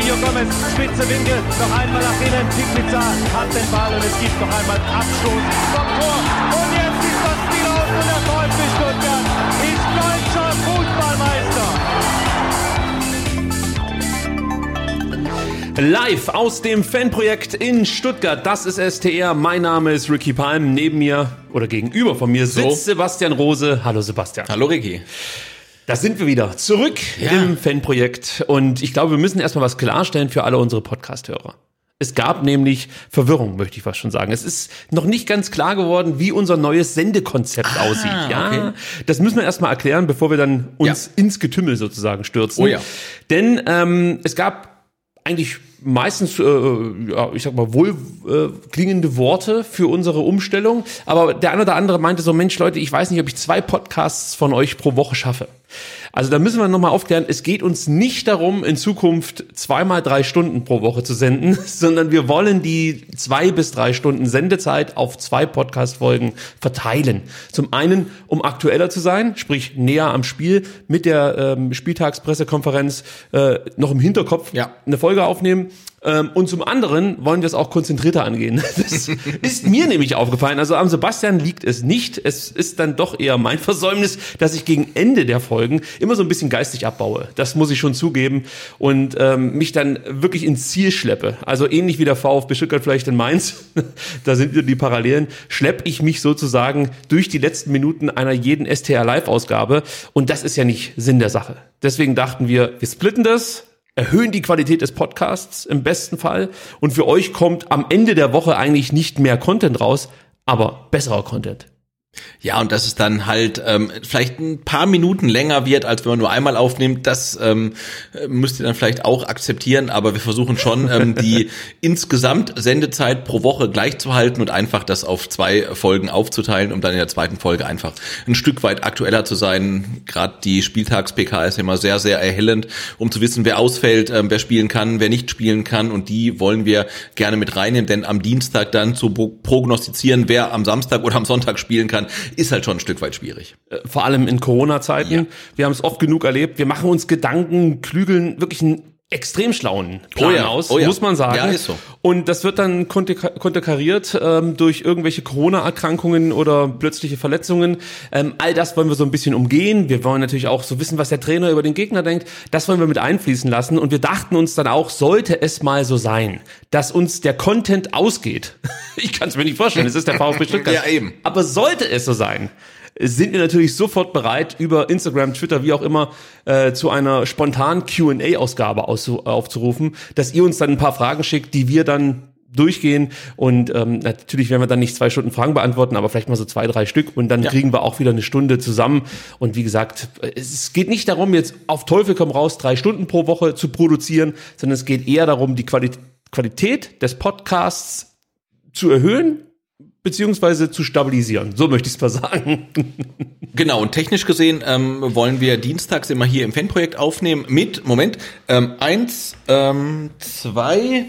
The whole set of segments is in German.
Mario Gomez, spitze Winkel, noch einmal nach innen. Pizza hat den Ball und es gibt noch einmal Abstoß vom Tor. Und jetzt ist das Spiel aus und der VfB Stuttgart ist deutscher Fußballmeister. Live aus dem Fanprojekt in Stuttgart. Das ist STR. Mein Name ist Ricky Palm. Neben mir oder gegenüber von mir sitzt so. Sebastian Rose. Hallo Sebastian. Hallo Ricky. Da sind wir wieder zurück ja. im Fanprojekt und ich glaube, wir müssen erstmal was klarstellen für alle unsere Podcast-Hörer. Es gab nämlich Verwirrung, möchte ich fast schon sagen. Es ist noch nicht ganz klar geworden, wie unser neues Sendekonzept ah, aussieht. Ja, okay. das müssen wir erstmal erklären, bevor wir dann uns ja. ins Getümmel sozusagen stürzen. Oh ja. Denn ähm, es gab eigentlich meistens, äh, ja, ich sag mal, wohl äh, klingende Worte für unsere Umstellung. Aber der eine oder andere meinte so, Mensch, Leute, ich weiß nicht, ob ich zwei Podcasts von euch pro Woche schaffe. Also da müssen wir nochmal aufklären, es geht uns nicht darum, in Zukunft zweimal drei Stunden pro Woche zu senden, sondern wir wollen die zwei bis drei Stunden Sendezeit auf zwei Podcast-Folgen verteilen. Zum einen, um aktueller zu sein, sprich näher am Spiel, mit der ähm, Spieltagspressekonferenz äh, noch im Hinterkopf ja. eine Folge aufnehmen und zum anderen wollen wir es auch konzentrierter angehen. Das ist mir nämlich aufgefallen. Also am Sebastian liegt es nicht. Es ist dann doch eher mein Versäumnis, dass ich gegen Ende der Folgen immer so ein bisschen geistig abbaue. Das muss ich schon zugeben. Und ähm, mich dann wirklich ins Ziel schleppe. Also ähnlich wie der VfB Stuttgart vielleicht in Mainz, da sind wieder die Parallelen, schleppe ich mich sozusagen durch die letzten Minuten einer jeden STR Live-Ausgabe. Und das ist ja nicht Sinn der Sache. Deswegen dachten wir, wir splitten das erhöhen die Qualität des Podcasts im besten Fall. Und für euch kommt am Ende der Woche eigentlich nicht mehr Content raus, aber besserer Content. Ja, und dass es dann halt ähm, vielleicht ein paar Minuten länger wird, als wenn man nur einmal aufnimmt, das ähm, müsst ihr dann vielleicht auch akzeptieren, aber wir versuchen schon, ähm, die insgesamt Sendezeit pro Woche gleich zu halten und einfach das auf zwei Folgen aufzuteilen, um dann in der zweiten Folge einfach ein Stück weit aktueller zu sein. Gerade die Spieltags-PK ist immer sehr, sehr erhellend, um zu wissen, wer ausfällt, ähm, wer spielen kann, wer nicht spielen kann und die wollen wir gerne mit reinnehmen, denn am Dienstag dann zu prognostizieren, wer am Samstag oder am Sonntag spielen kann, kann, ist halt schon ein Stück weit schwierig. Äh, vor allem in Corona-Zeiten. Ja. Wir haben es oft genug erlebt. Wir machen uns Gedanken, klügeln wirklich einen extrem schlauen Plan oh ja, aus, oh ja. muss man sagen. Ja, ist so. Und das wird dann konterkariert ähm, durch irgendwelche Corona-Erkrankungen oder plötzliche Verletzungen. Ähm, all das wollen wir so ein bisschen umgehen. Wir wollen natürlich auch so wissen, was der Trainer über den Gegner denkt. Das wollen wir mit einfließen lassen. Und wir dachten uns dann auch, sollte es mal so sein, dass uns der Content ausgeht. ich kann es mir nicht vorstellen, es ist der VfB Stuttgart. ja, eben. Aber sollte es so sein, sind wir natürlich sofort bereit, über Instagram, Twitter, wie auch immer, äh, zu einer spontanen QA-Ausgabe aufzurufen, dass ihr uns dann ein paar Fragen schickt, die wir dann durchgehen. Und ähm, natürlich werden wir dann nicht zwei Stunden Fragen beantworten, aber vielleicht mal so zwei, drei Stück. Und dann ja. kriegen wir auch wieder eine Stunde zusammen. Und wie gesagt, es geht nicht darum, jetzt auf Teufel komm raus drei Stunden pro Woche zu produzieren, sondern es geht eher darum, die Qualität des Podcasts zu erhöhen beziehungsweise zu stabilisieren. So möchte ich es mal sagen. Genau, und technisch gesehen ähm, wollen wir dienstags immer hier im Fanprojekt aufnehmen mit, Moment, ähm, eins, ähm, zwei,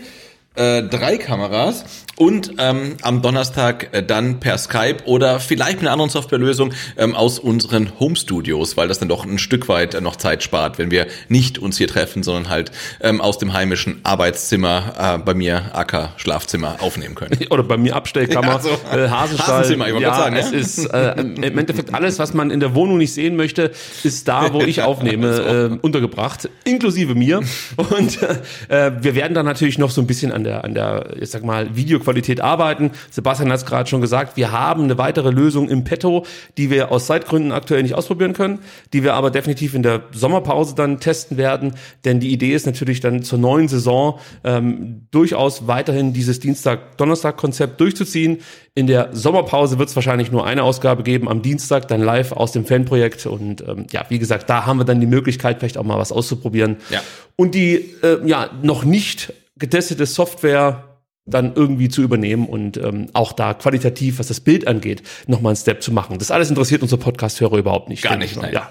äh, drei Kameras und ähm, am Donnerstag äh, dann per Skype oder vielleicht mit einer anderen Softwarelösung ähm, aus unseren Home Studios, weil das dann doch ein Stück weit äh, noch Zeit spart, wenn wir nicht uns hier treffen, sondern halt ähm, aus dem heimischen Arbeitszimmer äh, bei mir AK Schlafzimmer aufnehmen können. Oder bei mir Abstellkammer, ja, so. äh, Hasenstall. Hasenzimmer, ich ja, sagen, es ja? ist äh, im Endeffekt alles, was man in der Wohnung nicht sehen möchte, ist da, wo ich aufnehme, äh, untergebracht, inklusive mir. Und äh, wir werden dann natürlich noch so ein bisschen an der, an der, ich sag mal, Video Audioqualität arbeiten. Sebastian hat es gerade schon gesagt, wir haben eine weitere Lösung im Petto, die wir aus Zeitgründen aktuell nicht ausprobieren können, die wir aber definitiv in der Sommerpause dann testen werden. Denn die Idee ist natürlich dann zur neuen Saison ähm, durchaus weiterhin dieses Dienstag-Donnerstag-Konzept durchzuziehen. In der Sommerpause wird es wahrscheinlich nur eine Ausgabe geben, am Dienstag dann live aus dem Fanprojekt. Und ähm, ja, wie gesagt, da haben wir dann die Möglichkeit, vielleicht auch mal was auszuprobieren. Ja. Und die äh, ja noch nicht getestete Software dann irgendwie zu übernehmen und ähm, auch da qualitativ, was das Bild angeht, nochmal einen Step zu machen. Das alles interessiert unsere Podcast-Hörer überhaupt nicht. Gar nicht, nein. Ja.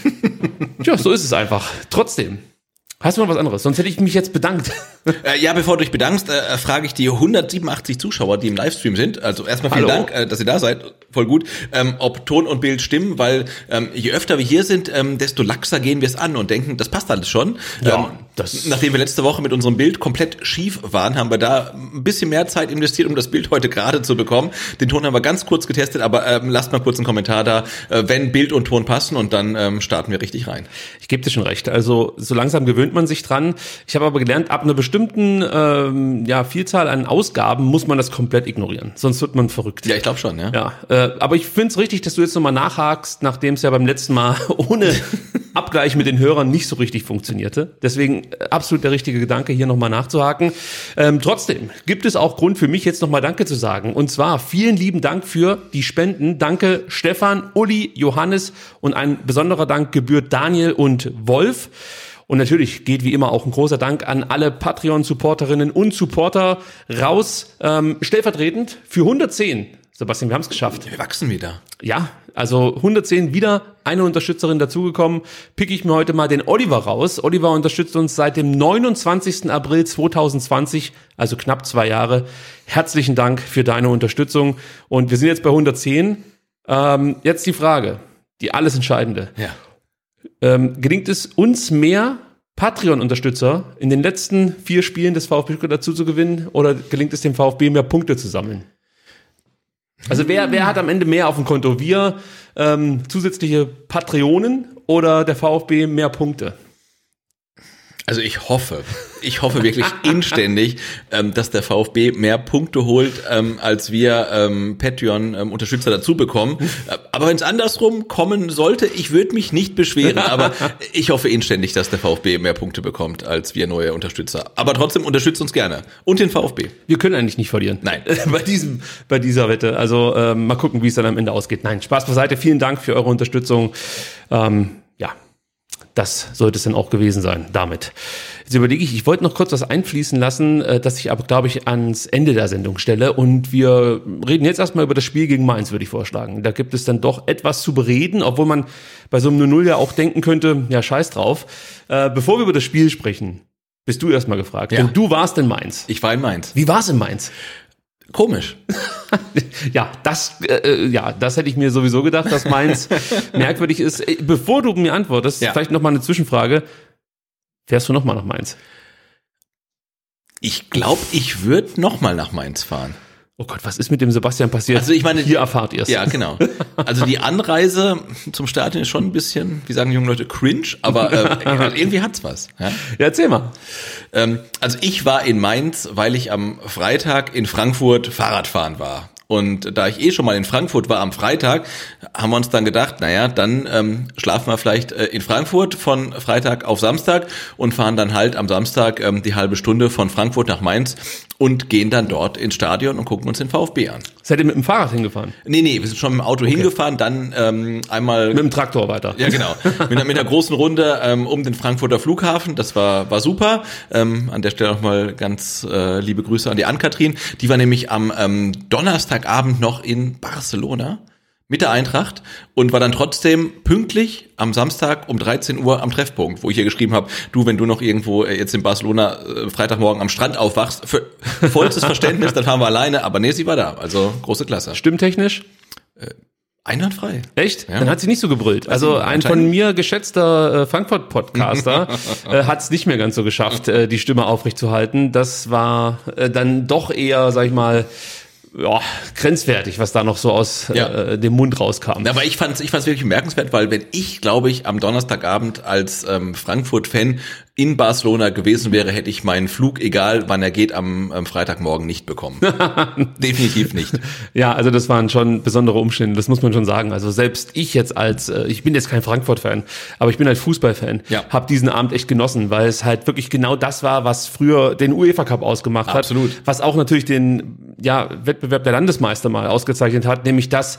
Tja, so ist es einfach. Trotzdem. Hast du noch was anderes? Sonst hätte ich mich jetzt bedankt. Äh, ja, bevor du dich bedankst, äh, frage ich die 187 Zuschauer, die im Livestream sind. Also erstmal vielen Hallo. Dank, äh, dass ihr da seid. Voll gut. Ähm, ob Ton und Bild stimmen, weil ähm, je öfter wir hier sind, ähm, desto laxer gehen wir es an und denken, das passt alles schon. Ja, ähm, das- nachdem wir letzte Woche mit unserem Bild komplett schief waren, haben wir da ein bisschen mehr Zeit investiert, um das Bild heute gerade zu bekommen. Den Ton haben wir ganz kurz getestet, aber ähm, lasst mal kurz einen Kommentar da, äh, wenn Bild und Ton passen und dann ähm, starten wir richtig rein. Ich gebe dir schon recht. Also so langsam gewöhnt man sich dran. Ich habe aber gelernt, ab einer bestimmten ähm, ja, Vielzahl an Ausgaben muss man das komplett ignorieren. Sonst wird man verrückt. Ja, ich glaube schon, ja. Ja, äh, aber ich finde es richtig, dass du jetzt nochmal nachhakst, nachdem es ja beim letzten Mal ohne Abgleich mit den Hörern nicht so richtig funktionierte. Deswegen absolut der richtige Gedanke, hier nochmal nachzuhaken. Ähm, trotzdem gibt es auch Grund für mich, jetzt nochmal Danke zu sagen. Und zwar vielen lieben Dank für die Spenden. Danke Stefan, Uli, Johannes und ein besonderer Dank gebührt Daniel und Wolf. Und natürlich geht wie immer auch ein großer Dank an alle Patreon-Supporterinnen und Supporter raus, ähm, stellvertretend für 110. Sebastian, wir haben es geschafft. Wir wachsen wieder. Ja, also 110 wieder eine Unterstützerin dazugekommen. Pick ich mir heute mal den Oliver raus. Oliver unterstützt uns seit dem 29. April 2020, also knapp zwei Jahre. Herzlichen Dank für deine Unterstützung. Und wir sind jetzt bei 110. Ähm, jetzt die Frage, die alles Entscheidende. Ja. Ähm, gelingt es uns mehr Patreon-Unterstützer in den letzten vier Spielen des VfB dazu zu gewinnen oder gelingt es dem VfB mehr Punkte zu sammeln? Also wer, wer hat am Ende mehr auf dem Konto? Wir ähm, zusätzliche Patreonen oder der VfB mehr Punkte? Also ich hoffe, ich hoffe wirklich inständig, ähm, dass der VfB mehr Punkte holt, ähm, als wir ähm, Patreon-Unterstützer dazu bekommen. Äh, Aber wenn es andersrum kommen sollte, ich würde mich nicht beschweren. Aber ich hoffe inständig, dass der VfB mehr Punkte bekommt, als wir neue Unterstützer. Aber trotzdem unterstützt uns gerne. Und den VfB. Wir können eigentlich nicht verlieren. Nein. bei diesem, bei dieser Wette. Also ähm, mal gucken, wie es dann am Ende ausgeht. Nein, Spaß beiseite. Vielen Dank für eure Unterstützung. Ähm, das sollte es dann auch gewesen sein damit. Jetzt überlege ich, ich wollte noch kurz was einfließen lassen, äh, das ich aber, glaube ich, ans Ende der Sendung stelle. Und wir reden jetzt erstmal über das Spiel gegen Mainz, würde ich vorschlagen. Da gibt es dann doch etwas zu bereden, obwohl man bei so einem 0-0 ja auch denken könnte, ja, scheiß drauf. Äh, bevor wir über das Spiel sprechen, bist du erstmal gefragt. Ja. Denn du warst in Mainz. Ich war in Mainz. Wie war es in Mainz? Komisch. Ja, das, äh, ja, das hätte ich mir sowieso gedacht, dass meins merkwürdig ist. Äh, Bevor du mir antwortest, Ja. vielleicht noch mal eine Zwischenfrage. Fährst du noch mal nach Mainz? Ich glaube, ich würde noch mal nach Mainz fahren. Oh Gott, was ist mit dem Sebastian passiert? Also ich meine, hier erfahrt ihr es. Ja, genau. Also die Anreise zum Stadion ist schon ein bisschen, wie sagen die jungen Leute, cringe, aber äh, irgendwie hat's was. Ja? ja, erzähl mal. Ähm, also ich war in Mainz, weil ich am Freitag in Frankfurt Fahrradfahren war. Und da ich eh schon mal in Frankfurt war am Freitag, haben wir uns dann gedacht, naja, dann ähm, schlafen wir vielleicht äh, in Frankfurt von Freitag auf Samstag und fahren dann halt am Samstag ähm, die halbe Stunde von Frankfurt nach Mainz und gehen dann dort ins Stadion und gucken uns den VfB an. Seid ihr mit dem Fahrrad hingefahren? Nee, nee, wir sind schon mit dem Auto hingefahren, dann ähm, einmal Mit dem Traktor weiter. ja, genau. Mit, mit einer großen Runde ähm, um den Frankfurter Flughafen. Das war, war super. Ähm, an der Stelle nochmal ganz äh, liebe Grüße an die Ann-Kathrin. Die war nämlich am ähm, Donnerstagabend noch in Barcelona mit der Eintracht und war dann trotzdem pünktlich am Samstag um 13 Uhr am Treffpunkt, wo ich ihr geschrieben habe, du, wenn du noch irgendwo äh, jetzt in Barcelona äh, Freitagmorgen am Strand aufwachst, für vollstes Verständnis, dann fahren wir alleine, aber nee, sie war da, also große Klasse. Stimmtechnisch? Einwandfrei. Echt? Ja. Dann hat sie nicht so gebrüllt. Also ein von mir geschätzter äh, Frankfurt-Podcaster äh, hat es nicht mehr ganz so geschafft, äh, die Stimme aufrechtzuhalten. Das war äh, dann doch eher, sag ich mal, ja, grenzwertig, was da noch so aus Ja. äh, dem Mund rauskam. Aber ich fand's, ich fand's wirklich bemerkenswert, weil wenn ich, glaube ich, am Donnerstagabend als ähm, Frankfurt-Fan in Barcelona gewesen wäre, hätte ich meinen Flug, egal wann er geht, am, am Freitagmorgen nicht bekommen. Definitiv nicht. Ja, also das waren schon besondere Umstände, das muss man schon sagen. Also selbst ich jetzt als, äh, ich bin jetzt kein Frankfurt-Fan, aber ich bin halt Fußballfan, Ja. habe diesen Abend echt genossen, weil es halt wirklich genau das war, was früher den UEFA Cup ausgemacht Absolut. hat. Was auch natürlich den ja, Wettbewerb der Landesmeister mal ausgezeichnet hat, nämlich dass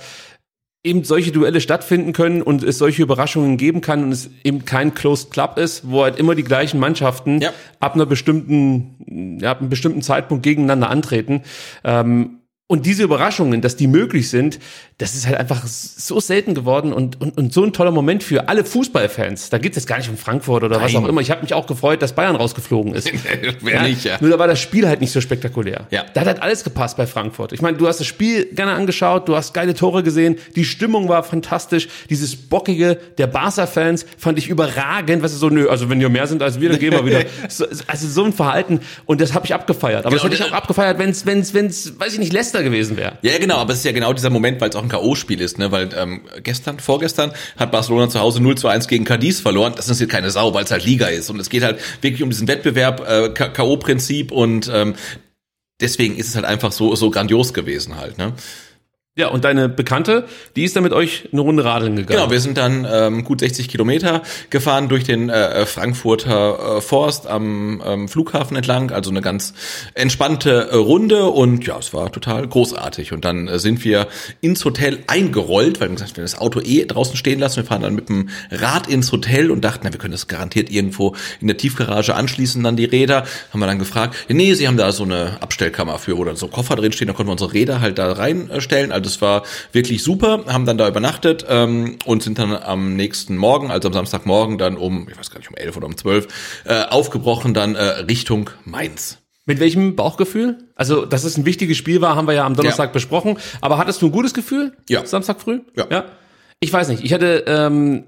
eben solche Duelle stattfinden können und es solche Überraschungen geben kann und es eben kein Closed Club ist, wo halt immer die gleichen Mannschaften Ja. ab einer bestimmten, ja, ab einem bestimmten Zeitpunkt gegeneinander antreten. Ähm, und diese Überraschungen, dass die möglich sind, das ist halt einfach so selten geworden und, und, und so ein toller Moment für alle Fußballfans. Da geht es jetzt gar nicht um Frankfurt oder was Nein. auch immer. Ich habe mich auch gefreut, dass Bayern rausgeflogen ist. Wer nicht, ja. Nur da war das Spiel halt nicht so spektakulär. Ja. Da hat halt alles gepasst bei Frankfurt. Ich meine, du hast das Spiel gerne angeschaut, du hast geile Tore gesehen, die Stimmung war fantastisch, dieses Bockige der Barca-Fans fand ich überragend. Was ist so, nö, also wenn ihr mehr sind als wir, dann gehen wir wieder. So, also so ein Verhalten und das habe ich abgefeiert. Aber das Genau, hätte ich auch abgefeiert, wenn es, wenn es, wenn es, weiß ich nicht, Leicester gewesen wäre. Ja, genau, aber es ist ja genau dieser Moment, weil es auch ein K.O.-Spiel ist, ne? Weil ähm, gestern, vorgestern hat Barcelona zu Hause 0 zu 1 gegen Cadiz verloren. Das ist jetzt keine Sau, weil es halt Liga ist. Und es geht halt wirklich um diesen Wettbewerb, äh, K.O.-Prinzip und ähm, deswegen ist es halt einfach so, so grandios gewesen halt, ne? Ja, und deine Bekannte, die ist dann mit euch eine Runde radeln gegangen. Genau, wir sind dann ähm, gut 60 Kilometer gefahren durch den äh, Frankfurter äh, Forst am ähm, Flughafen entlang, also eine ganz entspannte äh, Runde und ja, es war total großartig. Und dann äh, sind wir ins Hotel eingerollt, weil wir gesagt, haben, wir das Auto eh draußen stehen lassen. Wir fahren dann mit dem Rad ins Hotel und dachten, na, wir können das garantiert irgendwo in der Tiefgarage anschließen, dann die Räder. Haben wir dann gefragt, nee, sie haben da so eine Abstellkammer für, wo dann so Koffer drin stehen, da konnten wir unsere Räder halt da reinstellen. Also es war wirklich super, haben dann da übernachtet ähm, und sind dann am nächsten Morgen, also am Samstagmorgen, dann um, ich weiß gar nicht, um elf oder um zwölf, äh, aufgebrochen dann äh, Richtung Mainz. Mit welchem Bauchgefühl? Also, dass es ein wichtiges Spiel war, haben wir ja am Donnerstag Ja. besprochen. Aber hattest du ein gutes Gefühl? Ja. Samstag früh? Ja. ja. Ich weiß nicht. Ich hatte, ähm,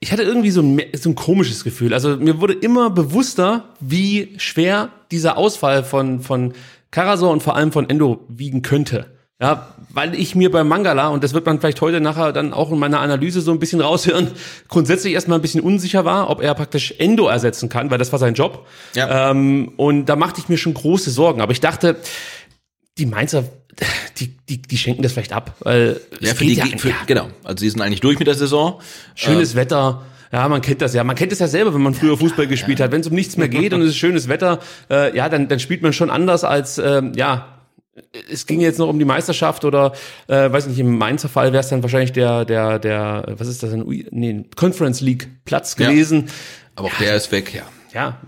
ich hatte irgendwie so ein, so ein komisches Gefühl. Also mir wurde immer bewusster, wie schwer dieser Ausfall von, von Karasor und vor allem von Endo wiegen könnte. Ja, weil ich mir beim Mangala, und das wird man vielleicht heute nachher dann auch in meiner Analyse so ein bisschen raushören, grundsätzlich erstmal ein bisschen unsicher war, ob er praktisch Endo ersetzen kann, weil das war sein Job. Ja. Ähm, und da machte ich mir schon große Sorgen. Aber ich dachte, die Mainzer, die, die, die schenken das vielleicht ab. Weil Ja, für die, ja, für, ja, genau. Also sie sind eigentlich durch mit der Saison. schönes Wetter. Ja, man kennt das ja. Man kennt es ja selber, wenn man früher Fußball gespielt hat. Wenn es um nichts mehr geht und es ist schönes Wetter, äh, ja, dann, dann spielt man schon anders als, ähm, ja, es ging jetzt noch um die Meisterschaft oder, äh, weiß nicht, im Mainzer Fall wäre es dann wahrscheinlich der, der, der, was ist das denn? Nee, Conference League Platz Ja. gewesen. Aber auch der ist weg, ja. Ja.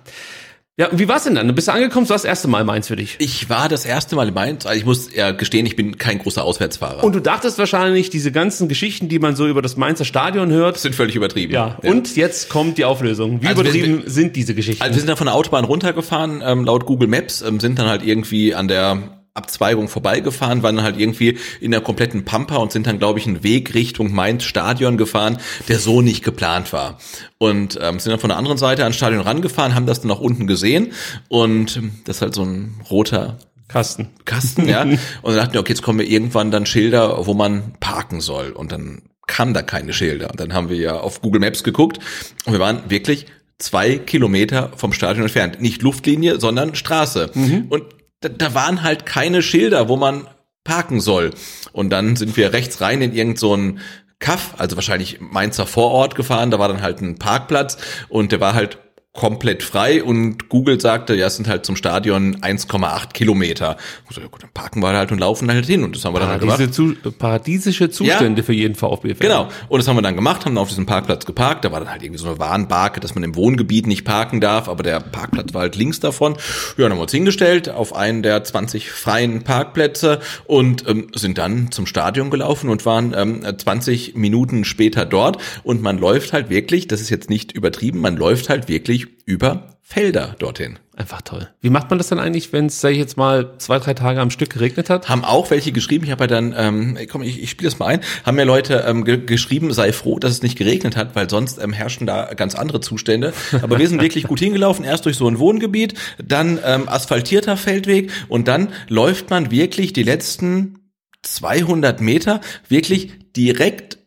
Ja, und wie war's denn dann? Du bist angekommen, das war das erste Mal Mainz für dich. Ich war das erste Mal in Mainz. Also ich muss ja gestehen, ich bin kein großer Auswärtsfahrer. Und du dachtest wahrscheinlich, diese ganzen Geschichten, die man so über das Mainzer Stadion hört, sind völlig übertrieben. ja, und jetzt kommt die Auflösung. Wie Also wir- übertrieben sind diese Geschichten? Also wir sind da von der Autobahn runtergefahren, ähm, laut Google Maps, ähm, sind dann halt irgendwie an der Abzweigung vorbeigefahren, waren dann halt irgendwie in der kompletten Pampa und sind dann, glaube ich, einen Weg Richtung Mainz Stadion gefahren, der so nicht geplant war. Und ähm, sind dann von der anderen Seite ans Stadion rangefahren, haben das dann auch unten gesehen und ähm, das ist halt so ein roter Kasten. Kasten, ja. Und dann dachten wir, okay, jetzt kommen wir irgendwann dann Schilder, wo man parken soll. Und dann kamen da keine Schilder. Und dann haben wir ja auf Google Maps geguckt und wir waren wirklich zwei Kilometer vom Stadion entfernt. Nicht Luftlinie, sondern Straße. Und da, da waren halt keine Schilder, wo man parken soll. Und dann sind wir rechts rein in irgend so ein Kaff, also wahrscheinlich Mainzer Vorort gefahren. Da war dann halt ein Parkplatz und der war halt komplett frei und Google sagte, ja, es sind halt zum Stadion 1,8 Kilometer. So, ja gut, dann parken wir halt und laufen halt hin und das haben wir dann halt gemacht. Zu paradiesische Zustände für jeden VfB-Fan. Genau. Und das haben wir dann gemacht, haben dann auf diesem Parkplatz geparkt. Da war dann halt irgendwie so eine Warnbarke, dass man im Wohngebiet nicht parken darf, aber der Parkplatz war halt links davon. Ja, dann haben wir uns hingestellt auf einen der 20 freien Parkplätze und ähm, sind dann zum Stadion gelaufen und waren ähm, 20 Minuten später dort. Und man läuft halt wirklich, das ist jetzt nicht übertrieben, man läuft halt wirklich über Felder dorthin. Einfach toll. Wie macht man das dann eigentlich, wenn es, sag ich jetzt mal, zwei, drei Tage am Stück geregnet hat? Haben auch welche geschrieben, ich habe ja dann, ähm, komm, ich, ich spiele das mal ein, haben mir Leute ähm, ge geschrieben, sei froh, dass es nicht geregnet hat, weil sonst ähm, herrschen da ganz andere Zustände. Aber wir sind wirklich gut hingelaufen, erst durch so ein Wohngebiet, dann ähm, asphaltierter Feldweg und dann läuft man wirklich die letzten 200 Meter wirklich direkt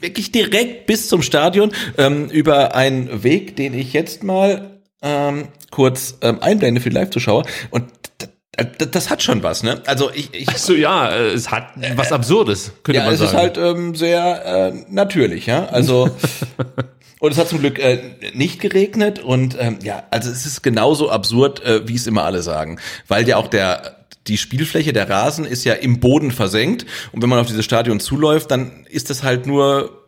wirklich direkt bis zum Stadion ähm, über einen Weg, den ich jetzt mal ähm, kurz ähm, einblende für die Live-Zuschauer. Und das, hat schon was, ne? Also ich, ich Ach so, ja, äh, es hat was Absurdes, könnte ja, man es sagen. ist halt ähm, sehr äh, natürlich, ja. Also und es hat zum Glück äh, nicht geregnet und ähm, ja, also es ist genauso absurd, äh, wie es immer alle sagen, weil ja auch der die Spielfläche, der Rasen ist ja im Boden versenkt und wenn man auf dieses Stadion zuläuft, dann ist das halt nur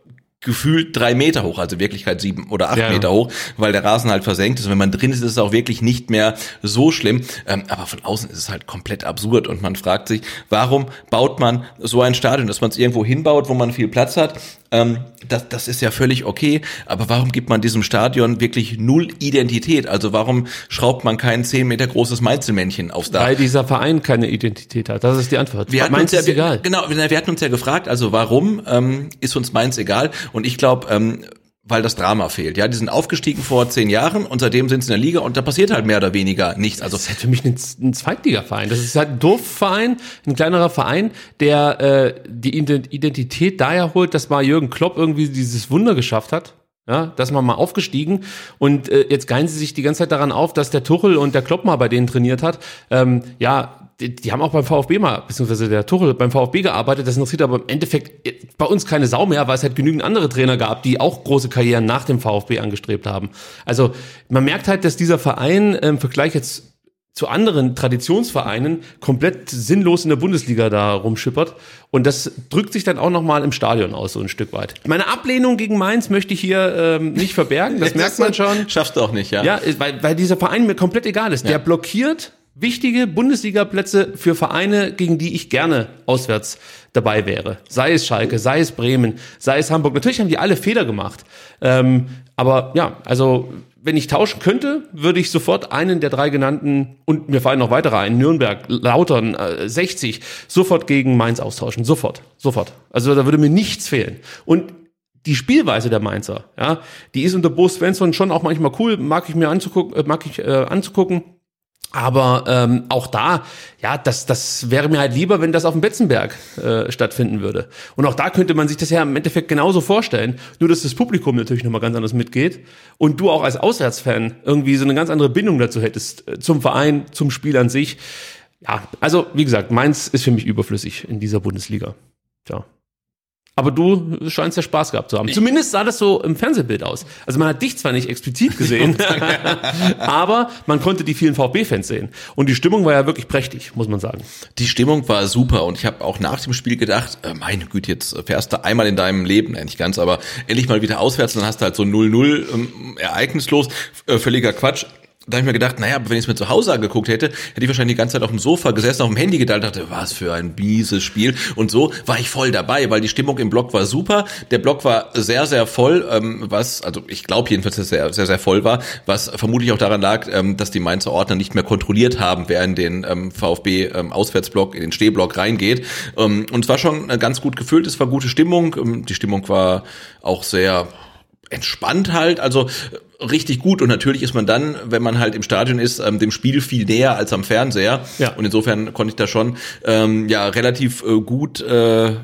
gefühlt drei Meter hoch, also Wirklichkeit sieben oder acht Ja. Meter hoch, weil der Rasen halt versenkt ist. Und wenn man drin ist, ist es auch wirklich nicht mehr so schlimm. Ähm, aber von außen ist es halt komplett absurd und man fragt sich, warum baut man so ein Stadion, dass man es irgendwo hinbaut, wo man viel Platz hat? Ähm, das, das ist ja völlig okay, aber warum gibt man diesem Stadion wirklich null Identität? Also warum schraubt man kein zehn Meter großes Mainzelmännchen aufs Dach? Weil dieser Verein keine Identität hat. Das ist die Antwort. Wir hatten Meins uns ja, ist egal. Genau, wir wir hatten uns ja gefragt, also warum ähm, ist uns Mainz egal? Und ich glaube, ähm, weil das Drama fehlt. Ja, die sind aufgestiegen vor zehn Jahren und seitdem sind sie in der Liga und da passiert halt mehr oder weniger nichts. Also Das ist halt für mich ein, ein Zweitligaverein. Das ist halt ein Dorfverein, ein kleinerer Verein, der äh, die Ident- Identität daher holt, dass mal Jürgen Klopp irgendwie dieses Wunder geschafft hat. Ja, dass man mal aufgestiegen und äh, jetzt geilen sie sich die ganze Zeit daran auf, dass der Tuchel und der Klopp mal bei denen trainiert hat. Ähm, ja, die, die haben auch beim VfB mal, beziehungsweise der Tuchel beim VfB gearbeitet. Das interessiert aber im Endeffekt äh, bei uns keine Sau mehr, weil es halt genügend andere Trainer gab, die auch große Karrieren nach dem VfB angestrebt haben. Also man merkt halt, dass dieser Verein äh, im Vergleich jetzt zu anderen Traditionsvereinen komplett sinnlos in der Bundesliga da rumschippert. Und das drückt sich dann auch nochmal im Stadion aus, so ein Stück weit. Meine Ablehnung gegen Mainz möchte ich hier ähm, nicht verbergen, das merkt man schon. Schaffst du auch nicht, ja? Ja, weil, weil dieser Verein mir komplett egal ist. Der blockiert wichtige Bundesliga-Plätze für Vereine, gegen die ich gerne auswärts dabei wäre. Sei es Schalke, sei es Bremen, sei es Hamburg. Natürlich haben die alle Fehler gemacht. Ähm, aber ja, also wenn ich tauschen könnte, würde ich sofort einen der drei genannten und mir fallen noch weitere ein, Nürnberg, Lautern, äh, 60, sofort gegen Mainz austauschen. Sofort, sofort. Also da würde mir nichts fehlen. Und die Spielweise der Mainzer, ja, die ist unter Bo Svensson schon auch manchmal cool, mag ich mir anzugucken, äh, mag ich äh, anzugucken. Aber ähm, auch da, ja, das, das wäre mir halt lieber, wenn das auf dem Betzenberg äh, stattfinden würde. Und auch da könnte man sich das ja im Endeffekt genauso vorstellen, nur dass das Publikum natürlich nochmal ganz anders mitgeht und du auch als Auswärtsfan irgendwie so eine ganz andere Bindung dazu hättest, äh, zum Verein, zum Spiel an sich. Ja, also wie gesagt, Mainz ist für mich überflüssig in dieser Bundesliga. Tja. Aber du scheinst ja Spaß gehabt zu haben. Zumindest sah das so im Fernsehbild aus. Also man hat dich zwar nicht explizit gesehen, aber man konnte die vielen VfB-Fans sehen. Und die Stimmung war ja wirklich prächtig, muss man sagen. Die Stimmung war super und ich habe auch nach dem Spiel gedacht, äh, meine Güte, jetzt fährst du einmal in deinem Leben, äh, nicht ganz, aber endlich mal wieder auswärts, dann hast du halt so 0-0 ähm, ereignislos, äh, völliger Quatsch. Da habe ich mir gedacht, naja, wenn ich es mir zu Hause angeguckt hätte, hätte ich wahrscheinlich die ganze Zeit auf dem Sofa gesessen, auf dem Handy gedacht, dachte, was für ein mieses Spiel. Und so war ich voll dabei, weil die Stimmung im Block war super. Der Block war sehr, sehr voll, ähm, was, also ich glaube jedenfalls, dass er sehr, sehr voll war, was vermutlich auch daran lag, ähm, dass die Mainzer Ordner nicht mehr kontrolliert haben, wer in den ähm, VfB-Auswärtsblock, in den Stehblock reingeht. Ähm, und es war schon ganz gut gefüllt, es war gute Stimmung. Ähm, die Stimmung war auch sehr entspannt halt, also richtig gut und natürlich ist man dann, wenn man halt im Stadion ist, ähm, dem Spiel viel näher als am Fernseher Ja. und insofern konnte ich da schon ähm, ja relativ äh, gut äh,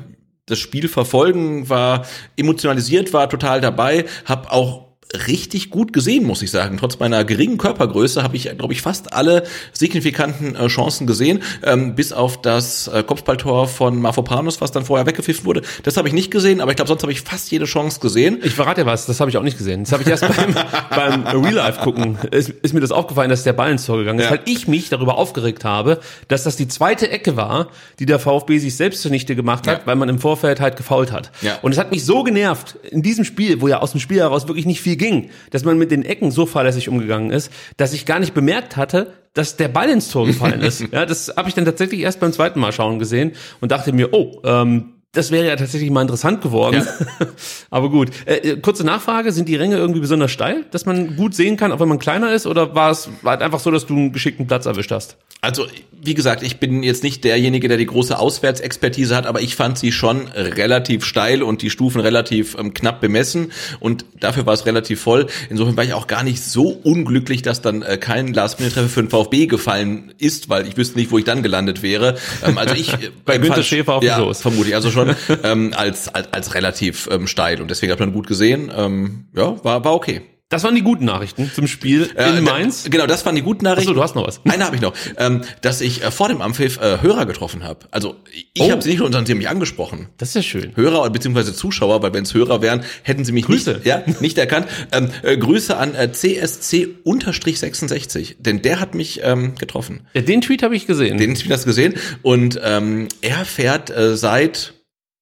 das Spiel verfolgen, war emotionalisiert, war total dabei, hab auch richtig gut gesehen, muss ich sagen. Trotz meiner geringen Körpergröße habe ich, glaube ich, fast alle signifikanten äh, Chancen gesehen, ähm, bis auf das äh, Kopfballtor von Mafropanos, was dann vorher weggepfiffen wurde. Das habe ich nicht gesehen, aber ich glaube, sonst habe ich fast jede Chance gesehen. Ich verrate dir was, das habe ich auch nicht gesehen. Das habe ich erst beim, beim Real Life gucken, ist, ist mir das aufgefallen, dass der Ball ins Tor gegangen ist, Ja. weil ich mich darüber aufgeregt habe, dass das die zweite Ecke war, die der VfB sich selbst zunichte gemacht hat, Ja. weil man im Vorfeld halt gefault hat. Ja. Und es hat mich so genervt in diesem Spiel, wo ja aus dem Spiel heraus wirklich nicht viel ging, dass man mit den Ecken so fahrlässig umgegangen ist, dass ich gar nicht bemerkt hatte, dass der Ball ins Tor gefallen ist. Ja, das habe ich dann tatsächlich erst beim zweiten Mal schauen gesehen und dachte mir, oh, ähm, das wäre ja tatsächlich mal interessant geworden. Aber gut. Äh, äh, kurze Nachfrage, sind die Ränge irgendwie besonders steil, dass man gut sehen kann, auch wenn man kleiner ist? Oder war es war es einfach so, dass du einen geschickten Platz erwischt hast? Also, wie gesagt, ich bin jetzt nicht derjenige, der die große Auswärtsexpertise hat, aber ich fand sie schon relativ steil und die Stufen relativ ähm, knapp bemessen und dafür war es relativ voll. Insofern war ich auch gar nicht so unglücklich, dass dann äh, kein Last-Minute-Treffer für den VfB gefallen ist, weil ich wüsste nicht, wo ich dann gelandet wäre. Ähm, also ich äh, Bei Günter empfand- Schäfer auf ja, vermutlich, also schon ähm, als, als als relativ ähm, steil und deswegen hat man gut gesehen. Ähm, ja, war war okay. Das waren die guten Nachrichten zum Spiel Äh, in Mainz. Da, genau, das waren die guten Nachrichten. Achso, du hast noch was. Eine habe ich noch, ähm, dass ich äh, vor dem Ampfiff äh, Hörer getroffen habe. Also ich Oh. habe sie nicht nur, sie haben mich angesprochen. Das ist ja schön. Hörer bzw. Zuschauer, weil wenn es Hörer wären, hätten sie mich Grüße. nicht, ja, nicht erkannt. Ähm, äh, Grüße an äh, CSC-66, denn der hat mich ähm, getroffen. Ja, den Tweet habe ich gesehen. Den habe das gesehen und ähm, er fährt äh, seit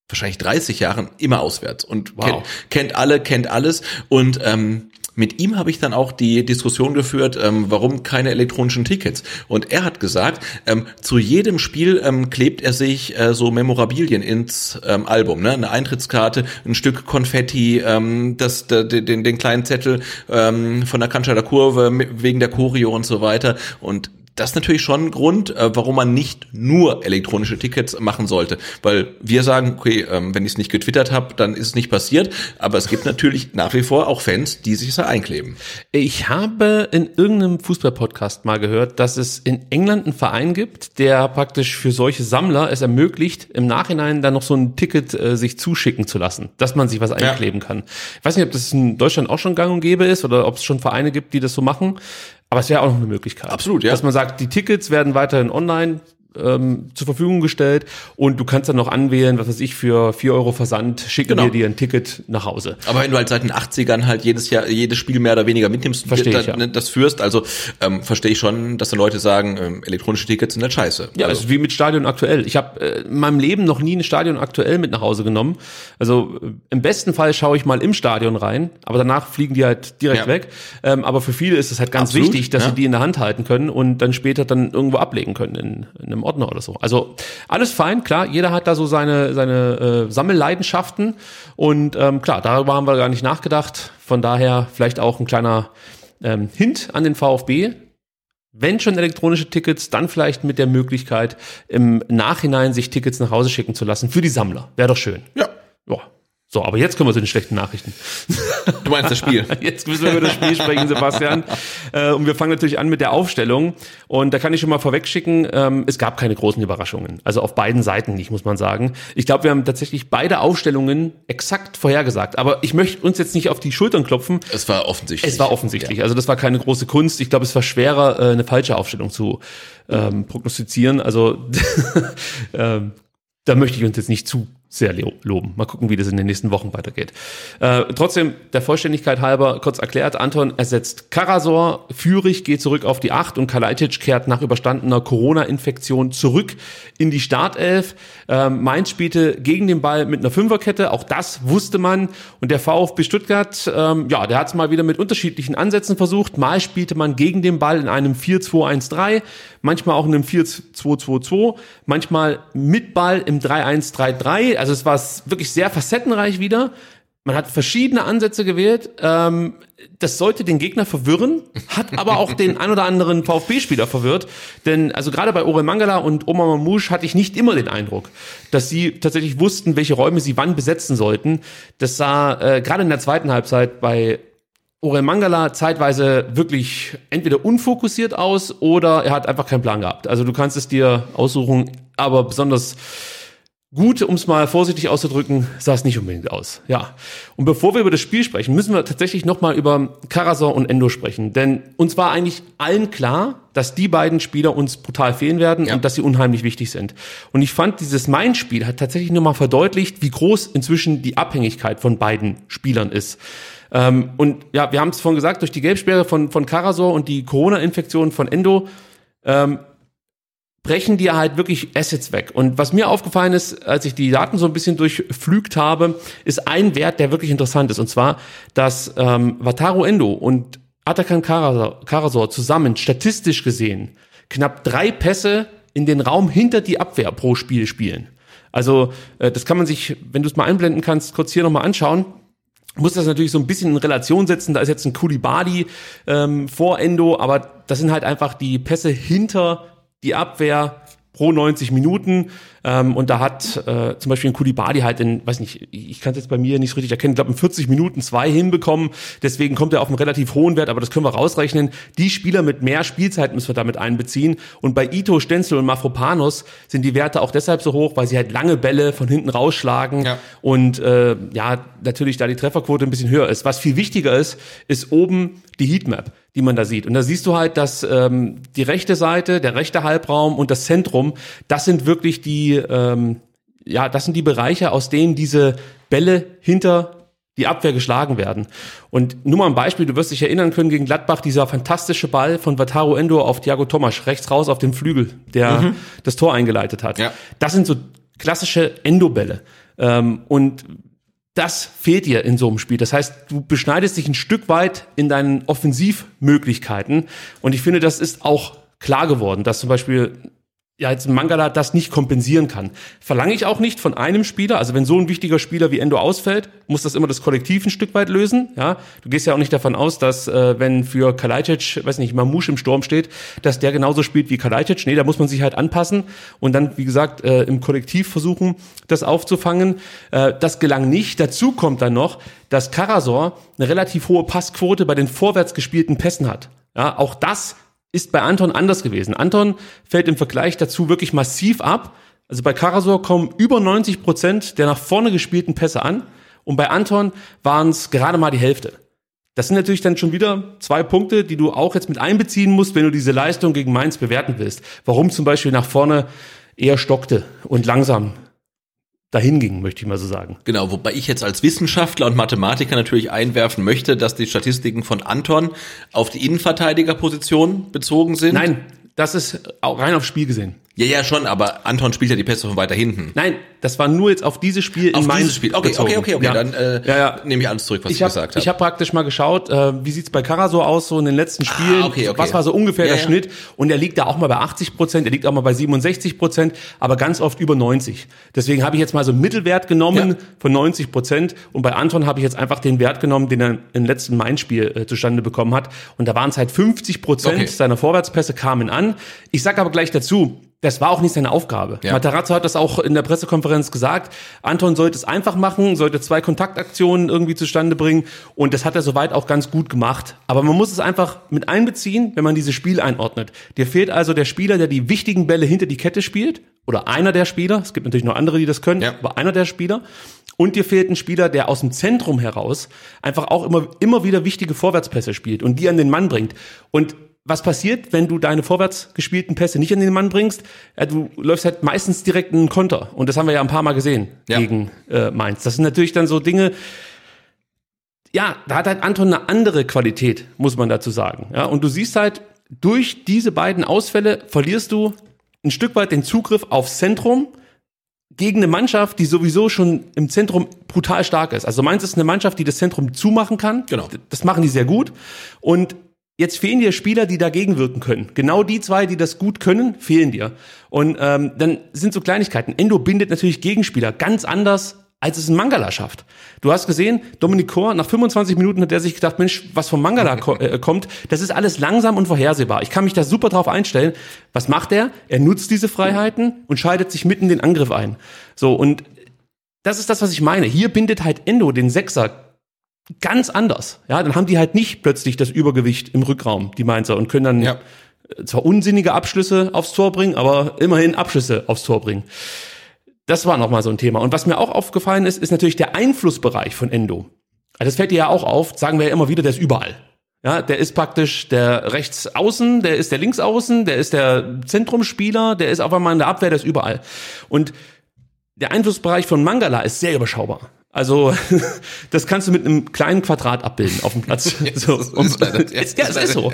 wahrscheinlich 30 Jahren immer auswärts und Wow. kennt, kennt alle, kennt alles und ähm, mit ihm habe ich dann auch die Diskussion geführt, ähm, warum keine elektronischen Tickets. Und er hat gesagt, ähm, zu jedem Spiel ähm, klebt er sich äh, so Memorabilien ins ähm, Album, ne? eine Eintrittskarte, ein Stück Konfetti, ähm, das, den, den kleinen Zettel ähm, von der Cannstatter Kurve wegen der Choreo und so weiter. Und das ist natürlich schon ein Grund, äh, warum man nicht nur elektronische Tickets machen sollte. Weil wir sagen, okay, ähm, wenn ich es nicht getwittert habe, dann ist es nicht passiert. Aber es gibt natürlich nach wie vor auch Fans, die sich da einkleben. Ich habe in irgendeinem Fußball-Podcast mal gehört, dass es in England einen Verein gibt, der praktisch für solche Sammler es ermöglicht, im Nachhinein dann noch so ein Ticket äh, sich zuschicken zu lassen, dass man sich was einkleben kann. Ich weiß nicht, ob das in Deutschland auch schon gang und gäbe ist oder ob es schon Vereine gibt, die das so machen. Aber es wäre auch noch eine Möglichkeit. Absolut, ja. Dass man sagt, die Tickets werden weiterhin online ähm, zur Verfügung gestellt und du kannst dann noch anwählen, was weiß ich, für 4 Euro Versand schicken Genau. wir dir ein Ticket nach Hause. Aber wenn du halt seit den 80ern halt jedes Jahr, jedes Spiel mehr oder weniger mitnimmst, Versteh da- ich, ja. ne, das führst, also ähm, verstehe ich schon, dass da Leute sagen, ähm, elektronische Tickets sind halt scheiße. Ja, also, das ist wie mit Stadion aktuell. Ich habe äh, in meinem Leben noch nie ein Stadion aktuell mit nach Hause genommen. Also äh, im besten Fall schaue ich mal im Stadion rein, aber danach fliegen die halt direkt Ja. weg. Ähm, aber für viele ist es halt ganz Absolut, wichtig, dass ja. sie die in der Hand halten können und dann später dann irgendwo ablegen können in, in einem Ordner oder so. Also alles fein, klar, jeder hat da so seine, seine äh, Sammelleidenschaften und ähm, klar, darüber haben wir gar nicht nachgedacht. Von daher vielleicht auch ein kleiner ähm, Hint an den VfB. Wenn schon elektronische Tickets, dann vielleicht mit der Möglichkeit, im Nachhinein sich Tickets nach Hause schicken zu lassen für die Sammler. Wäre doch schön. ja, Ja. So, aber jetzt kommen wir zu den schlechten Nachrichten. du meinst das Spiel. Jetzt müssen wir über das Spiel sprechen, Sebastian. Äh, und wir fangen natürlich an mit der Aufstellung. Und da kann ich schon mal vorwegschicken, ähm, es gab keine großen Überraschungen. Also auf beiden Seiten nicht, muss man sagen. Ich glaube, wir haben tatsächlich beide Aufstellungen exakt vorhergesagt. Aber ich möchte uns jetzt nicht auf die Schultern klopfen. Es war offensichtlich. Es war offensichtlich. Also das war keine große Kunst. Ich glaube, es war schwerer, äh, eine falsche Aufstellung zu ähm, prognostizieren. Also ähm, da möchte ich uns jetzt nicht zu sehr lo- loben. Mal gucken, wie das in den nächsten Wochen weitergeht. Äh, trotzdem, der Vollständigkeit halber, kurz erklärt, Anton ersetzt Karasor, Fürich geht zurück auf die Acht und Kalajdzic kehrt nach überstandener Corona-Infektion zurück in die Startelf. Ähm, Mainz spielte gegen den Ball mit einer Fünferkette, auch das wusste man. Und der VfB Stuttgart, ähm, ja, der hat es mal wieder mit unterschiedlichen Ansätzen versucht. Mal spielte man gegen den Ball in einem 4-2-1-3, manchmal auch in einem 4-2-2-2, manchmal mit Ball im 3-1-3-3. Also es war wirklich sehr facettenreich wieder. Man hat verschiedene Ansätze gewählt. Ähm, das sollte den Gegner verwirren, hat aber auch den ein oder anderen VfB-Spieler verwirrt. Denn also gerade bei Orel Mangala und Omar Mamouche hatte ich nicht immer den Eindruck, dass sie tatsächlich wussten, welche Räume sie wann besetzen sollten. Das sah äh, gerade in der zweiten Halbzeit bei Orel Mangala zeitweise wirklich entweder unfokussiert aus oder er hat einfach keinen Plan gehabt. Also du kannst es dir aussuchen, aber besonders gut, um es mal vorsichtig auszudrücken, sah es nicht unbedingt aus. Ja. Und bevor wir über das Spiel sprechen, müssen wir tatsächlich nochmal über Karasor und Endo sprechen. Denn uns war eigentlich allen klar, dass die beiden Spieler uns brutal fehlen werden Ja. und dass sie unheimlich wichtig sind. Und ich fand, dieses Main-Spiel hat tatsächlich nochmal verdeutlicht, wie groß inzwischen die Abhängigkeit von beiden Spielern ist. Ähm, und ja, wir haben es vorhin gesagt, durch die Gelbsperre von, von Karasor und die Corona-Infektion von Endo ähm, brechen dir halt wirklich Assets weg. Und was mir aufgefallen ist, als ich die Daten so ein bisschen durchflügt habe, ist ein Wert, der wirklich interessant ist. Und zwar, dass ähm, Wataru Endo und Atakan Karasor, Karasor zusammen statistisch gesehen knapp drei Pässe in den Raum hinter die Abwehr pro Spiel spielen. Also äh, das kann man sich, wenn du es mal einblenden kannst, kurz hier nochmal anschauen muss das natürlich so ein bisschen in Relation setzen. Da ist jetzt ein Kulibadi ähm, vor Endo, aber das sind halt einfach die Pässe hinter die Abwehr pro 90 Minuten. Ähm, und da hat äh, zum Beispiel ein Kulibadi halt in, weiß nicht, ich kann es jetzt bei mir nicht so richtig erkennen, ich glaube in 40 Minuten zwei hinbekommen. Deswegen kommt er auf einen relativ hohen Wert, aber das können wir rausrechnen. Die Spieler mit mehr Spielzeit müssen wir damit einbeziehen. Und bei Ito, Stenzel und Mafropanos sind die Werte auch deshalb so hoch, weil sie halt lange Bälle von hinten rausschlagen Ja. und äh, ja, natürlich da die Trefferquote ein bisschen höher ist. Was viel wichtiger ist, ist oben die Heatmap, die man da sieht. Und da siehst du halt, dass ähm, die rechte Seite, der rechte Halbraum und das Zentrum, das sind wirklich die, ähm, ja, das sind die Bereiche, aus denen diese Bälle hinter die Abwehr geschlagen werden. Und nur mal ein Beispiel, du wirst dich erinnern können, gegen Gladbach dieser fantastische Ball von Wataru Endo auf Thiago Tomasch, rechts raus auf dem Flügel, der das Tor eingeleitet hat. Ja. Das sind so klassische Endo-Bälle. Ähm, und das fehlt dir in so einem Spiel. Das heißt, du beschneidest dich ein Stück weit in deinen Offensivmöglichkeiten. Und ich finde, das ist auch klar geworden, dass zum Beispiel ja jetzt Mangala das nicht kompensieren kann. Verlange ich auch nicht von einem Spieler. Also wenn so ein wichtiger Spieler wie Endo ausfällt, muss das immer das Kollektiv ein Stück weit lösen. Ja, du gehst ja auch nicht davon aus, dass äh, wenn für Kalajdzic, weiß nicht, Mamouche im Sturm steht, dass der genauso spielt wie Kalajdzic. Nee, da muss man sich halt anpassen und dann, wie gesagt, äh, im Kollektiv versuchen, das aufzufangen. Äh, das gelang nicht. Dazu kommt dann noch, dass Karasor eine relativ hohe Passquote bei den vorwärts gespielten Pässen hat. Ja, auch das ist bei Anton anders gewesen. Anton fällt im Vergleich dazu wirklich massiv ab. Also bei Karasor kommen über 90 Prozent der nach vorne gespielten Pässe an und bei Anton waren es gerade mal die Hälfte. Das sind natürlich dann schon wieder zwei Punkte, die du auch jetzt mit einbeziehen musst, wenn du diese Leistung gegen Mainz bewerten willst. Warum zum Beispiel nach vorne eher stockte und langsam dahin ging, möchte ich mal so sagen. Genau, wobei ich jetzt als Wissenschaftler und Mathematiker natürlich einwerfen möchte, dass die Statistiken von Anton auf die Innenverteidigerposition bezogen sind. Nein, das ist auch rein aufs Spiel gesehen. Ja, ja, schon, aber Anton spielt ja die Pässe von weiter hinten. Nein, das war nur jetzt auf dieses Spiel Auf in Mainz dieses Spiel. Okay, okay, okay, okay. Ja. Dann äh, Ja, ja. nehme ich alles zurück, was ich, ich habe gesagt habe. ich hab praktisch mal geschaut, äh, wie sieht's bei Karasor aus, so in den letzten Spielen. Ah, okay, okay. Was war so ungefähr der. Schnitt? Und er liegt da auch mal bei 80 Prozent, er liegt auch mal bei 67 Prozent, aber ganz oft über 90. Deswegen habe ich jetzt mal so einen Mittelwert genommen von 90 Prozent. Und bei Anton habe ich jetzt einfach den Wert genommen, den er im letzten Main-Spiel äh, zustande bekommen hat. Und da waren es halt 50 Prozent seiner Vorwärtspässe kamen an. Ich sage aber gleich dazu, das war auch nicht seine Aufgabe. Ja. Matarazzo hat das auch in der Pressekonferenz gesagt. Anton sollte es einfach machen, sollte zwei Kontaktaktionen irgendwie zustande bringen. Und das hat er soweit auch ganz gut gemacht. Aber man muss es einfach mit einbeziehen, wenn man dieses Spiel einordnet. Dir fehlt also der Spieler, der die wichtigen Bälle hinter die Kette spielt. Oder einer der Spieler. Es gibt natürlich noch andere, die das können. Ja. Aber einer der Spieler. Und dir fehlt ein Spieler, der aus dem Zentrum heraus einfach auch immer, immer wieder wichtige Vorwärtspässe spielt und die an den Mann bringt. Und was passiert, wenn du deine vorwärts gespielten Pässe nicht an den Mann bringst? Ja, du läufst halt meistens direkt in einen Konter. Und das haben wir ja ein paar Mal gesehen Ja. gegen äh, Mainz. Das sind natürlich dann so Dinge, ja, da hat halt Anton eine andere Qualität, muss man dazu sagen. Ja, und du siehst halt, durch diese beiden Ausfälle verlierst du ein Stück weit den Zugriff aufs Zentrum gegen eine Mannschaft, die sowieso schon im Zentrum brutal stark ist. Also Mainz ist eine Mannschaft, die das Zentrum zumachen kann. Genau. Das machen die sehr gut. Und jetzt fehlen dir Spieler, die dagegen wirken können. Genau die zwei, die das gut können, fehlen dir. Und ähm, dann sind so Kleinigkeiten. Endo bindet natürlich Gegenspieler ganz anders, als es ein Mangala schafft. Du hast gesehen, Dominik Kor, nach 25 Minuten hat er sich gedacht, Mensch, was vom Mangala ko äh, kommt, das ist alles langsam und vorhersehbar. Ich kann mich da super drauf einstellen. Was macht er? Er nutzt diese Freiheiten und schaltet sich mitten in den Angriff ein. So, und das ist das, was ich meine. Hier bindet halt Endo den Sechser ganz anders. Ja, dann haben die halt nicht plötzlich das Übergewicht im Rückraum, die Mainzer, und können dann Ja. äh, zwar unsinnige Abschlüsse aufs Tor bringen, aber immerhin Abschlüsse aufs Tor bringen. Das war nochmal so ein Thema. Und was mir auch aufgefallen ist, ist natürlich der Einflussbereich von Endo. Also das fällt dir ja auch auf, sagen wir ja immer wieder, der ist überall. Ja, der ist praktisch der Rechtsaußen, der ist der Linksaußen, der ist der Zentrumspieler, der ist auf einmal in der Abwehr, der ist überall. Und der Einflussbereich von Mangala ist sehr überschaubar. Also das kannst du mit einem kleinen Quadrat abbilden auf dem Platz. so. leider- ja, es ist so.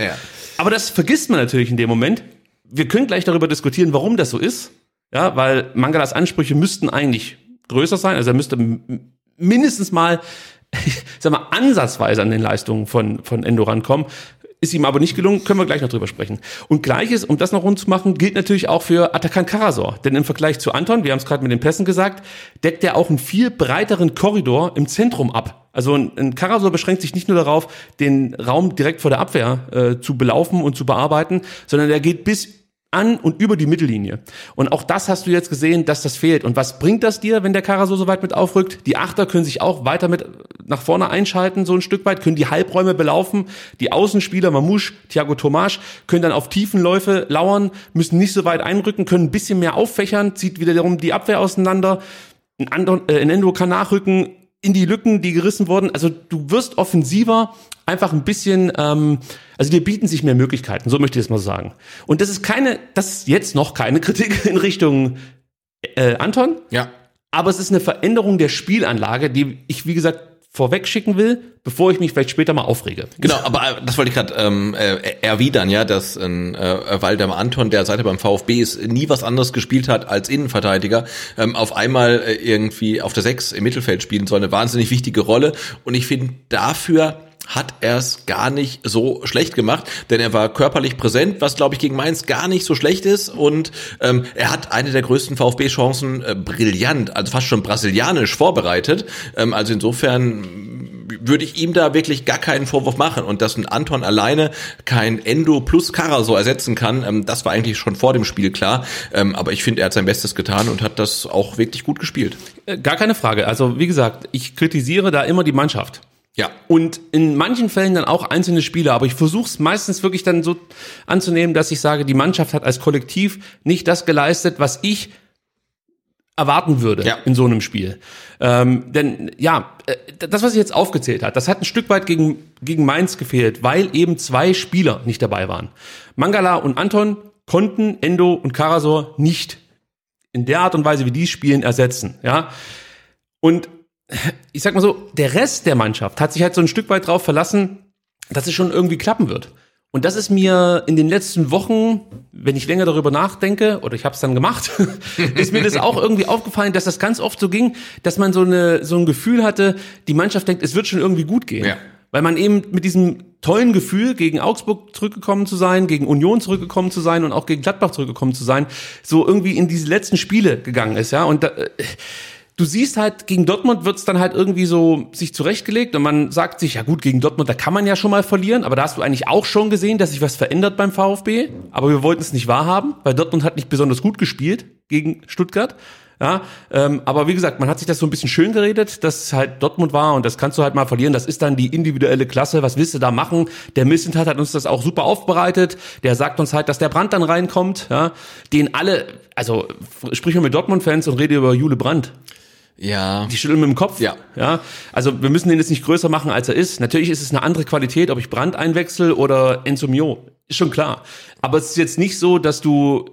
Aber das vergisst man natürlich in dem Moment. Wir können gleich darüber diskutieren, warum das so ist. Ja, weil Mangalas Ansprüche müssten eigentlich größer sein. Also er müsste mindestens mal, ich sag mal, ansatzweise an den Leistungen von, von Endo rankommen. Ist ihm aber nicht gelungen, können wir gleich noch drüber sprechen. Und gleiches, um das noch rund zu machen, gilt natürlich auch für Atakan Karasor. Denn im Vergleich zu Anton, wir haben es gerade mit den Pässen gesagt, deckt er auch einen viel breiteren Korridor im Zentrum ab. Also ein, ein Karasor beschränkt sich nicht nur darauf, den Raum direkt vor der Abwehr äh, zu belaufen und zu bearbeiten, sondern er geht bis an und über die Mittellinie. Und auch das hast du jetzt gesehen, dass das fehlt. Und was bringt das dir, wenn der Karasor so weit mit aufrückt? Die Achter können sich auch weiter mit nach vorne einschalten, so ein Stück weit, können die Halbräume belaufen. Die Außenspieler, Mamouche, Thiago Tomasch, können dann auf Tiefenläufe lauern, müssen nicht so weit einrücken, können ein bisschen mehr auffächern, zieht wiederum die Abwehr auseinander. Ein, äh, ein Endo kann nachrücken, in die Lücken, die gerissen wurden. Also du wirst offensiver, einfach ein bisschen, ähm, also dir bieten sich mehr Möglichkeiten, so möchte ich es mal sagen. Und das ist keine, das ist jetzt noch keine Kritik in Richtung äh, Anton. Ja. Aber es ist eine Veränderung der Spielanlage, die ich, wie gesagt, vorweg schicken will, bevor ich mich vielleicht später mal aufrege. Genau, aber äh, das wollte ich gerade ähm, äh, erwidern, ja, dass äh, Waldemar Anton, der seit er beim VfB ist, nie was anderes gespielt hat als Innenverteidiger, ähm, auf einmal äh, irgendwie auf der Sechs im Mittelfeld spielen soll, eine wahnsinnig wichtige Rolle. Und ich finde dafür hat er es gar nicht so schlecht gemacht, denn er war körperlich präsent, was glaube ich gegen Mainz gar nicht so schlecht ist und ähm, er hat eine der größten VfB-Chancen äh, brillant, also fast schon brasilianisch vorbereitet. Ähm, also insofern würde ich ihm da wirklich gar keinen Vorwurf machen und dass ein Anton alleine kein Endo plus Kara so ersetzen kann, ähm, das war eigentlich schon vor dem Spiel klar. Ähm, aber ich finde, er hat sein Bestes getan und hat das auch wirklich gut gespielt. Äh, gar keine Frage. Also wie gesagt, ich kritisiere da immer die Mannschaft. Ja. Und in manchen Fällen dann auch einzelne Spieler, aber ich versuche es meistens wirklich dann so anzunehmen, dass ich sage, die Mannschaft hat als Kollektiv nicht das geleistet, was ich erwarten würde Ja. in so einem Spiel. Ähm, denn ja, äh, das, was ich jetzt aufgezählt hat, das hat ein Stück weit gegen, gegen Mainz gefehlt, weil eben zwei Spieler nicht dabei waren. Mangala und Anton konnten Endo und Karasor nicht in der Art und Weise, wie die spielen, ersetzen. Ja, und ich sag mal so, der Rest der Mannschaft hat sich halt so ein Stück weit drauf verlassen, dass es schon irgendwie klappen wird. Und das ist mir in den letzten Wochen, wenn ich länger darüber nachdenke, oder ich habe es dann gemacht, ist mir das auch irgendwie aufgefallen, dass das ganz oft so ging, dass man so, eine, so ein Gefühl hatte, die Mannschaft denkt, es wird schon irgendwie gut gehen. Ja. Weil man eben mit diesem tollen Gefühl, gegen Augsburg zurückgekommen zu sein, gegen Union zurückgekommen zu sein und auch gegen Gladbach zurückgekommen zu sein, so irgendwie in diese letzten Spiele gegangen ist, ja. Und da, äh, du siehst halt, gegen Dortmund wird's dann halt irgendwie so sich zurechtgelegt und man sagt sich, ja gut, gegen Dortmund, da kann man ja schon mal verlieren, aber da hast du eigentlich auch schon gesehen, dass sich was verändert beim VfB, aber wir wollten es nicht wahrhaben, weil Dortmund hat nicht besonders gut gespielt gegen Stuttgart. Ja, ähm, aber wie gesagt, man hat sich das so ein bisschen schön geredet, dass halt Dortmund war und das kannst du halt mal verlieren. Das ist dann die individuelle Klasse. Was willst du da machen? Der Missentat hat uns das auch super aufbereitet. Der sagt uns halt, dass der Brand dann reinkommt, ja, den alle, also sprich mal mit Dortmund-Fans und rede über Jule Brandt. Ja. Die schütteln mit dem Kopf. Ja. ja. Also wir müssen den jetzt nicht größer machen, als er ist. Natürlich ist es eine andere Qualität, ob ich Brand einwechsel oder Enzo Mio. Ist schon klar. Aber es ist jetzt nicht so, dass du.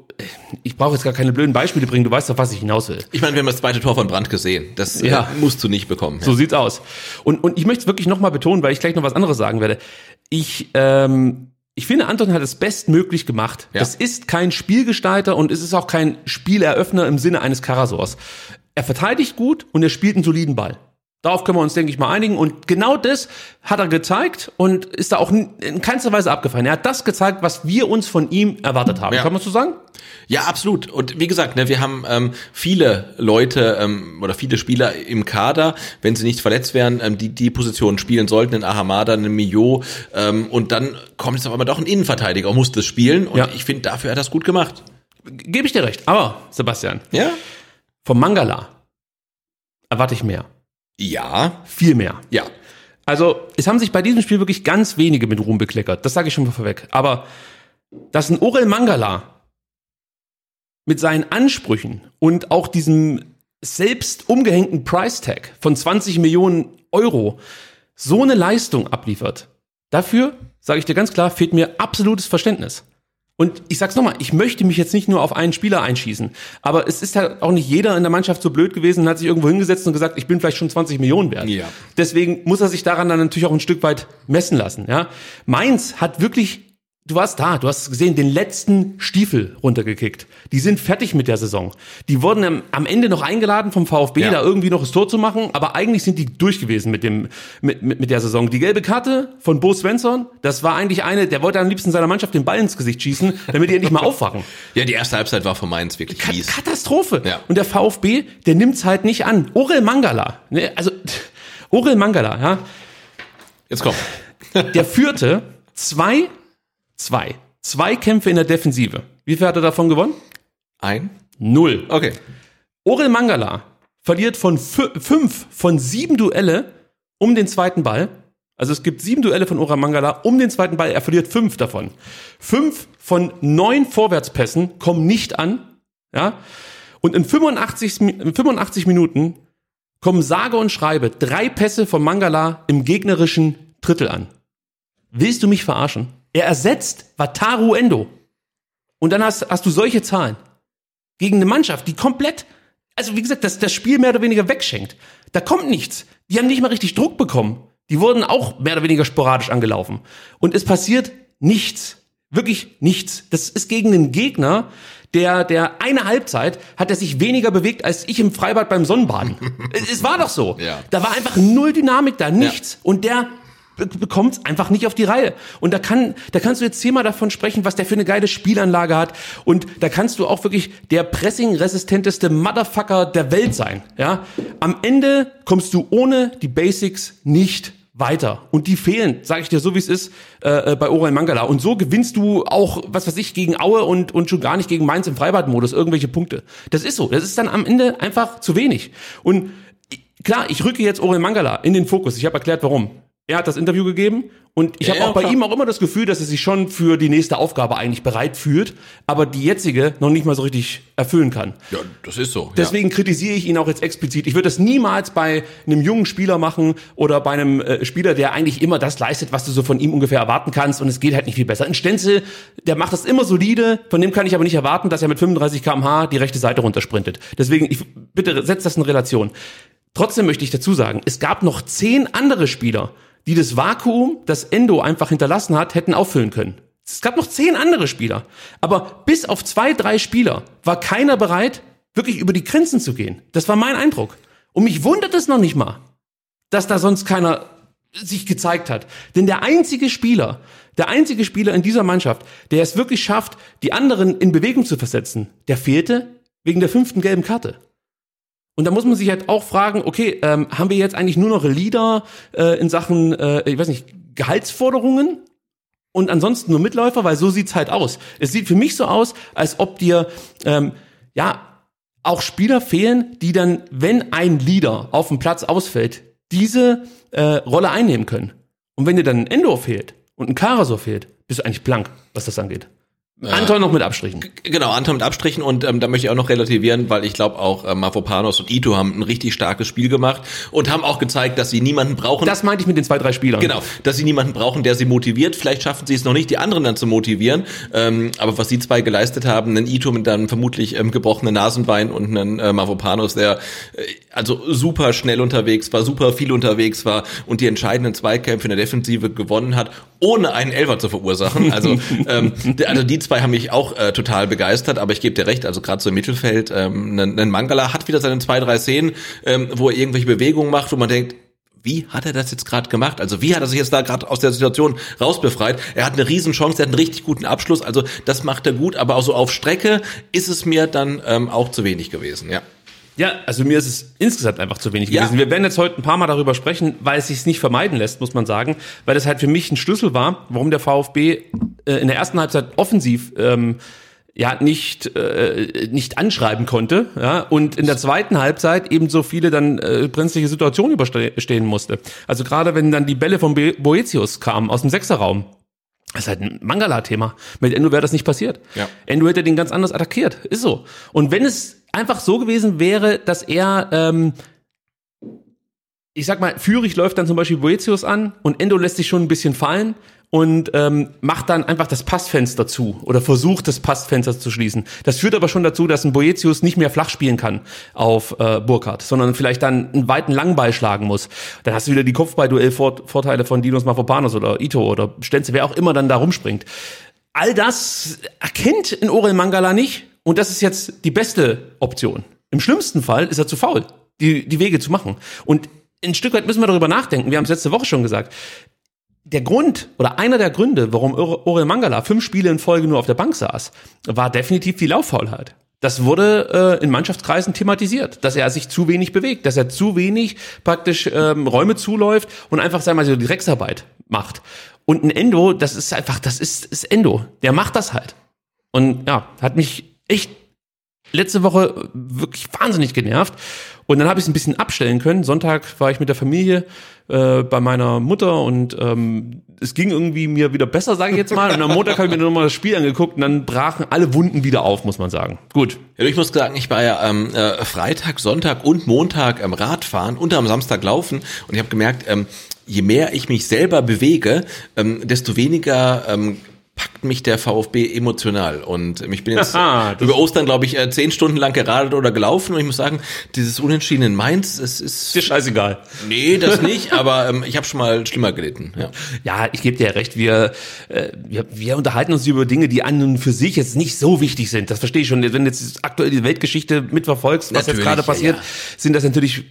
Ich brauche jetzt gar keine blöden Beispiele bringen. Du weißt doch, was ich hinaus will. Ich meine, wir haben das zweite Tor von Brandt gesehen. Das Ja. äh, musst du nicht bekommen. So sieht's aus. Und, und ich möchte es wirklich nochmal betonen, weil ich gleich noch was anderes sagen werde. Ich, ähm, ich finde, Anton hat es bestmöglich gemacht. Ja. Es ist kein Spielgestalter und es ist auch kein Spieleröffner im Sinne eines Karasors. Er verteidigt gut und er spielt einen soliden Ball. Darauf können wir uns, denke ich, mal einigen. Und genau das hat er gezeigt und ist da auch in keinster Weise abgefallen. Er hat das gezeigt, was wir uns von ihm erwartet haben. Ja. Kann man so sagen? Ja, absolut. Und wie gesagt, ne, wir haben ähm, viele Leute ähm, oder viele Spieler im Kader, wenn sie nicht verletzt wären, ähm, die die Position spielen sollten, in Ahamada, in Mio. Ähm, und dann kommt jetzt auf einmal doch ein Innenverteidiger und muss das spielen. Und Ja. ich finde, dafür hat er das gut gemacht. Gebe ich dir recht. Aber, Sebastian, Ja? Vom Mangala erwarte ich mehr. Ja. Viel mehr. Ja. Also, es haben sich bei diesem Spiel wirklich ganz wenige mit Ruhm bekleckert. Das sage ich schon mal vorweg. Aber, dass ein Orel Mangala mit seinen Ansprüchen und auch diesem selbst umgehängten Price Tag von 20 Millionen Euro so eine Leistung abliefert, dafür, sage ich dir ganz klar, fehlt mir absolutes Verständnis. Und ich sag's nochmal, ich möchte mich jetzt nicht nur auf einen Spieler einschießen, aber es ist halt auch nicht jeder in der Mannschaft so blöd gewesen und hat sich irgendwo hingesetzt und gesagt, ich bin vielleicht schon 20 Millionen wert. Ja. Deswegen muss er sich daran dann natürlich auch ein Stück weit messen lassen. Ja? Mainz hat wirklich du warst da, du hast gesehen, den letzten Stiefel runtergekickt. Die sind fertig mit der Saison. Die wurden am, am Ende noch eingeladen vom VfB, Ja. da irgendwie noch das Tor zu machen, aber eigentlich sind die durch gewesen mit dem, mit, mit, mit der Saison. Die gelbe Karte von Bo Svensson, das war eigentlich eine, der wollte am liebsten seiner Mannschaft den Ball ins Gesicht schießen, damit die endlich mal aufwachen. Ja, die erste Halbzeit war von Mainz wirklich Ka- fies. Katastrophe. Ja. Und der VfB, der nimmt's halt nicht an. Orel Mangala, ne, also Orel Mangala, ja, Jetzt komm. der führte zwei, zwei, zwei Kämpfe in der Defensive. Wie viel hat er davon gewonnen? Ein? Null. Okay. Orel Mangala verliert von fü- fünf von sieben Duelle um den zweiten Ball. Also es gibt sieben Duelle von Orel Mangala um den zweiten Ball. Er verliert fünf davon. Fünf von neun Vorwärtspässen kommen nicht an. Ja. Und in 85, Mi- in 85 Minuten kommen sage und schreibe drei Pässe von Mangala im gegnerischen Drittel an. Willst du mich verarschen? Er ersetzt Wataru Endo. Und dann hast, hast du solche Zahlen. Gegen eine Mannschaft, die komplett, also wie gesagt, das, das Spiel mehr oder weniger wegschenkt. Da kommt nichts. Die haben nicht mal richtig Druck bekommen. Die wurden auch mehr oder weniger sporadisch angelaufen. Und es passiert nichts. Wirklich nichts. Das ist gegen einen Gegner, der, der eine Halbzeit hat er sich weniger bewegt als ich im Freibad beim Sonnenbaden. es, war doch so. Ja. Da war einfach null Dynamik da, nichts. Und der bekommt es einfach nicht auf die Reihe. Und da kann, da kannst du jetzt zehnmal davon sprechen, was der für eine geile Spielanlage hat. Und da kannst du auch wirklich der pressing-resistenteste Motherfucker der Welt sein. Ja, am Ende kommst du ohne die Basics nicht weiter. Und die fehlen, sage ich dir so wie es ist, äh, äh, bei Orel Mangala. Und so gewinnst du auch, was weiß ich, gegen Aue und, und schon gar nicht gegen Mainz im Freibadmodus irgendwelche Punkte. Das ist so. Das ist dann am Ende einfach zu wenig. Und klar, ich rücke jetzt Orel Mangala in den Fokus. Ich habe erklärt, warum. Er hat das Interview gegeben und ich Ja, habe ja, auch bei klar. ihm auch immer das Gefühl, dass er sich schon für die nächste Aufgabe eigentlich bereit fühlt, aber die jetzige noch nicht mal so richtig erfüllen kann. Ja, das ist so. Deswegen kritisiere ich ihn auch jetzt explizit. Ich würde das niemals bei einem jungen Spieler machen oder bei einem äh, Spieler, der eigentlich immer das leistet, was du so von ihm ungefähr erwarten kannst und es geht halt nicht viel besser. Ein Stenzel, der macht das immer solide, von dem kann ich aber nicht erwarten, dass er mit 35 km/h die rechte Seite runtersprintet. Deswegen, ich bitte setzt das in Relation. Trotzdem möchte ich dazu sagen, es gab noch zehn andere Spieler, die das Vakuum, das Endo einfach hinterlassen hat, hätten auffüllen können. Es gab noch zehn andere Spieler. Aber bis auf zwei, drei Spieler war keiner bereit, wirklich über die Grenzen zu gehen. Das war mein Eindruck. Und mich wundert es noch nicht mal, dass da sonst keiner sich gezeigt hat. Denn der einzige Spieler, der einzige Spieler in dieser Mannschaft, der es wirklich schafft, die anderen in Bewegung zu versetzen, der fehlte wegen der fünften gelben Karte. Und da muss man sich halt auch fragen, okay, ähm, haben wir jetzt eigentlich nur noch Leader äh, in Sachen, äh, ich weiß nicht, Gehaltsforderungen und ansonsten nur Mitläufer, weil so sieht's halt aus. Es sieht für mich so aus, als ob dir ähm, ja auch Spieler fehlen, die dann, wenn ein Leader auf dem Platz ausfällt, diese äh, Rolle einnehmen können. Und wenn dir dann ein Endor fehlt und ein Karasor fehlt, bist du eigentlich blank, was das angeht. Anton noch mit Abstrichen. Genau, Anton mit Abstrichen und ähm, da möchte ich auch noch relativieren, weil ich glaube auch ähm, Mavropanos und Ito haben ein richtig starkes Spiel gemacht und haben auch gezeigt, dass sie niemanden brauchen. Das meinte ich mit den zwei, drei Spielern. Genau, dass sie niemanden brauchen, der sie motiviert. Vielleicht schaffen sie es noch nicht, die anderen dann zu motivieren. Ähm, aber was die zwei geleistet haben, einen Ito mit einem vermutlich ähm, gebrochenen Nasenbein und einen äh, Mavropanos, der äh, also super schnell unterwegs war, super viel unterwegs war und die entscheidenden Zweikämpfe in der Defensive gewonnen hat, ohne einen Elfer zu verursachen. Also, ähm, also die zwei haben mich auch äh, total begeistert, aber ich gebe dir recht, also gerade so im Mittelfeld, ähm, ein Mangala hat wieder seine zwei, drei Szenen, ähm, wo er irgendwelche Bewegungen macht, wo man denkt, wie hat er das jetzt gerade gemacht? Also wie hat er sich jetzt da gerade aus der Situation rausbefreit? Er hat eine Riesenchance, er hat einen richtig guten Abschluss, also das macht er gut, aber auch so auf Strecke ist es mir dann ähm, auch zu wenig gewesen, ja. Ja, also mir ist es insgesamt einfach zu wenig Ja. gewesen. Wir werden jetzt heute ein paar Mal darüber sprechen, weil es sich nicht vermeiden lässt, muss man sagen, weil das halt für mich ein Schlüssel war, warum der VfB äh, in der ersten Halbzeit offensiv ähm, ja nicht äh, nicht anschreiben konnte, ja, und in der zweiten Halbzeit eben so viele dann äh, brenzliche Situationen überstehen musste. Also gerade wenn dann die Bälle von Be Boetius kamen aus dem Sechserraum, das ist halt ein Mangala-Thema. Mit Endo wäre das nicht passiert. Ja. Endo hätte den ganz anders attackiert. Ist so. Und wenn es einfach so gewesen wäre, dass er, ähm, ich sag mal, Führig läuft dann zum Beispiel Boetius an und Endo lässt sich schon ein bisschen fallen und ähm, macht dann einfach das Passfenster zu oder versucht das Passfenster zu schließen. Das führt aber schon dazu, dass ein Boetius nicht mehr flach spielen kann auf äh, Burkhardt, sondern vielleicht dann einen weiten Langball schlagen muss. Dann hast du wieder die Kopfballduell-Vorteile von Dinos Mafropanos oder Ito oder Stenze, wer auch immer dann da rumspringt. all das erkennt in Orel Mangala nicht und das ist jetzt die beste Option. Im schlimmsten Fall ist er zu faul, die, die Wege zu machen. Und ein Stück weit müssen wir darüber nachdenken. Wir haben es letzte Woche schon gesagt. Der Grund oder einer der Gründe, warum Orel Mangala fünf Spiele in Folge nur auf der Bank saß, war definitiv die Lauffaulheit. Das wurde äh, in Mannschaftskreisen thematisiert, dass er sich zu wenig bewegt, dass er zu wenig praktisch ähm, Räume zuläuft und einfach, sagen wir mal, so Drecksarbeit macht. Und ein Endo, das ist einfach, das ist, ist Endo. Der macht das halt. Und ja, hat mich echt letzte Woche wirklich wahnsinnig genervt. Und dann habe ich es ein bisschen abstellen können. Sonntag war ich mit der Familie äh, bei meiner Mutter und ähm, es ging irgendwie mir wieder besser, sage ich jetzt mal. Und am Montag habe ich mir nochmal das Spiel angeguckt und dann brachen alle Wunden wieder auf, muss man sagen. Gut. Ja, ich muss sagen, ich war ja ähm, äh, Freitag, Sonntag und Montag am Radfahren und am Samstag laufen und ich habe gemerkt, ähm, je mehr ich mich selber bewege, ähm, desto weniger ähm, packt mich der VfB emotional. Und ich bin jetzt Aha, über Ostern, glaube ich, äh, zehn Stunden lang geradelt oder gelaufen. Und ich muss sagen, dieses Unentschieden in Mainz, es ist... Dir scheißegal. Nee, das nicht, aber ähm, ich habe schon mal schlimmer gelitten. Ja, ja ich gebe dir recht. Wir, äh, wir, wir unterhalten uns über Dinge, die an und für sich jetzt nicht so wichtig sind. Das verstehe ich schon. Wenn du jetzt aktuell die Weltgeschichte mitverfolgst, was natürlich, jetzt gerade passiert, ja, ja. sind das natürlich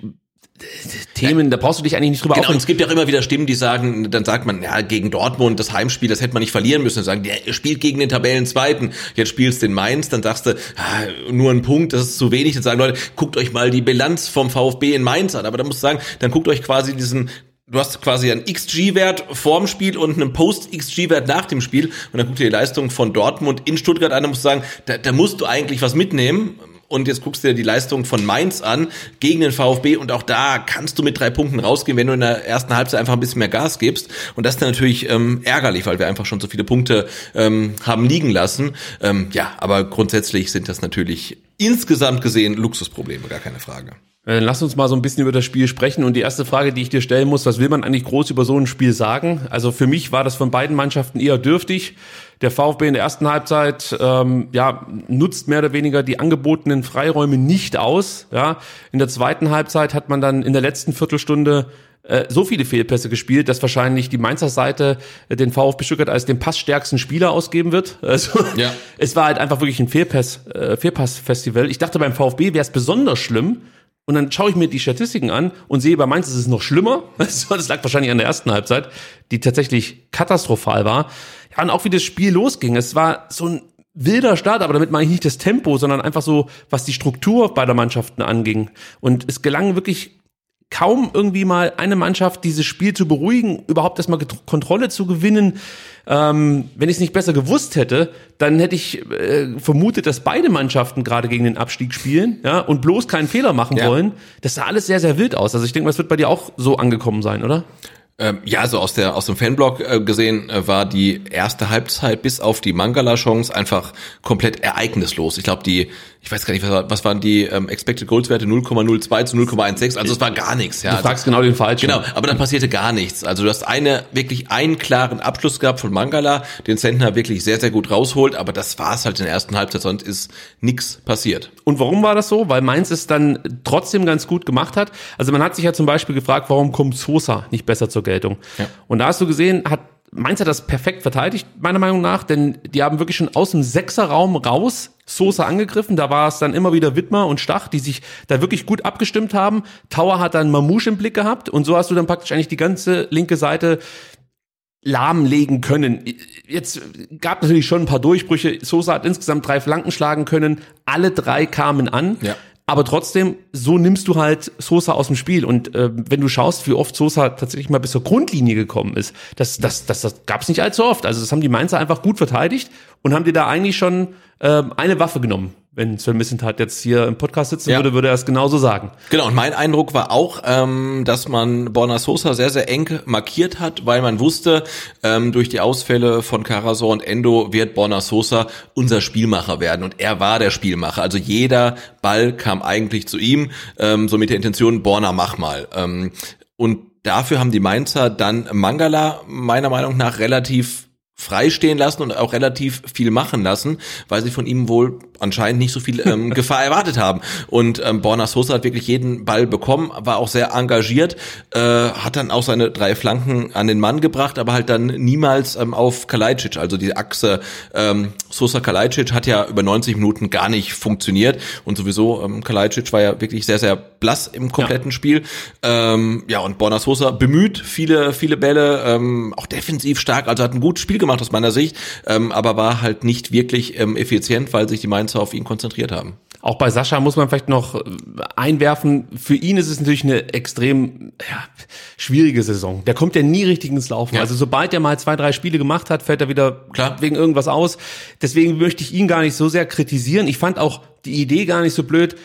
Themen, da brauchst du dich eigentlich nicht drüber genau, aufregen. Es gibt ja auch immer wieder Stimmen, die sagen, dann sagt man, ja, gegen Dortmund, das Heimspiel, das hätte man nicht verlieren müssen. Dann sagen, der spielt gegen den Tabellenzweiten. Jetzt spielst du in Mainz, dann sagst du, ah, nur ein Punkt, das ist zu wenig. Dann sagen Leute, guckt euch mal die Bilanz vom VfB in Mainz an. Aber da musst du sagen, dann guckt euch quasi diesen du hast quasi einen XG-Wert vorm Spiel und einen Post-XG-Wert nach dem Spiel und dann guck dir die Leistung von Dortmund in Stuttgart an und musst sagen, da, da musst du eigentlich was mitnehmen und jetzt guckst du dir die Leistung von Mainz an gegen den VfB und auch da kannst du mit drei Punkten rausgehen, wenn du in der ersten Halbzeit einfach ein bisschen mehr Gas gibst. Und das ist natürlich ähm, ärgerlich, weil wir einfach schon so viele Punkte ähm, haben liegen lassen. Ähm, ja, aber grundsätzlich sind das natürlich insgesamt gesehen Luxusprobleme, gar keine Frage. Äh, lass uns mal so ein bisschen über das Spiel sprechen. Und die erste Frage, die ich dir stellen muss, was will man eigentlich groß über so ein Spiel sagen? Also für mich war das von beiden Mannschaften eher dürftig. Der VfB in der ersten Halbzeit ähm, ja, nutzt mehr oder weniger die angebotenen Freiräume nicht aus. Ja. In der zweiten Halbzeit hat man dann in der letzten Viertelstunde äh, so viele Fehlpässe gespielt, dass wahrscheinlich die Mainzer Seite den VfB Stuttgart als den passstärksten Spieler ausgeben wird. Also ja. es war halt einfach wirklich ein Fehlpass, äh, Fehlpass-Festival. Ich dachte beim VfB wäre es besonders schlimm, und dann schaue ich mir die Statistiken an und sehe, bei Mainz ist es noch schlimmer. Das lag wahrscheinlich an der ersten Halbzeit, die tatsächlich katastrophal war. Ja, und auch wie das Spiel losging. Es war so ein wilder Start, aber damit meine ich nicht das Tempo, sondern einfach so, was die Struktur beider Mannschaften anging. Und es gelang wirklich kaum irgendwie mal eine Mannschaft dieses Spiel zu beruhigen, überhaupt erstmal Kontrolle zu gewinnen. Ähm, wenn ich es nicht besser gewusst hätte, dann hätte ich äh, vermutet, dass beide Mannschaften gerade gegen den Abstieg spielen, ja, und bloß keinen Fehler machen ja. wollen. Das sah alles sehr, sehr wild aus. Also ich denke, das wird bei dir auch so angekommen sein, oder? Ähm, ja, so aus der aus dem Fanblog äh, gesehen äh, war die erste Halbzeit bis auf die Mangala-Chance einfach komplett ereignislos. Ich glaube, die ich weiß gar nicht, was, was waren die ähm, Expected Goals Werte 0,02 zu 0,16, also es war gar nichts. Ja. Du fragst genau den Falschen. Genau, aber dann passierte gar nichts. Also du hast eine wirklich einen klaren Abschluss gehabt von Mangala, den Sentner wirklich sehr sehr gut rausholt, aber das war es halt in der ersten Halbzeit, sonst ist nichts passiert. Und warum war das so? Weil Mainz es dann trotzdem ganz gut gemacht hat. Also man hat sich ja zum Beispiel gefragt, warum kommt Sosa nicht besser zur Geltung? Ja. Und da hast du gesehen, hat Mainz hat das perfekt verteidigt, meiner Meinung nach, denn die haben wirklich schon aus dem Sechserraum raus Sosa angegriffen. Da war es dann immer wieder Wittmer und Stach, die sich da wirklich gut abgestimmt haben. Tower hat dann Mamouche im Blick gehabt und so hast du dann praktisch eigentlich die ganze linke Seite lahmlegen können. Jetzt gab natürlich schon ein paar Durchbrüche. Sosa hat insgesamt drei Flanken schlagen können. Alle drei kamen an. Ja. Aber trotzdem, so nimmst du halt Sosa aus dem Spiel. Und äh, wenn du schaust, wie oft Sosa tatsächlich mal bis zur Grundlinie gekommen ist, das, das, das, das gab es nicht allzu oft. Also das haben die Mainzer einfach gut verteidigt und haben dir da eigentlich schon äh, eine Waffe genommen wenn Sven Missentat jetzt hier im Podcast sitzen ja. würde, würde er es genauso sagen. Genau, und mein Eindruck war auch, ähm, dass man Borna Sosa sehr, sehr eng markiert hat, weil man wusste, ähm, durch die Ausfälle von Karasor und Endo wird Borna Sosa unser Spielmacher werden. Und er war der Spielmacher. Also jeder Ball kam eigentlich zu ihm, ähm, so mit der Intention, Borna, mach mal. Ähm, und dafür haben die Mainzer dann Mangala meiner Meinung nach relativ freistehen lassen und auch relativ viel machen lassen, weil sie von ihm wohl anscheinend nicht so viel ähm, Gefahr erwartet haben. Und ähm, Borna Sosa hat wirklich jeden Ball bekommen, war auch sehr engagiert, äh, hat dann auch seine drei Flanken an den Mann gebracht, aber halt dann niemals ähm, auf Kalajdzic. Also die Achse ähm, Sosa Kalajdzic hat ja über 90 Minuten gar nicht funktioniert und sowieso ähm, Kalajdzic war ja wirklich sehr sehr blass im kompletten ja. Spiel. Ähm, ja und Borna Sosa bemüht viele viele Bälle, ähm, auch defensiv stark, also hat ein gutes Spiel gemacht aus meiner Sicht, ähm, aber war halt nicht wirklich ähm, effizient, weil sich die Mainzer auf ihn konzentriert haben. Auch bei Sascha muss man vielleicht noch äh, einwerfen, für ihn ist es natürlich eine extrem ja, schwierige Saison. Der kommt ja nie richtig ins Laufen. Ja. Also sobald er mal zwei, drei Spiele gemacht hat, fällt er wieder Klar. wegen irgendwas aus. Deswegen möchte ich ihn gar nicht so sehr kritisieren. Ich fand auch die Idee gar nicht so blöd,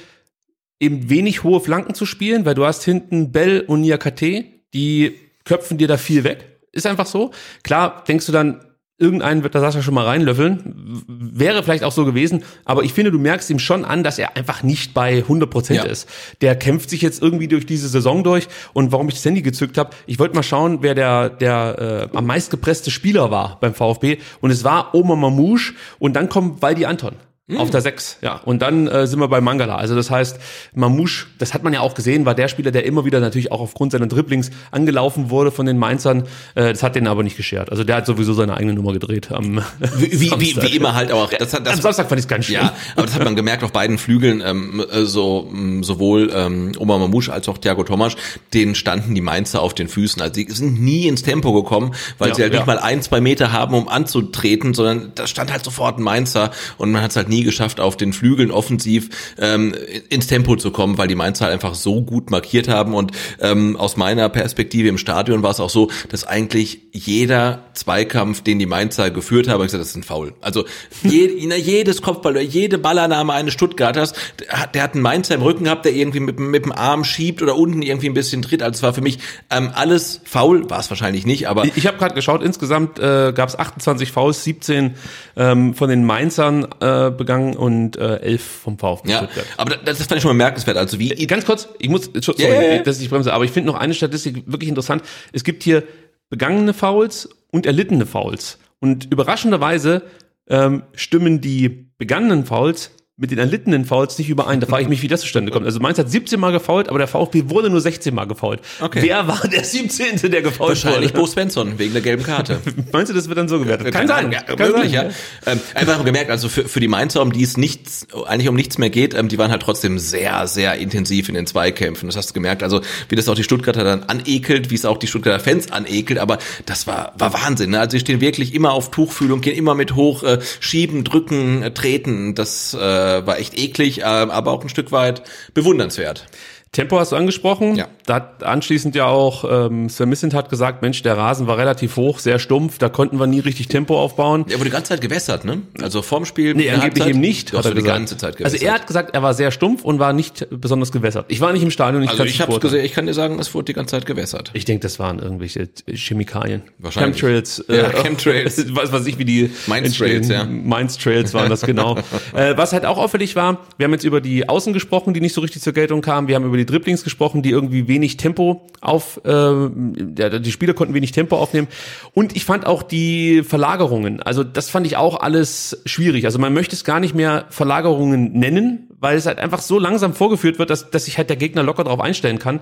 eben wenig hohe Flanken zu spielen, weil du hast hinten Bell und Niakate, die köpfen dir da viel weg. Ist einfach so. Klar, denkst du dann, irgendeinen wird der Sascha schon mal reinlöffeln. Wäre vielleicht auch so gewesen, aber ich finde, du merkst ihm schon an, dass er einfach nicht bei 100 Prozent ja. ist. Der kämpft sich jetzt irgendwie durch diese Saison durch und warum ich das Handy gezückt habe, ich wollte mal schauen, wer der, der äh, am meist gepresste Spieler war beim VfB und es war Oma Mamouche und dann kommt Waldi Anton. Mhm. Auf der 6, ja. Und dann äh, sind wir bei Mangala. Also das heißt, Mamouche, das hat man ja auch gesehen, war der Spieler, der immer wieder natürlich auch aufgrund seiner Dribblings angelaufen wurde von den Mainzern. Äh, das hat den aber nicht geschert. Also der hat sowieso seine eigene Nummer gedreht. Am, wie, wie, wie, wie immer halt auch. Das hat, das, am Samstag fand ich es ganz schön. Ja, aber das hat man gemerkt auf beiden Flügeln, ähm, äh, so sowohl ähm, Oma Mamouche als auch Thiago Tomasch, denen standen die Mainzer auf den Füßen. Also sie sind nie ins Tempo gekommen, weil ja, sie halt ja. nicht mal ein, zwei Meter haben, um anzutreten, sondern da stand halt sofort ein Mainzer und man hat es halt nie geschafft, auf den Flügeln offensiv ähm, ins Tempo zu kommen, weil die Mainzer halt einfach so gut markiert haben. Und ähm, aus meiner Perspektive im Stadion war es auch so, dass eigentlich jeder Zweikampf, den die Mainzer geführt haben, ich gesagt, das ist ein Foul. Also je, jedes Kopfball, jede Ballannahme eines Stuttgarters, der hat, der hat einen Mainzer im Rücken gehabt, der irgendwie mit, mit dem Arm schiebt oder unten irgendwie ein bisschen tritt. Also es war für mich ähm, alles faul, war es wahrscheinlich nicht, aber ich, ich habe gerade geschaut, insgesamt äh, gab es 28 Fouls, 17 ähm, von den Mainzern äh, begangen und äh, 11 vom VfB ja, Stuttgart. Aber das, das fand ich schon mal merkenswert. Also wie äh, ganz kurz, ich muss sorry, yeah, yeah. dass ich bremse, aber ich finde noch eine Statistik wirklich interessant. Es gibt hier begangene Fouls und erlittene Fouls und überraschenderweise ähm, stimmen die begangenen Fouls mit den erlittenen Fouls nicht überein. Da frage ich mich, wie das zustande kommt. Also Mainz hat 17 Mal gefault, aber der VfB wurde nur 16 Mal gefault. Okay. Wer war der 17. der gefault Wahrscheinlich wurde? Bo Svensson, wegen der gelben Karte. Meinst du, das wird dann so gewertet? Kann, Kann sein. Ja, Kann möglich, sein. ja. Ähm, einfach gemerkt, also für, für die Mainzer, um die es nichts, eigentlich um nichts mehr geht, ähm, die waren halt trotzdem sehr, sehr intensiv in den Zweikämpfen. Das hast du gemerkt. Also wie das auch die Stuttgarter dann anekelt, wie es auch die Stuttgarter Fans anekelt, aber das war, war Wahnsinn. Ne? Also sie stehen wirklich immer auf Tuchfühlung, gehen immer mit hoch, äh, schieben, drücken, äh, treten. Das äh, war echt eklig eklig, äh, aber auch ein Stück weit bewundernswert. Tempo hast du angesprochen. Ja. Da hat anschließend ja auch ähm, Sven Missent hat gesagt, Mensch, der Rasen war relativ hoch, sehr stumpf, da konnten wir nie richtig Tempo aufbauen. Er wurde die ganze Zeit gewässert, ne? Also vorm Spiel. Nee, angeblich eben nicht. Hat er die ganze Zeit gewässert. Also er hat gesagt, er war sehr stumpf und war nicht besonders gewässert. Ich war nicht im Stadion. Ich also ich habe gesehen, ich kann dir sagen, es wurde die ganze Zeit gewässert. Ich denke, das waren irgendwelche Chemikalien. Wahrscheinlich. Chemtrails. Ja, äh, Chemtrails. Weiß was ich, wie die Mainz Trails, ja. Mainz Trails waren das genau. äh, was halt auch auffällig war, wir haben jetzt über die Außen gesprochen, die nicht so richtig zur Geltung kamen. Wir haben über die Dribblings gesprochen, die irgendwie wenig Tempo auf, äh, ja, die Spieler konnten wenig Tempo aufnehmen. Und ich fand auch die Verlagerungen, also das fand ich auch alles schwierig. Also man möchte es gar nicht mehr Verlagerungen nennen, weil es halt einfach so langsam vorgeführt wird, dass, dass sich halt der Gegner locker darauf einstellen kann.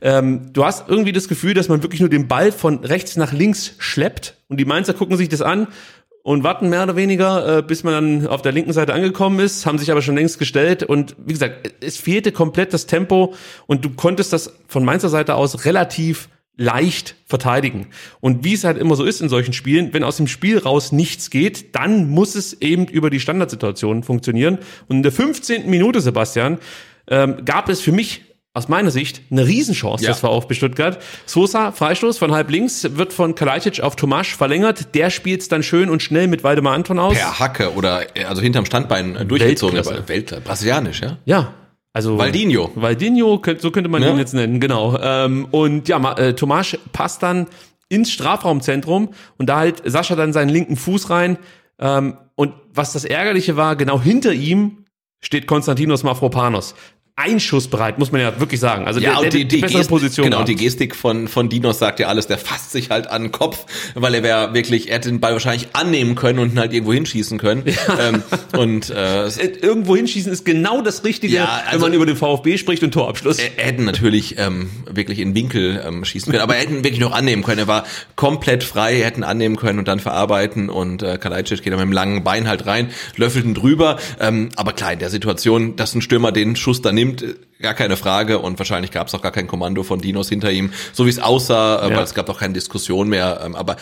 Ähm, du hast irgendwie das Gefühl, dass man wirklich nur den Ball von rechts nach links schleppt und die Mainzer gucken sich das an und warten mehr oder weniger, äh, bis man dann auf der linken Seite angekommen ist, haben sich aber schon längst gestellt und wie gesagt, es fehlte komplett das Tempo und du konntest das von Mainzer Seite aus relativ leicht verteidigen. Und wie es halt immer so ist in solchen Spielen, wenn aus dem Spiel raus nichts geht, dann muss es eben über die Standardsituation funktionieren. Und in der 15. Minute, Sebastian, ähm, gab es für mich aus meiner Sicht eine Riesenchance ja. des VfB Stuttgart. Sosa, Freistoß von halb links, wird von Kalajdzic auf Tomasch verlängert. Der spielt's dann schön und schnell mit Waldemar Anton aus. Per Hacke oder also hinterm Standbein durchgezogen. Weltklasse. Welt, brasilianisch, ja? Ja, also Valdinho. Valdinho, so könnte man ja. ihn jetzt nennen, genau. Ähm, und ja, äh, Tomasch passt dann ins Strafraumzentrum und da halt Sascha dann seinen linken Fuß rein. Ähm, und was das Ärgerliche war, genau hinter ihm steht Konstantinos Mafropanos einschussbereit, muss man ja wirklich sagen. Also Ja, der, der, die, die, bessere Gest, Position genau, gehabt. die Gestik von, von Dinos sagt ja alles, der fasst sich halt an den Kopf, weil er wäre wirklich, er hätte den Ball wahrscheinlich annehmen können und ihn halt irgendwo hinschießen können. Ähm, und äh, Äh, Irgendwo hinschießen ist genau das Richtige, Ja, wenn also- man über den VfB spricht und Torabschluss. er, er hätten natürlich ähm, wirklich in den Winkel ähm, schießen können, aber er hätten wirklich noch annehmen können. Er war komplett frei, er hätten annehmen können und dann verarbeiten und äh, Kalajdzic geht dann mit dem langen Bein halt rein, löffelt ihn drüber. Ähm, aber klar, in der Situation, dass ein Stürmer den Schuss da nimmt, äh, gar keine Frage und wahrscheinlich gab es auch gar kein Kommando von Dinos hinter ihm, so wie es aussah, äh, Ja. weil es gab auch keine Diskussion mehr. Ähm, aber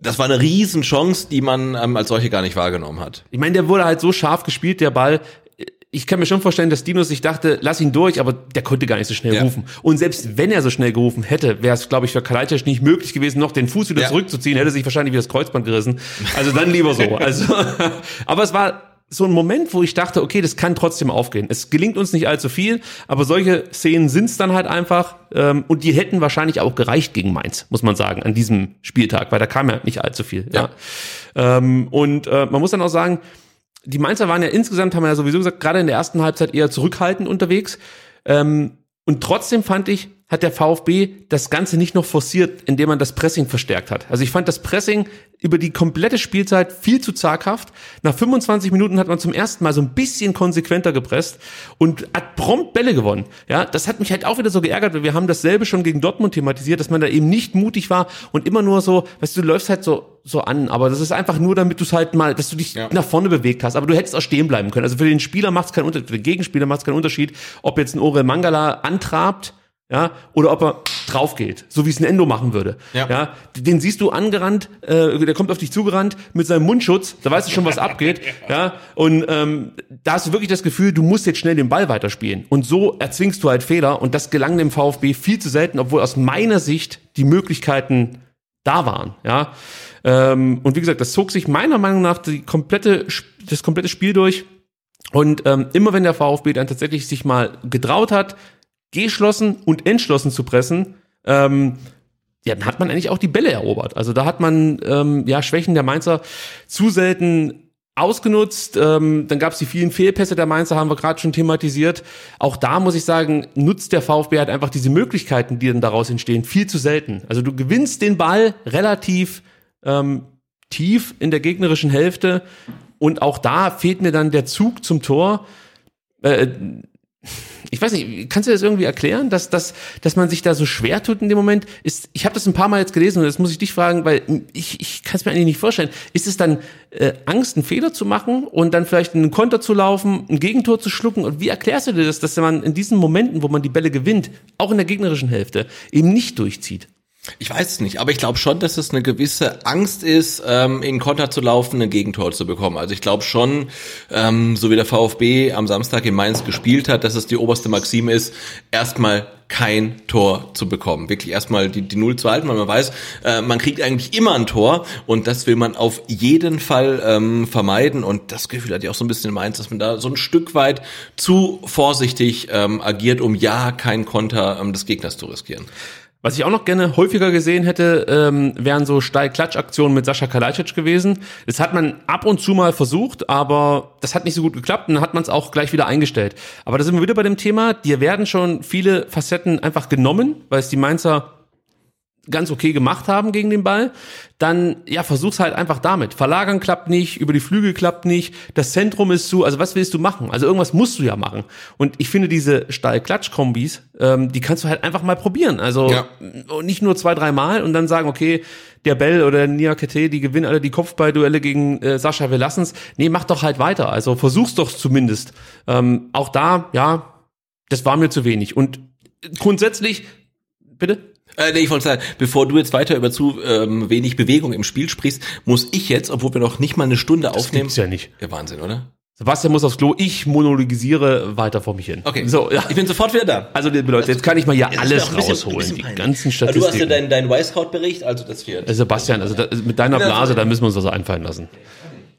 das war eine Riesenchance, die man ähm, als solche gar nicht wahrgenommen hat. Ich meine, der wurde halt so scharf gespielt, der Ball. Ich kann mir schon vorstellen, dass Dinos sich dachte, lass ihn durch, aber der konnte gar nicht so schnell Ja. rufen. Und selbst wenn er so schnell gerufen hätte, wäre es, glaube ich, für Kalajdzic nicht möglich gewesen, noch den Fuß wieder Ja. zurückzuziehen, hätte sich wahrscheinlich wieder das Kreuzband gerissen. Also dann lieber so. Also, aber es war so ein Moment, wo ich dachte, okay, das kann trotzdem aufgehen. Es gelingt uns nicht allzu viel, aber solche Szenen sind's dann halt einfach. Ähm, und die hätten wahrscheinlich auch gereicht gegen Mainz, muss man sagen, an diesem Spieltag, weil da kam ja nicht allzu viel. Ja. Ähm, und äh, man muss dann auch sagen, die Mainzer waren ja insgesamt, haben wir ja sowieso gesagt, gerade in der ersten Halbzeit eher zurückhaltend unterwegs. Ähm, und trotzdem fand ich, hat der VfB das Ganze nicht noch forciert, indem man das Pressing verstärkt hat. Also ich fand das Pressing über die komplette Spielzeit viel zu zaghaft. Nach 25 Minuten hat man zum ersten Mal so ein bisschen konsequenter gepresst und hat prompt Bälle gewonnen. Ja, das hat mich halt auch wieder so geärgert, weil wir haben dasselbe schon gegen Dortmund thematisiert, dass man da eben nicht mutig war und immer nur so, weißt du, du läufst halt so so an, aber das ist einfach nur, damit du es halt mal, dass du dich Ja. nach vorne bewegt hast. Aber du hättest auch stehen bleiben können. Also für den Spieler macht es keinen Unterschied, für den Gegenspieler macht es keinen Unterschied, ob jetzt ein Orel Mangala antrabt, ja, oder ob er drauf geht, so wie es ein Endo machen würde. Ja. den siehst du angerannt, äh, der kommt auf dich zugerannt mit seinem Mundschutz, da weißt du schon, was abgeht, ja. Und ähm, da hast du wirklich das Gefühl, du musst jetzt schnell den Ball weiterspielen. Und so erzwingst du halt Fehler und das gelang dem VfB viel zu selten, obwohl aus meiner Sicht die Möglichkeiten da waren, ja. Ähm, und wie gesagt, das zog sich meiner Meinung nach die komplette, das komplette Spiel durch. Und ähm, immer wenn der VfB dann tatsächlich sich mal getraut hat, geschlossen und entschlossen zu pressen, ähm, ja, dann hat man eigentlich auch die Bälle erobert. Also da hat man ähm, ja Schwächen der Mainzer zu selten ausgenutzt. Ähm, dann gab es die vielen Fehlpässe der Mainzer, haben wir gerade schon thematisiert. Auch da muss ich sagen, nutzt der VfB halt einfach diese Möglichkeiten, die dann daraus entstehen, viel zu selten. Also du gewinnst den Ball relativ ähm, tief in der gegnerischen Hälfte und auch da fehlt mir dann der Zug zum Tor. Äh, ich weiß nicht, kannst du das irgendwie erklären, dass, dass, dass man sich da so schwer tut in dem Moment? Ist, ich habe das ein paar Mal jetzt gelesen und das muss ich dich fragen, weil ich, ich kann es mir eigentlich nicht vorstellen. Ist es dann äh, Angst, einen Fehler zu machen und dann vielleicht einen Konter zu laufen, ein Gegentor zu schlucken? Und wie erklärst du dir das, dass man in diesen Momenten, wo man die Bälle gewinnt, auch in der gegnerischen Hälfte, eben nicht durchzieht? Ich weiß es nicht, aber ich glaube schon, dass es eine gewisse Angst ist, ähm, in Konter zu laufen, ein Gegentor zu bekommen. Also ich glaube schon, ähm, so wie der VfB am Samstag in Mainz gespielt hat, dass es die oberste Maxime ist, erstmal kein Tor zu bekommen. Wirklich erstmal die, die Null zu halten, weil man weiß, äh, man kriegt eigentlich immer ein Tor und das will man auf jeden Fall ähm, vermeiden. Und das Gefühl hatte ich auch so ein bisschen in Mainz, dass man da so ein Stück weit zu vorsichtig ähm, agiert, um ja keinen Konter ähm, des Gegners zu riskieren. Was ich auch noch gerne häufiger gesehen hätte, ähm, wären so Steil-Klatsch-Aktionen mit Sascha Kalajdzic gewesen. Das hat man ab und zu mal versucht, aber das hat nicht so gut geklappt und dann hat man es auch gleich wieder eingestellt. Aber da sind wir wieder bei dem Thema, dir werden schon viele Facetten einfach genommen, weil es die Mainzer ganz okay gemacht haben gegen den Ball, dann ja, versuch's halt einfach damit. Verlagern klappt nicht, über die Flügel klappt nicht, das Zentrum ist zu, also was willst du machen? Also irgendwas musst du ja machen. Und ich finde diese Steil-Klatsch-Kombis, ähm, die kannst du halt einfach mal probieren. Also Ja. nicht nur zwei, drei Mal und dann sagen, okay, der Bell oder Nia Kete, die gewinnen alle die Kopfballduelle gegen äh, Sascha, wir lassen's. Nee, mach doch halt weiter. Also versuch's doch zumindest. Ähm, auch da, ja, das war mir zu wenig. Und grundsätzlich, bitte? Äh, nee, ich wollte sagen, bevor du jetzt weiter über zu ähm, wenig Bewegung im Spiel sprichst, muss ich jetzt, obwohl wir noch nicht mal eine Stunde aufnehmen. gibt's ja nicht. Ja, Wahnsinn, oder? Sebastian muss aufs Klo, ich monologisiere weiter vor mich hin. Okay. So, ja. Ich bin sofort wieder da. Also, liebe Leute, jetzt kann ich mal hier mir alles bisschen- rausholen. Die ganzen Aber Du hast ja Statistiken. deinen dein Weißkraut-Bericht, also das wird. Äh, Sebastian, also da, mit deiner Blase, da müssen wir uns das einfallen lassen.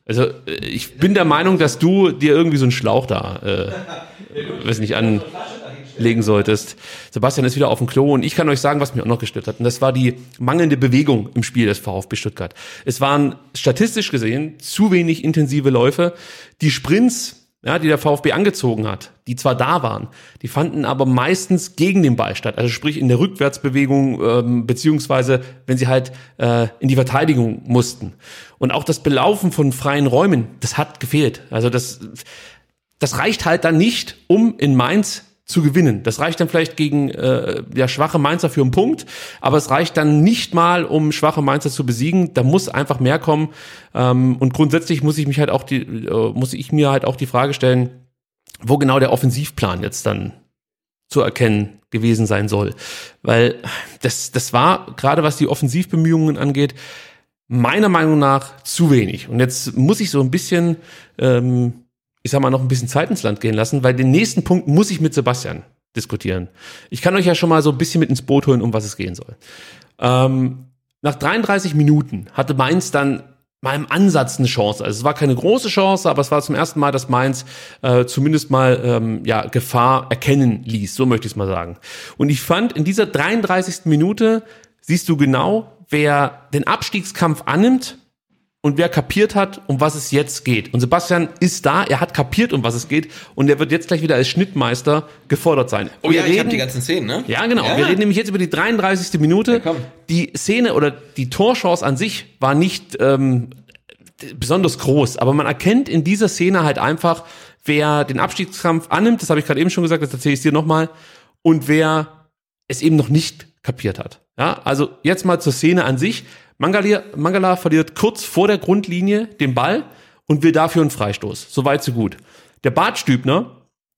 Also, äh, ich bin der Meinung, dass du dir irgendwie so einen Schlauch da, äh, weiß nicht, anlegen solltest. Sebastian ist wieder auf dem Klo und ich kann euch sagen, was mich auch noch gestört hat. Und das war die mangelnde Bewegung im Spiel des VfB Stuttgart. Es waren statistisch gesehen zu wenig intensive Läufe. Die Sprints ja, die der VfB angezogen hat, die zwar da waren, die fanden aber meistens gegen den Ball statt. Also sprich in der Rückwärtsbewegung, ähm, beziehungsweise wenn sie halt äh, in die Verteidigung mussten. Und auch das Belaufen von freien Räumen, das hat gefehlt. Also das, das reicht halt dann nicht, um in Mainz zu gewinnen. Das reicht dann vielleicht gegen äh, ja, schwache Mainzer für einen Punkt, aber es reicht dann nicht mal, um schwache Mainzer zu besiegen. Da muss einfach mehr kommen. Ähm, und grundsätzlich muss ich mich halt auch die, äh, muss ich mir halt auch die Frage stellen, wo genau der Offensivplan jetzt dann zu erkennen gewesen sein soll. Weil das, das war, gerade was die Offensivbemühungen angeht, meiner Meinung nach zu wenig. Und jetzt muss ich so ein bisschen ähm, ich sag mal, noch ein bisschen Zeit ins Land gehen lassen, weil den nächsten Punkt muss ich mit Sebastian diskutieren. Ich kann euch ja schon mal so ein bisschen mit ins Boot holen, um was es gehen soll. Ähm, nach 33 Minuten hatte Mainz dann mal im Ansatz eine Chance. Also es war keine große Chance, aber es war zum ersten Mal, dass Mainz äh, zumindest mal ähm, ja, Gefahr erkennen ließ, so möchte ich es mal sagen. Und ich fand, in dieser 33. Minute siehst du genau, wer den Abstiegskampf annimmt und wer kapiert hat, um was es jetzt geht. Und Sebastian ist da, er hat kapiert, um was es geht und er wird jetzt gleich wieder als Schnittmeister gefordert sein. Oh wir ja, reden, ich habe die ganzen Szenen, ne? Ja, genau. Ja. Wir reden nämlich jetzt über die 33. Minute. Ja, die Szene oder die Torchance an sich war nicht ähm, besonders groß, aber man erkennt in dieser Szene halt einfach, wer den Abstiegskampf annimmt, das habe ich gerade eben schon gesagt, das erzähle ich dir nochmal, und wer es eben noch nicht kapiert hat. Ja, also jetzt mal zur Szene an sich. Mangala, Mangala verliert kurz vor der Grundlinie den Ball und will dafür einen Freistoß. Soweit so gut. Der Bartstübner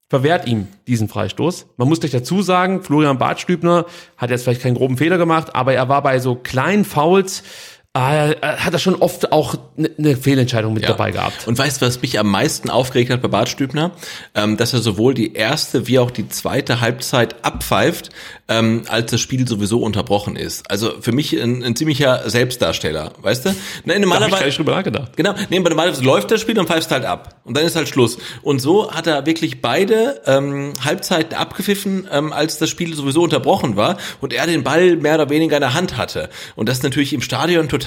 verwehrt ihm diesen Freistoß. Man muss gleich dazu sagen, Florian Bartstübner hat jetzt vielleicht keinen groben Fehler gemacht, aber er war bei so kleinen Fouls hat er schon oft auch eine ne Fehlentscheidung mit Ja. dabei gehabt. Und weißt du, was mich am meisten aufgeregt hat bei Bart Stübner? Ähm, dass er sowohl die erste wie auch die zweite Halbzeit abpfeift, ähm, als das Spiel sowieso unterbrochen ist. Also für mich ein, ein ziemlicher Selbstdarsteller, weißt du? Nein, Da ich normalerweise, gar nicht drüber nachgedacht. Genau, nee, normalerweise läuft das Spiel und pfeifst halt ab. Und dann ist halt Schluss. Und so hat er wirklich beide ähm, Halbzeiten abgepfiffen, ähm, als das Spiel sowieso unterbrochen war und er den Ball mehr oder weniger in der Hand hatte. Und das ist natürlich im Stadion total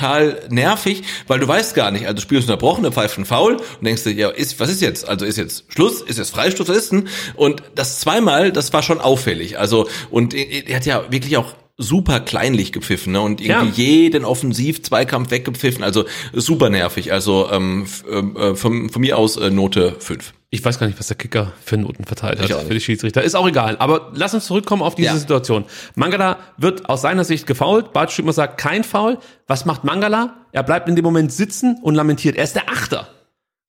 nervig, weil du weißt gar nicht, also Spiel ist unterbrochen, er pfeift einen Foul und denkst dir, ja, ist, was ist jetzt? Also ist jetzt Schluss, ist jetzt Freistoß, was ist denn? Und das zweimal, das war schon auffällig. Also, und er, hat ja wirklich auch super kleinlich gepfiffen ne? und irgendwie Ja. jeden Offensiv-Zweikampf weggepfiffen, also super nervig. Also ähm, ähm, äh, von, von mir aus äh, Note 5. Ich weiß gar nicht, was der Kicker für Noten verteilt hat für die Schiedsrichter. Ist auch egal. Aber lass uns zurückkommen auf diese Ja. Situation. Mangala wird aus seiner Sicht gefoult. Bart Stübner sagt kein Foul. Was macht Mangala? Er bleibt in dem Moment sitzen und lamentiert. Er ist der Achter.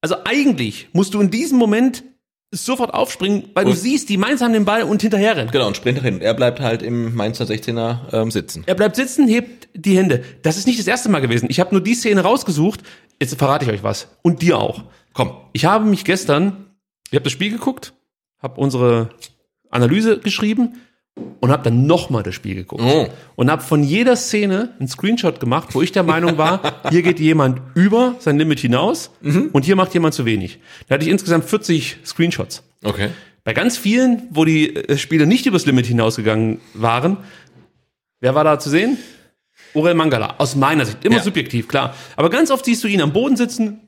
Also eigentlich musst du in diesem Moment sofort aufspringen, weil du Und- siehst, die Mainz haben den Ball und hinterher rennen. Genau, und sprint nach hinten. Er bleibt halt im Mainzer 16er ähm, sitzen. Er bleibt sitzen, hebt die Hände. Das ist nicht das erste Mal gewesen. Ich habe nur die Szene rausgesucht. Jetzt verrate ich euch was. Und dir auch. Komm. Ich habe mich gestern, ich habe das Spiel geguckt, habe unsere Analyse geschrieben und habe dann nochmal das Spiel geguckt. Oh. Und habe von jeder Szene einen Screenshot gemacht, wo ich der Meinung war, hier geht jemand über sein Limit hinaus und hier macht jemand zu wenig. Da hatte ich insgesamt 40 Screenshots. Okay. Bei ganz vielen, wo die äh, Spieler nicht übers Limit hinausgegangen waren, wer war da zu sehen? Orel Mangala, aus meiner Sicht. Immer Ja. subjektiv, klar. Aber ganz oft siehst du ihn am Boden sitzen,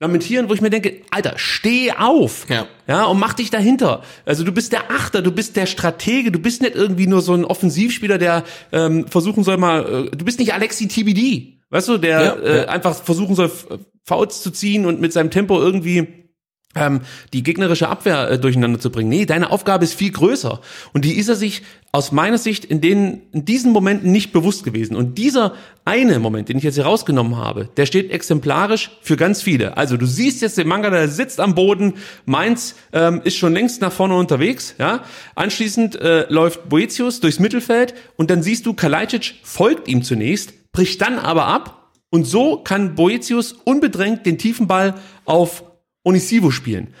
lamentieren, wo ich mir denke, Alter, steh auf. Ja. Ja, und mach dich dahinter. Also du bist der Achter, du bist der Stratege, du bist nicht irgendwie nur so ein Offensivspieler, der ähm, versuchen soll mal, äh, du bist nicht Alexi TBD, weißt du, der Ja, äh, ja. einfach versuchen soll, Fouls zu ziehen und mit seinem Tempo irgendwie ähm, die gegnerische Abwehr äh, durcheinander zu bringen. Nee, deine Aufgabe ist viel größer. Und die ist er sich aus meiner Sicht in, den, in diesen Momenten nicht bewusst gewesen. Und dieser eine Moment, den ich jetzt hier rausgenommen habe, der steht exemplarisch für ganz viele. Also du siehst jetzt den Manga, der sitzt am Boden, Mainz ähm, ist schon längst nach vorne unterwegs. Ja, Anschließend äh, läuft Boetius durchs Mittelfeld und dann siehst du, Kalajdzic folgt ihm zunächst, bricht dann aber ab und so kann Boetius unbedrängt den tiefen Ball auf Onisivo spielen.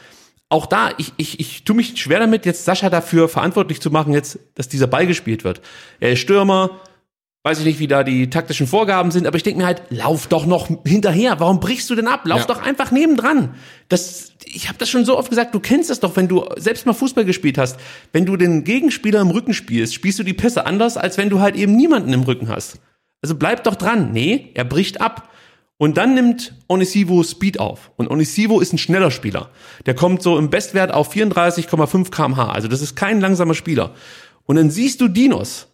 Auch da, ich, ich, ich tue mich schwer damit, jetzt Sascha dafür verantwortlich zu machen, jetzt, dass dieser Ball gespielt wird. Er ist Stürmer, weiß ich nicht, wie da die taktischen Vorgaben sind, aber ich denke mir halt, lauf doch noch hinterher. Warum brichst du denn ab? Lauf Ja. doch einfach nebendran. Das, ich habe das schon so oft gesagt, du kennst das doch, wenn du selbst mal Fußball gespielt hast. Wenn du den Gegenspieler im Rücken spielst, spielst du die Pässe anders, als wenn du halt eben niemanden im Rücken hast. Also bleib doch dran. Nee, er bricht ab. Und dann nimmt Onisivo Speed auf. Und Onisivo ist ein schneller Spieler. Der kommt so im Bestwert auf 34,5 kmh. Also das ist kein langsamer Spieler. Und dann siehst du Dinos,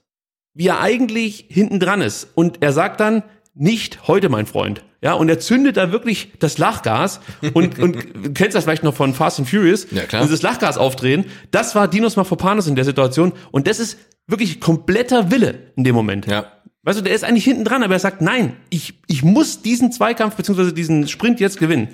wie er eigentlich hinten dran ist. Und er sagt dann, nicht heute, mein Freund. Ja, und er zündet da wirklich das Lachgas und, und du kennst das vielleicht noch von Fast and Furious. Ja, klar. Dieses Lachgas aufdrehen. Das war Dinos Mafropanos in der Situation. Und das ist wirklich kompletter Wille in dem Moment. Ja. Weißt du, der ist eigentlich hinten dran, aber er sagt, nein, ich, ich muss diesen Zweikampf beziehungsweise diesen Sprint jetzt gewinnen.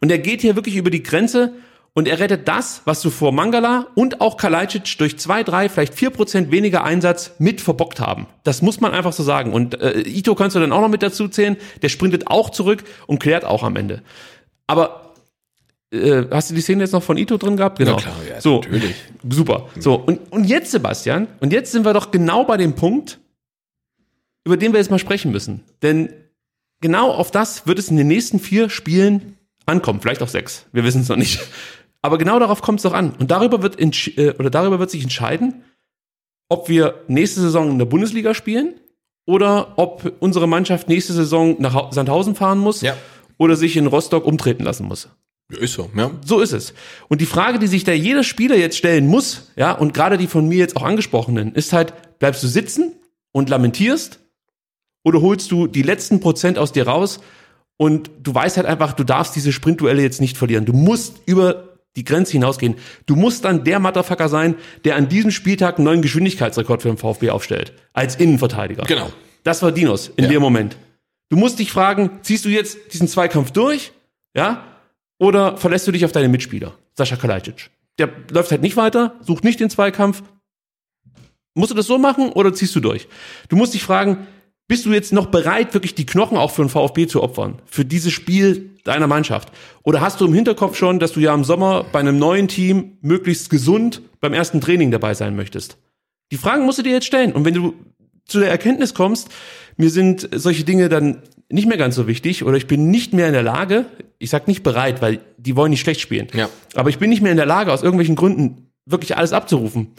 Und er geht hier wirklich über die Grenze und er rettet das, was zuvor Mangala und auch Kalajdzic durch zwei, drei, vielleicht vier Prozent weniger Einsatz mit verbockt haben. Das muss man einfach so sagen. Und äh, Ito kannst du dann auch noch mit dazu zählen. Der sprintet auch zurück und klärt auch am Ende. Aber äh, hast du die Szene jetzt noch von Ito drin gehabt? Genau. Na klar, ja, so, natürlich. Super. So, und, und jetzt, Sebastian, und jetzt sind wir doch genau bei dem Punkt, über den wir jetzt mal sprechen müssen. Denn genau auf das wird es in den nächsten vier Spielen ankommen. Vielleicht auch sechs. Wir wissen es noch nicht. Aber genau darauf kommt es doch an. Und darüber wird, äh, oder darüber wird sich entscheiden, ob wir nächste Saison in der Bundesliga spielen oder ob unsere Mannschaft nächste Saison nach Hau- Sandhausen fahren muss Ja. oder sich in Rostock umtreten lassen muss. Ja, Ist so, ja. So ist es. Und die Frage, die sich da jeder Spieler jetzt stellen muss, ja, und gerade die von mir jetzt auch angesprochenen, ist halt, bleibst du sitzen und lamentierst oder holst du die letzten Prozent aus dir raus und du weißt halt einfach, du darfst diese Sprintduelle jetzt nicht verlieren. Du musst über die Grenze hinausgehen. Du musst dann der Motherfucker sein, der an diesem Spieltag einen neuen Geschwindigkeitsrekord für den VfB aufstellt. Als Innenverteidiger. Genau. Das war Dinos in Ja. dem Moment. Du musst dich fragen, ziehst du jetzt diesen Zweikampf durch, ja, oder verlässt du dich auf deine Mitspieler? Sascha Kalajdzic. Der läuft halt nicht weiter, sucht nicht den Zweikampf. Musst du das so machen oder ziehst du durch? Du musst dich fragen, bist du jetzt noch bereit, wirklich die Knochen auch für den VfB zu opfern? Für dieses Spiel deiner Mannschaft? Oder hast du im Hinterkopf schon, dass du ja im Sommer bei einem neuen Team möglichst gesund beim ersten Training dabei sein möchtest? Die Fragen musst du dir jetzt stellen. Und wenn du zu der Erkenntnis kommst, mir sind solche Dinge dann nicht mehr ganz so wichtig oder ich bin nicht mehr in der Lage, ich sag nicht bereit, weil die wollen nicht schlecht spielen, Ja. aber ich bin nicht mehr in der Lage, aus irgendwelchen Gründen wirklich alles abzurufen.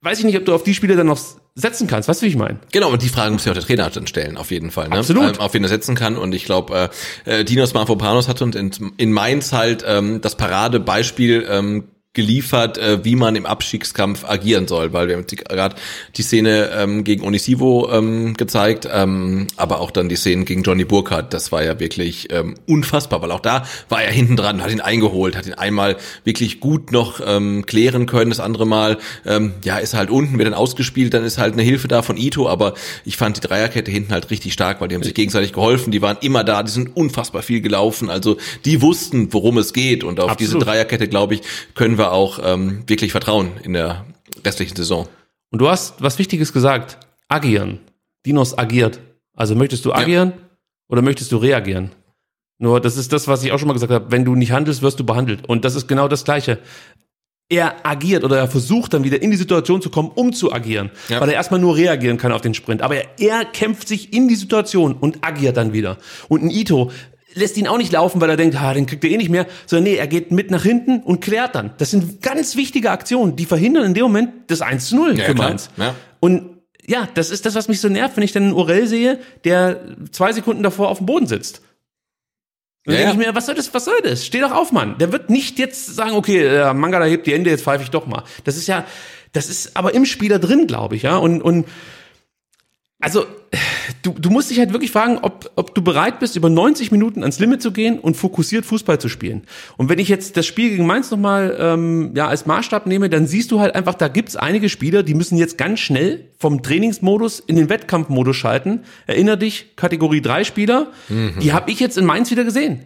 Weiß ich nicht, ob du auf die Spiele dann noch setzen kannst. Weißt du, wie ich meine? Genau, und die Fragen muss ja auch der Trainer dann stellen, auf jeden Fall. Ne? Absolut. Ähm, auf wen er setzen kann. Und ich glaube, äh, äh, Dinos Mavropanos hat uns in, in Mainz halt ähm, das Paradebeispiel ähm, geliefert, äh, wie man im Abstiegskampf agieren soll, weil wir haben gerade die Szene ähm, gegen Onisivo ähm, gezeigt, ähm, aber auch dann die Szenen gegen Johnny Burkhardt, das war ja wirklich ähm, unfassbar, weil auch da war er hinten dran, hat ihn eingeholt, hat ihn einmal wirklich gut noch ähm, klären können, das andere Mal, ähm, ja, ist halt unten, wird dann ausgespielt, dann ist halt eine Hilfe da von Ito, aber ich fand die Dreierkette hinten halt richtig stark, weil die haben sich gegenseitig geholfen, die waren immer da, die sind unfassbar viel gelaufen, also die wussten, worum es geht und auf diese Absolut. Dreierkette, glaube ich, können wir auch ähm, wirklich vertrauen in der restlichen Saison. Und du hast was Wichtiges gesagt. Agieren. Dinos agiert. Also möchtest du agieren oder möchtest du reagieren? Nur das ist das, was ich auch schon mal gesagt habe. Wenn du nicht handelst, wirst du behandelt. Und das ist genau das Gleiche. Er agiert oder er versucht dann wieder in die Situation zu kommen, um zu agieren. Ja. Weil er erstmal nur reagieren kann auf den Sprint. Aber er, er kämpft sich in die Situation und agiert dann wieder. Und ein Ito lässt ihn auch nicht laufen, weil er denkt, ah, den kriegt er eh nicht mehr, sondern nee, er geht mit nach hinten und klärt dann. Das sind ganz wichtige Aktionen, die verhindern in dem Moment das 1 zu 0 Ja, für. Mainz. Ja. Und ja, das ist das, was mich so nervt, wenn ich dann einen Orel sehe, der zwei Sekunden davor auf dem Boden sitzt. Dann Ja, denke ich mir, was soll das, was soll das? Steh doch auf, Mann. Der wird nicht jetzt sagen, okay, äh, Mangala hebt die Hände, jetzt pfeife ich doch mal. Das ist ja, das ist aber im Spieler drin, glaube ich, ja. Und, und also, du, du musst dich halt wirklich fragen, ob, ob du bereit bist, über 90 Minuten ans Limit zu gehen und fokussiert Fußball zu spielen. Und wenn ich jetzt das Spiel gegen Mainz nochmal ähm, ja, als Maßstab nehme, dann siehst du halt einfach, da gibt's einige Spieler, die müssen jetzt ganz schnell vom Trainingsmodus in den Wettkampfmodus schalten. Erinner dich, Kategorie 3 Spieler, die habe ich jetzt in Mainz wieder gesehen.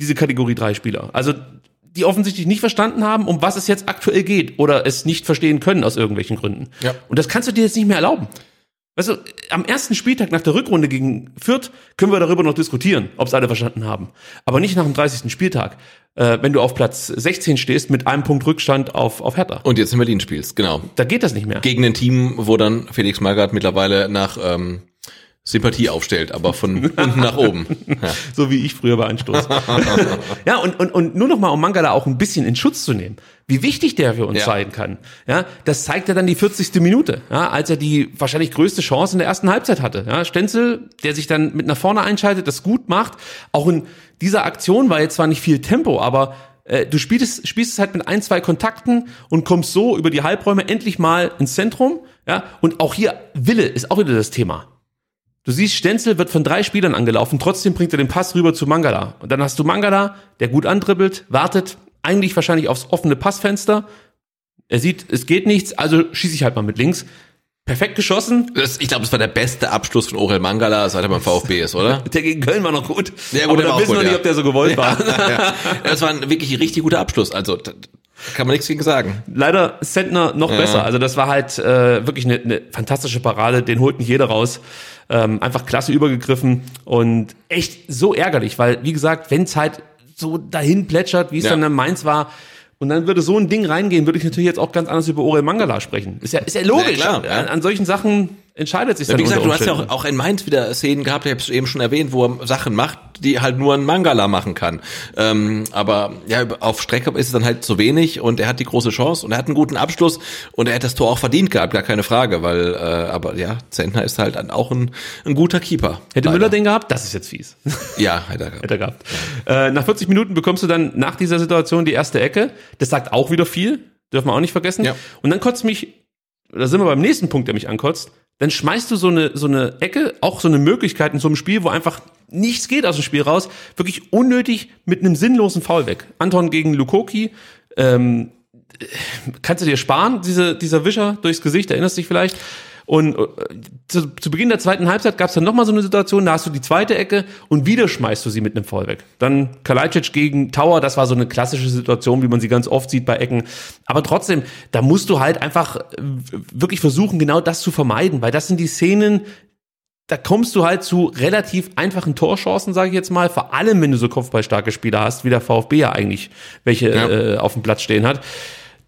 Diese Kategorie 3 Spieler. Also die offensichtlich nicht verstanden haben, um was es jetzt aktuell geht oder es nicht verstehen können aus irgendwelchen Gründen. Ja. Und das kannst du dir jetzt nicht mehr erlauben. Weißt du, am ersten Spieltag nach der Rückrunde gegen Fürth können wir darüber noch diskutieren, ob es alle verstanden haben. Aber nicht nach dem 30. Spieltag, äh, wenn du auf Platz 16 stehst mit einem Punkt Rückstand auf, auf Hertha. Und jetzt in Berlin spielst, genau. Da geht das nicht mehr. Gegen ein Team, wo dann Felix Magath mittlerweile nach ähm, Sympathie aufstellt, aber von unten nach oben. Ja. So wie ich früher bei Anstoß. ja, und, und, und nur noch mal, um Mangala auch ein bisschen in Schutz zu nehmen, wie wichtig der für uns Ja. sein kann. Ja, das zeigt ja dann die 40. Minute, ja, als er die wahrscheinlich größte Chance in der ersten Halbzeit hatte. Ja, Stenzel, der sich dann mit nach vorne einschaltet, das gut macht. Auch in dieser Aktion war jetzt zwar nicht viel Tempo, aber äh, du spielst, spielst es halt mit ein, zwei Kontakten und kommst so über die Halbräume endlich mal ins Zentrum. Ja, und auch hier Wille ist auch wieder das Thema. Du siehst, Stenzel wird von drei Spielern angelaufen, trotzdem bringt er den Pass rüber zu Mangala. Und dann hast du Mangala, der gut andribbelt, wartet, eigentlich wahrscheinlich aufs offene Passfenster. Er sieht, es geht nichts, also schieße ich halt mal mit links. Perfekt geschossen. Das, ich glaube, das war der beste Abschluss von Orel Mangala, seit er beim VfB ist, oder? Der gegen Köln war noch gut. Ja, gut, aber da wissen wir nicht, ja. ob der so gewollt war. ja. Das war ein wirklich richtig guter Abschluss. Also da kann man nichts gegen sagen. Leider Sentner noch besser. Also das war halt äh, wirklich eine, eine fantastische Parade. Den holt nicht jeder raus. Ähm, einfach klasse übergegriffen und echt so ärgerlich, weil wie gesagt, wenn es halt so dahin plätschert, wie es Ja. dann in Mainz war, und dann würde so ein Ding reingehen, würde ich natürlich jetzt auch ganz anders über Orel Mangala sprechen. Ist ja, ist ja logisch. Ja, klar, ja. An, an solchen Sachen entscheidet sich dann wie gesagt, du hast ja auch, auch in Mainz wieder Szenen gehabt, ich habe es eben schon erwähnt, wo er Sachen macht, die halt nur ein Mangala machen kann. Ähm, aber ja, auf Strecke ist es dann halt zu wenig und er hat die große Chance und er hat einen guten Abschluss und er hat das Tor auch verdient gehabt, gar keine Frage, weil, äh, aber ja, Zentner ist halt auch ein, ein guter Keeper. Hätte Leider. Müller den gehabt? Das ist jetzt fies. Ja, hat er gehabt. Hätte er gehabt. Äh, nach 40 Minuten bekommst du dann nach dieser Situation die erste Ecke. Das sagt auch wieder viel. Dürfen wir auch nicht vergessen. Ja. Und dann kotzt mich, da sind wir beim nächsten Punkt, der mich ankotzt. Dann schmeißt du so eine, so eine Ecke, auch so eine Möglichkeit in so einem Spiel, wo einfach nichts geht aus dem Spiel raus, wirklich unnötig mit einem sinnlosen Foul weg. Anton gegen Lukoki, ähm, kannst du dir sparen, diese, dieser Wischer durchs Gesicht, erinnerst dich vielleicht? Und äh, zu, zu Beginn der zweiten Halbzeit gab es dann nochmal so eine Situation, da hast du die zweite Ecke und wieder schmeißt du sie mit einem Foul weg. Dann Kalajdzic gegen Tower, das war so eine klassische Situation, wie man sie ganz oft sieht bei Ecken. Aber trotzdem, da musst du halt einfach äh, wirklich versuchen, genau das zu vermeiden, weil das sind die Szenen, da kommst du halt zu relativ einfachen Torchancen, sage ich jetzt mal, vor allem wenn du so kopfballstarke Spieler hast, wie der VfB ja eigentlich welche Ja. äh, auf dem Platz stehen hat,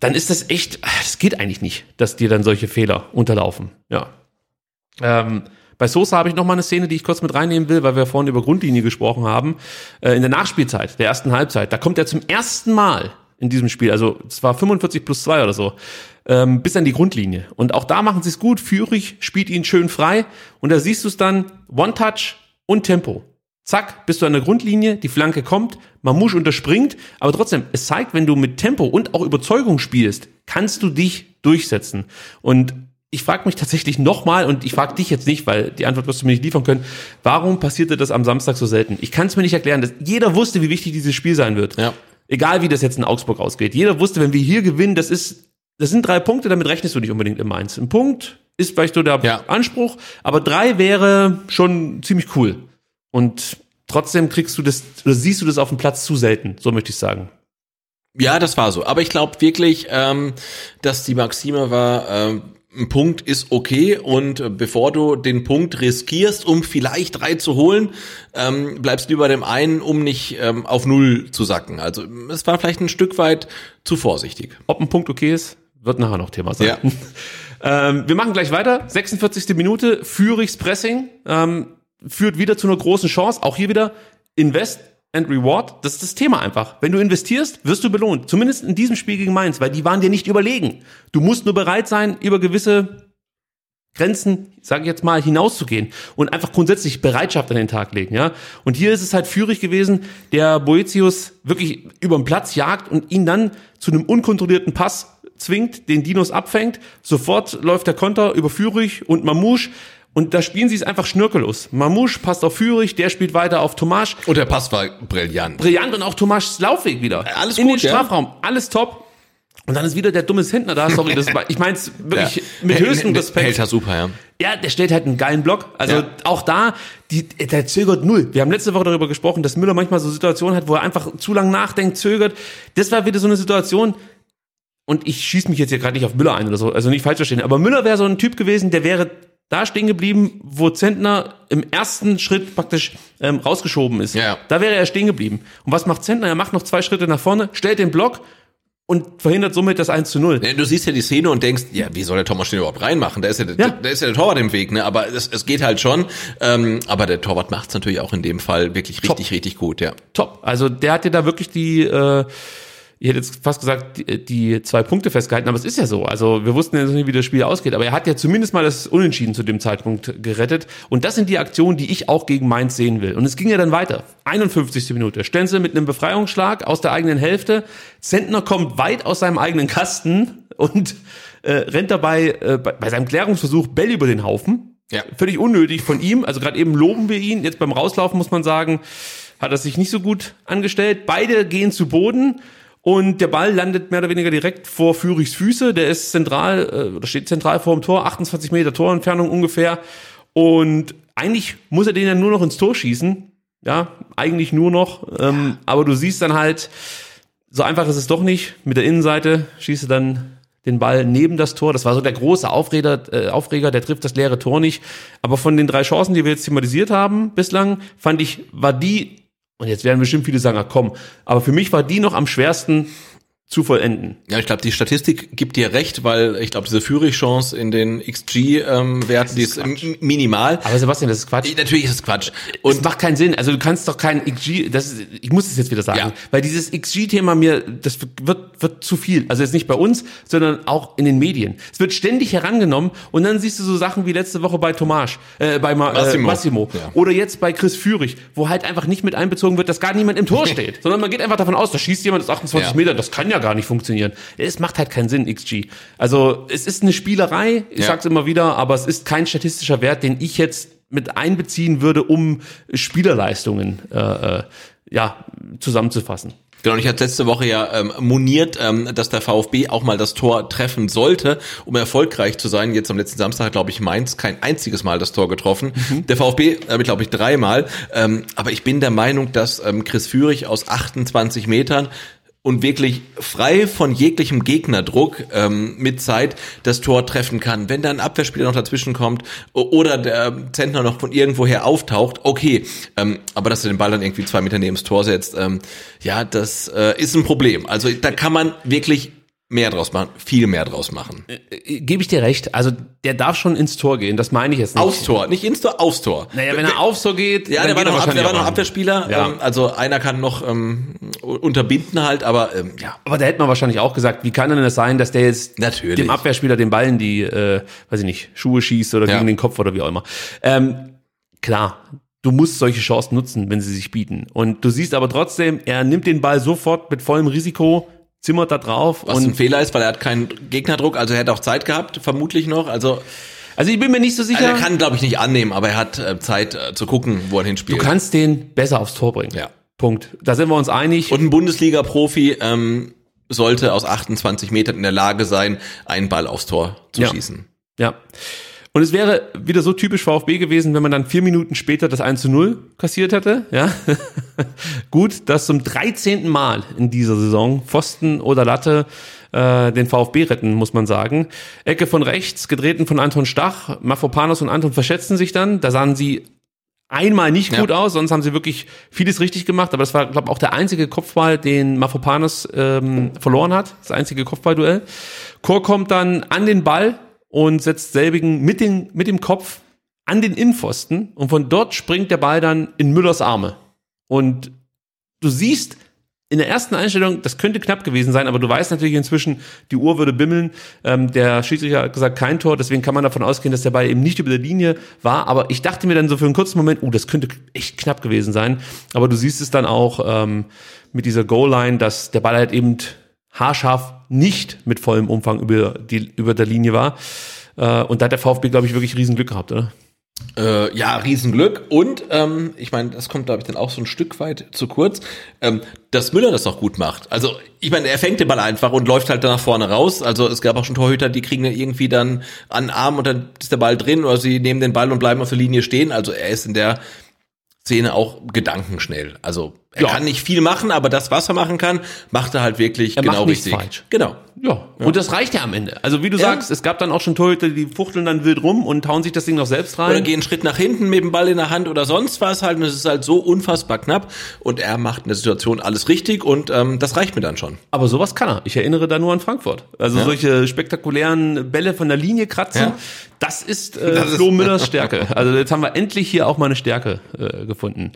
dann ist das echt, das geht eigentlich nicht, dass dir dann solche Fehler unterlaufen. Ja. Ähm, bei Sosa habe ich noch mal eine Szene, die ich kurz mit reinnehmen will, weil wir vorhin über Grundlinie gesprochen haben. Äh, in der Nachspielzeit, der ersten Halbzeit, da kommt er zum ersten Mal in diesem Spiel, also es war 45 plus 2 oder so, ähm, bis an die Grundlinie. Und auch da machen sie es gut. Führig spielt ihn schön frei. Und da siehst du es dann, One-Touch und Tempo. Zack, bist du an der Grundlinie, die Flanke kommt, Mamouche unterspringt, aber trotzdem, es zeigt, wenn du mit Tempo und auch Überzeugung spielst, kannst du dich durchsetzen. Und ich frage mich tatsächlich nochmal, und ich frage dich jetzt nicht, weil die Antwort wirst du mir nicht liefern können, warum passierte das am Samstag so selten? Ich kann es mir nicht erklären. Dass jeder wusste, wie wichtig dieses Spiel sein wird. Ja. Egal wie das jetzt in Augsburg ausgeht. Jeder wusste, wenn wir hier gewinnen, das ist, das sind drei Punkte, damit rechnest du nicht unbedingt im Mainz. Ein Punkt ist vielleicht so der Ja. Anspruch, aber drei wäre schon ziemlich cool. Und trotzdem kriegst du das, oder siehst du das auf dem Platz zu selten, so möchte ich sagen. Ja, das war so. Aber ich glaube wirklich, ähm, dass die Maxime war, ähm, ein Punkt ist okay und äh, bevor du den Punkt riskierst, um vielleicht drei zu holen, ähm, bleibst lieber dem einen, um nicht ähm, auf null zu sacken. Also es war vielleicht ein Stück weit zu vorsichtig. Ob ein Punkt okay ist, wird nachher noch Thema sein. Ja. ähm, wir machen gleich weiter. 46. Minute, Führichs Pressing ähm, führt wieder zu einer großen Chance. Auch hier wieder Invest and Reward. Das ist das Thema einfach. Wenn du investierst, wirst du belohnt. Zumindest in diesem Spiel gegen Mainz, weil die waren dir nicht überlegen. Du musst nur bereit sein, über gewisse Grenzen, sage ich jetzt mal, hinauszugehen und einfach grundsätzlich Bereitschaft an den Tag legen, ja. Und hier ist es halt führig gewesen, der Boetius wirklich über den Platz jagt und ihn dann zu einem unkontrollierten Pass zwingt, den Dinos abfängt. Sofort läuft der Konter über Führig und Mamouche und da spielen sie es einfach schnörkellos. Mamouche passt auf Führig, der spielt weiter auf Tomasch. Und der Pass war brillant. Brillant und auch Tomaschs Laufweg wieder. Alles In gut, den ja. Strafraum, alles top. Und dann ist wieder der dumme Händler da, sorry, das war, ich mein's wirklich Ja. mit höchstem Respekt. Hält er super, ja. Ja, der stellt halt einen geilen Block. Also Ja. auch da, die, der zögert null. Wir haben letzte Woche darüber gesprochen, dass Müller manchmal so Situationen hat, wo er einfach zu lang nachdenkt, zögert. Das war wieder so eine Situation, und ich schieße mich jetzt hier gerade nicht auf Müller ein oder so, also nicht falsch verstehen, aber Müller wäre so ein Typ gewesen, der wäre da stehen geblieben, wo Zentner im ersten Schritt praktisch ähm, rausgeschoben ist. Ja. Da wäre er stehen geblieben. Und was macht Zentner? Er macht noch zwei Schritte nach vorne, stellt den Block und verhindert somit das 1 zu 0. Ja, Du siehst ja die Szene und denkst, ja, wie soll der Thomas Stehen überhaupt reinmachen? Da ist ja, Ja. Da, ist ja der Torwart im Weg, ne? Aber es, es geht halt schon. Ähm, aber der Torwart macht es natürlich auch in dem Fall wirklich richtig, richtig gut, ja. Top. Also der hat ja da wirklich die, äh, ich hätte jetzt fast gesagt, die, die zwei Punkte festgehalten, aber es ist ja so. Also wir wussten ja nicht, wie das Spiel ausgeht, aber er hat ja zumindest mal das Unentschieden zu dem Zeitpunkt gerettet. Und das sind die Aktionen, die ich auch gegen Mainz sehen will. Und es ging ja dann weiter. 51. Minute. Stenzel mit einem Befreiungsschlag aus der eigenen Hälfte. Zentner kommt weit aus seinem eigenen Kasten und äh, rennt dabei äh, bei, bei seinem Klärungsversuch Bell über den Haufen. Ja. Völlig unnötig von ihm. Also gerade eben loben wir ihn. Jetzt beim Rauslaufen muss man sagen, hat er sich nicht so gut angestellt. Beide gehen zu Boden und der Ball landet mehr oder weniger direkt vor Fürichs Füße. Der ist zentral, äh, oder steht zentral vor dem Tor, 28 Meter Torentfernung ungefähr. Und eigentlich muss er den ja nur noch ins Tor schießen. Ja, eigentlich nur noch. Ähm, aber du siehst dann halt, so einfach ist es doch nicht. Mit der Innenseite schießt er dann den Ball neben das Tor. Das war so der große Aufreger, äh, Aufreger, der trifft das leere Tor nicht. Aber von den drei Chancen, die wir jetzt thematisiert haben bislang, fand ich, war die, und jetzt werden bestimmt viele sagen, ah, komm, aber für mich war die noch am schwersten zu vollenden. Ja, ich glaube, die Statistik gibt dir recht, weil ich glaube, diese Führigchance in den XG-Werten, die ist minimal. Aber Sebastian, das ist Quatsch. Natürlich ist es Quatsch. es Und macht keinen Sinn. Also du kannst doch kein XG, das ist, ich muss es jetzt wieder sagen, Ja. weil dieses XG-Thema mir, das wird, wird zu viel. Also jetzt nicht bei uns, sondern auch in den Medien. Es wird ständig herangenommen und dann siehst du so Sachen wie letzte Woche bei Tomasch, äh, bei Ma, Massimo. Äh, Massimo. Ja. Oder jetzt bei Chris Führig, wo halt einfach nicht mit einbezogen wird, dass gar niemand im Tor steht, sondern man geht einfach davon aus, da schießt jemand aus 28 Ja. Meter, das kann ja gar nicht funktionieren. Es macht halt keinen Sinn, XG. Also es ist eine Spielerei, ich Ja. sag's immer wieder, aber es ist kein statistischer Wert, den ich jetzt mit einbeziehen würde, um Spielerleistungen äh, äh, ja, zusammenzufassen. Genau, und ich hatte letzte Woche ja ähm, moniert, ähm, dass der VfB auch mal das Tor treffen sollte, um erfolgreich zu sein. Jetzt am letzten Samstag hat, glaube ich, Mainz kein einziges Mal das Tor getroffen. Der VfB, äh, glaube ich, dreimal. Ähm, aber ich bin der Meinung, dass ähm, Chris Führig aus 28 Metern und wirklich frei von jeglichem Gegnerdruck ähm, mit Zeit das Tor treffen kann. Wenn da ein Abwehrspieler noch dazwischen kommt oder der Zentner noch von irgendwoher auftaucht, okay. Ähm, aber dass er den Ball dann irgendwie zwei Meter neben das Tor setzt, ähm, ja, das äh, ist ein Problem. Also da kann man wirklich mehr draus machen, viel mehr draus machen. Äh, Gebe ich dir recht. Also der darf schon ins Tor gehen, das meine ich jetzt nicht. Aufs Tor, nicht ins Tor, aufs Tor. Naja, wenn er aufs Tor geht, Ja, dann der war, geht er noch, Ab, der war noch. Abwehrspieler. Ja. Ähm, also einer kann noch ähm, unterbinden halt, aber ähm, ja. Aber da hätte man wahrscheinlich auch gesagt, wie kann denn das sein, dass der jetzt Natürlich. dem Abwehrspieler den Ball in die, äh, weiß ich nicht, Schuhe schießt oder Ja. gegen den Kopf oder wie auch immer. Ähm, klar, du musst solche Chancen nutzen, wenn sie sich bieten. Und du siehst aber trotzdem, er nimmt den Ball sofort mit vollem Risiko, zimmert da drauf Was ein Fehler ist, weil er hat keinen Gegnerdruck, also er hätte auch Zeit gehabt, vermutlich noch. Also, also ich bin mir nicht so sicher. also er kann, glaube ich, nicht annehmen, aber er hat äh, Zeit äh, zu gucken, wo er du hinspielt. kannst den besser aufs Tor bringen. Ja. Punkt. Da sind wir uns einig. Und ein Bundesliga-Profi ähm, sollte aus 28 Metern in der Lage sein, einen Ball aufs Tor zu Ja. schießen. Ja. Und es wäre wieder so typisch VfB gewesen, wenn man dann vier Minuten später das 1 zu 0 kassiert hätte. Ja. Gut, dass zum 13. Mal in dieser Saison Pfosten oder Latte äh, den VfB retten, muss man sagen. Ecke von rechts, getreten von Anton Stach. Mafropanos und Anton verschätzen sich dann. Da sahen sie einmal nicht Ja. gut aus, sonst haben sie wirklich vieles richtig gemacht. Aber das war, glaube ich, auch der einzige Kopfball, den Mafropanos ähm, verloren hat. Das einzige Kopfballduell. Chor kommt dann an den Ball und setzt selbigen mit, den, mit dem Kopf an den Innenpfosten und von dort springt der Ball dann in Müllers Arme. Und du siehst in der ersten Einstellung, das könnte knapp gewesen sein, aber du weißt natürlich inzwischen, die Uhr würde bimmeln. Ähm, der Schiedsrichter hat gesagt, kein Tor, deswegen kann man davon ausgehen, dass der Ball eben nicht über der Linie war. Aber ich dachte mir dann so für einen kurzen Moment, uh, das könnte echt knapp gewesen sein. Aber du siehst es dann auch ähm, mit dieser Goal-Line, dass der Ball halt eben haarscharf nicht mit vollem Umfang über, die, über der Linie war. Äh, und da hat der VfB, glaube ich, wirklich riesen Glück gehabt, oder? Äh, ja, Riesenglück. Und ähm, ich meine, das kommt, glaube ich, dann auch so ein Stück weit zu kurz, ähm, dass Müller das auch gut macht. Also, ich meine, er fängt den Ball einfach und läuft halt dann nach vorne raus. Also es gab auch schon Torhüter, die kriegen ihn irgendwie dann an den Arm und dann ist der Ball drin oder sie nehmen den Ball und bleiben auf der Linie stehen. Also er ist in der Szene auch gedankenschnell. Also Er Ja. kann nicht viel machen, aber das, was er machen kann, macht er halt wirklich Er genau richtig. falsch. Genau. Ja, und das reicht ja am Ende. Also wie du Ja. sagst, es gab dann auch schon Torhüter, die fuchteln dann wild rum und hauen sich das Ding noch selbst rein. Oder gehen einen Schritt nach hinten mit dem Ball in der Hand oder sonst was halt. Und es ist halt so unfassbar knapp. Und er macht in der Situation alles richtig und ähm, das reicht mir dann schon. Aber sowas kann er. Ich erinnere da nur an Frankfurt. Also solche spektakulären Bälle von der Linie kratzen, das ist äh, Das ist- Flo Müllers Stärke. Also jetzt haben wir endlich hier auch mal eine Stärke äh, gefunden.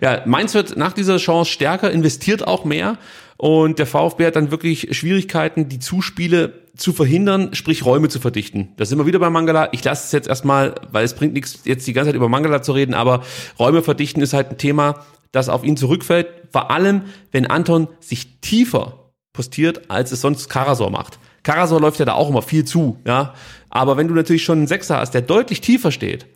Ja, Mainz wird nach dieser Chance stärker, investiert auch mehr und der VfB hat dann wirklich Schwierigkeiten, die Zuspiele zu verhindern, sprich Räume zu verdichten. Da sind wir wieder bei Mangala. Ich lasse es jetzt erstmal, weil es bringt nichts, jetzt die ganze Zeit über Mangala zu reden, aber Räume verdichten ist halt ein Thema, das auf ihn zurückfällt. Vor allem, wenn Anton sich tiefer postiert, als es sonst Karasor macht. Karasor läuft ja da auch immer viel zu, ja. Aber wenn du natürlich schon einen Sechser hast, der deutlich tiefer steht,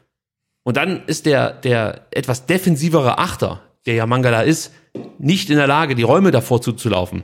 und dann ist der, der etwas defensivere Achter, der ja Mangala ist, nicht in der Lage, die Räume davor zuzulaufen,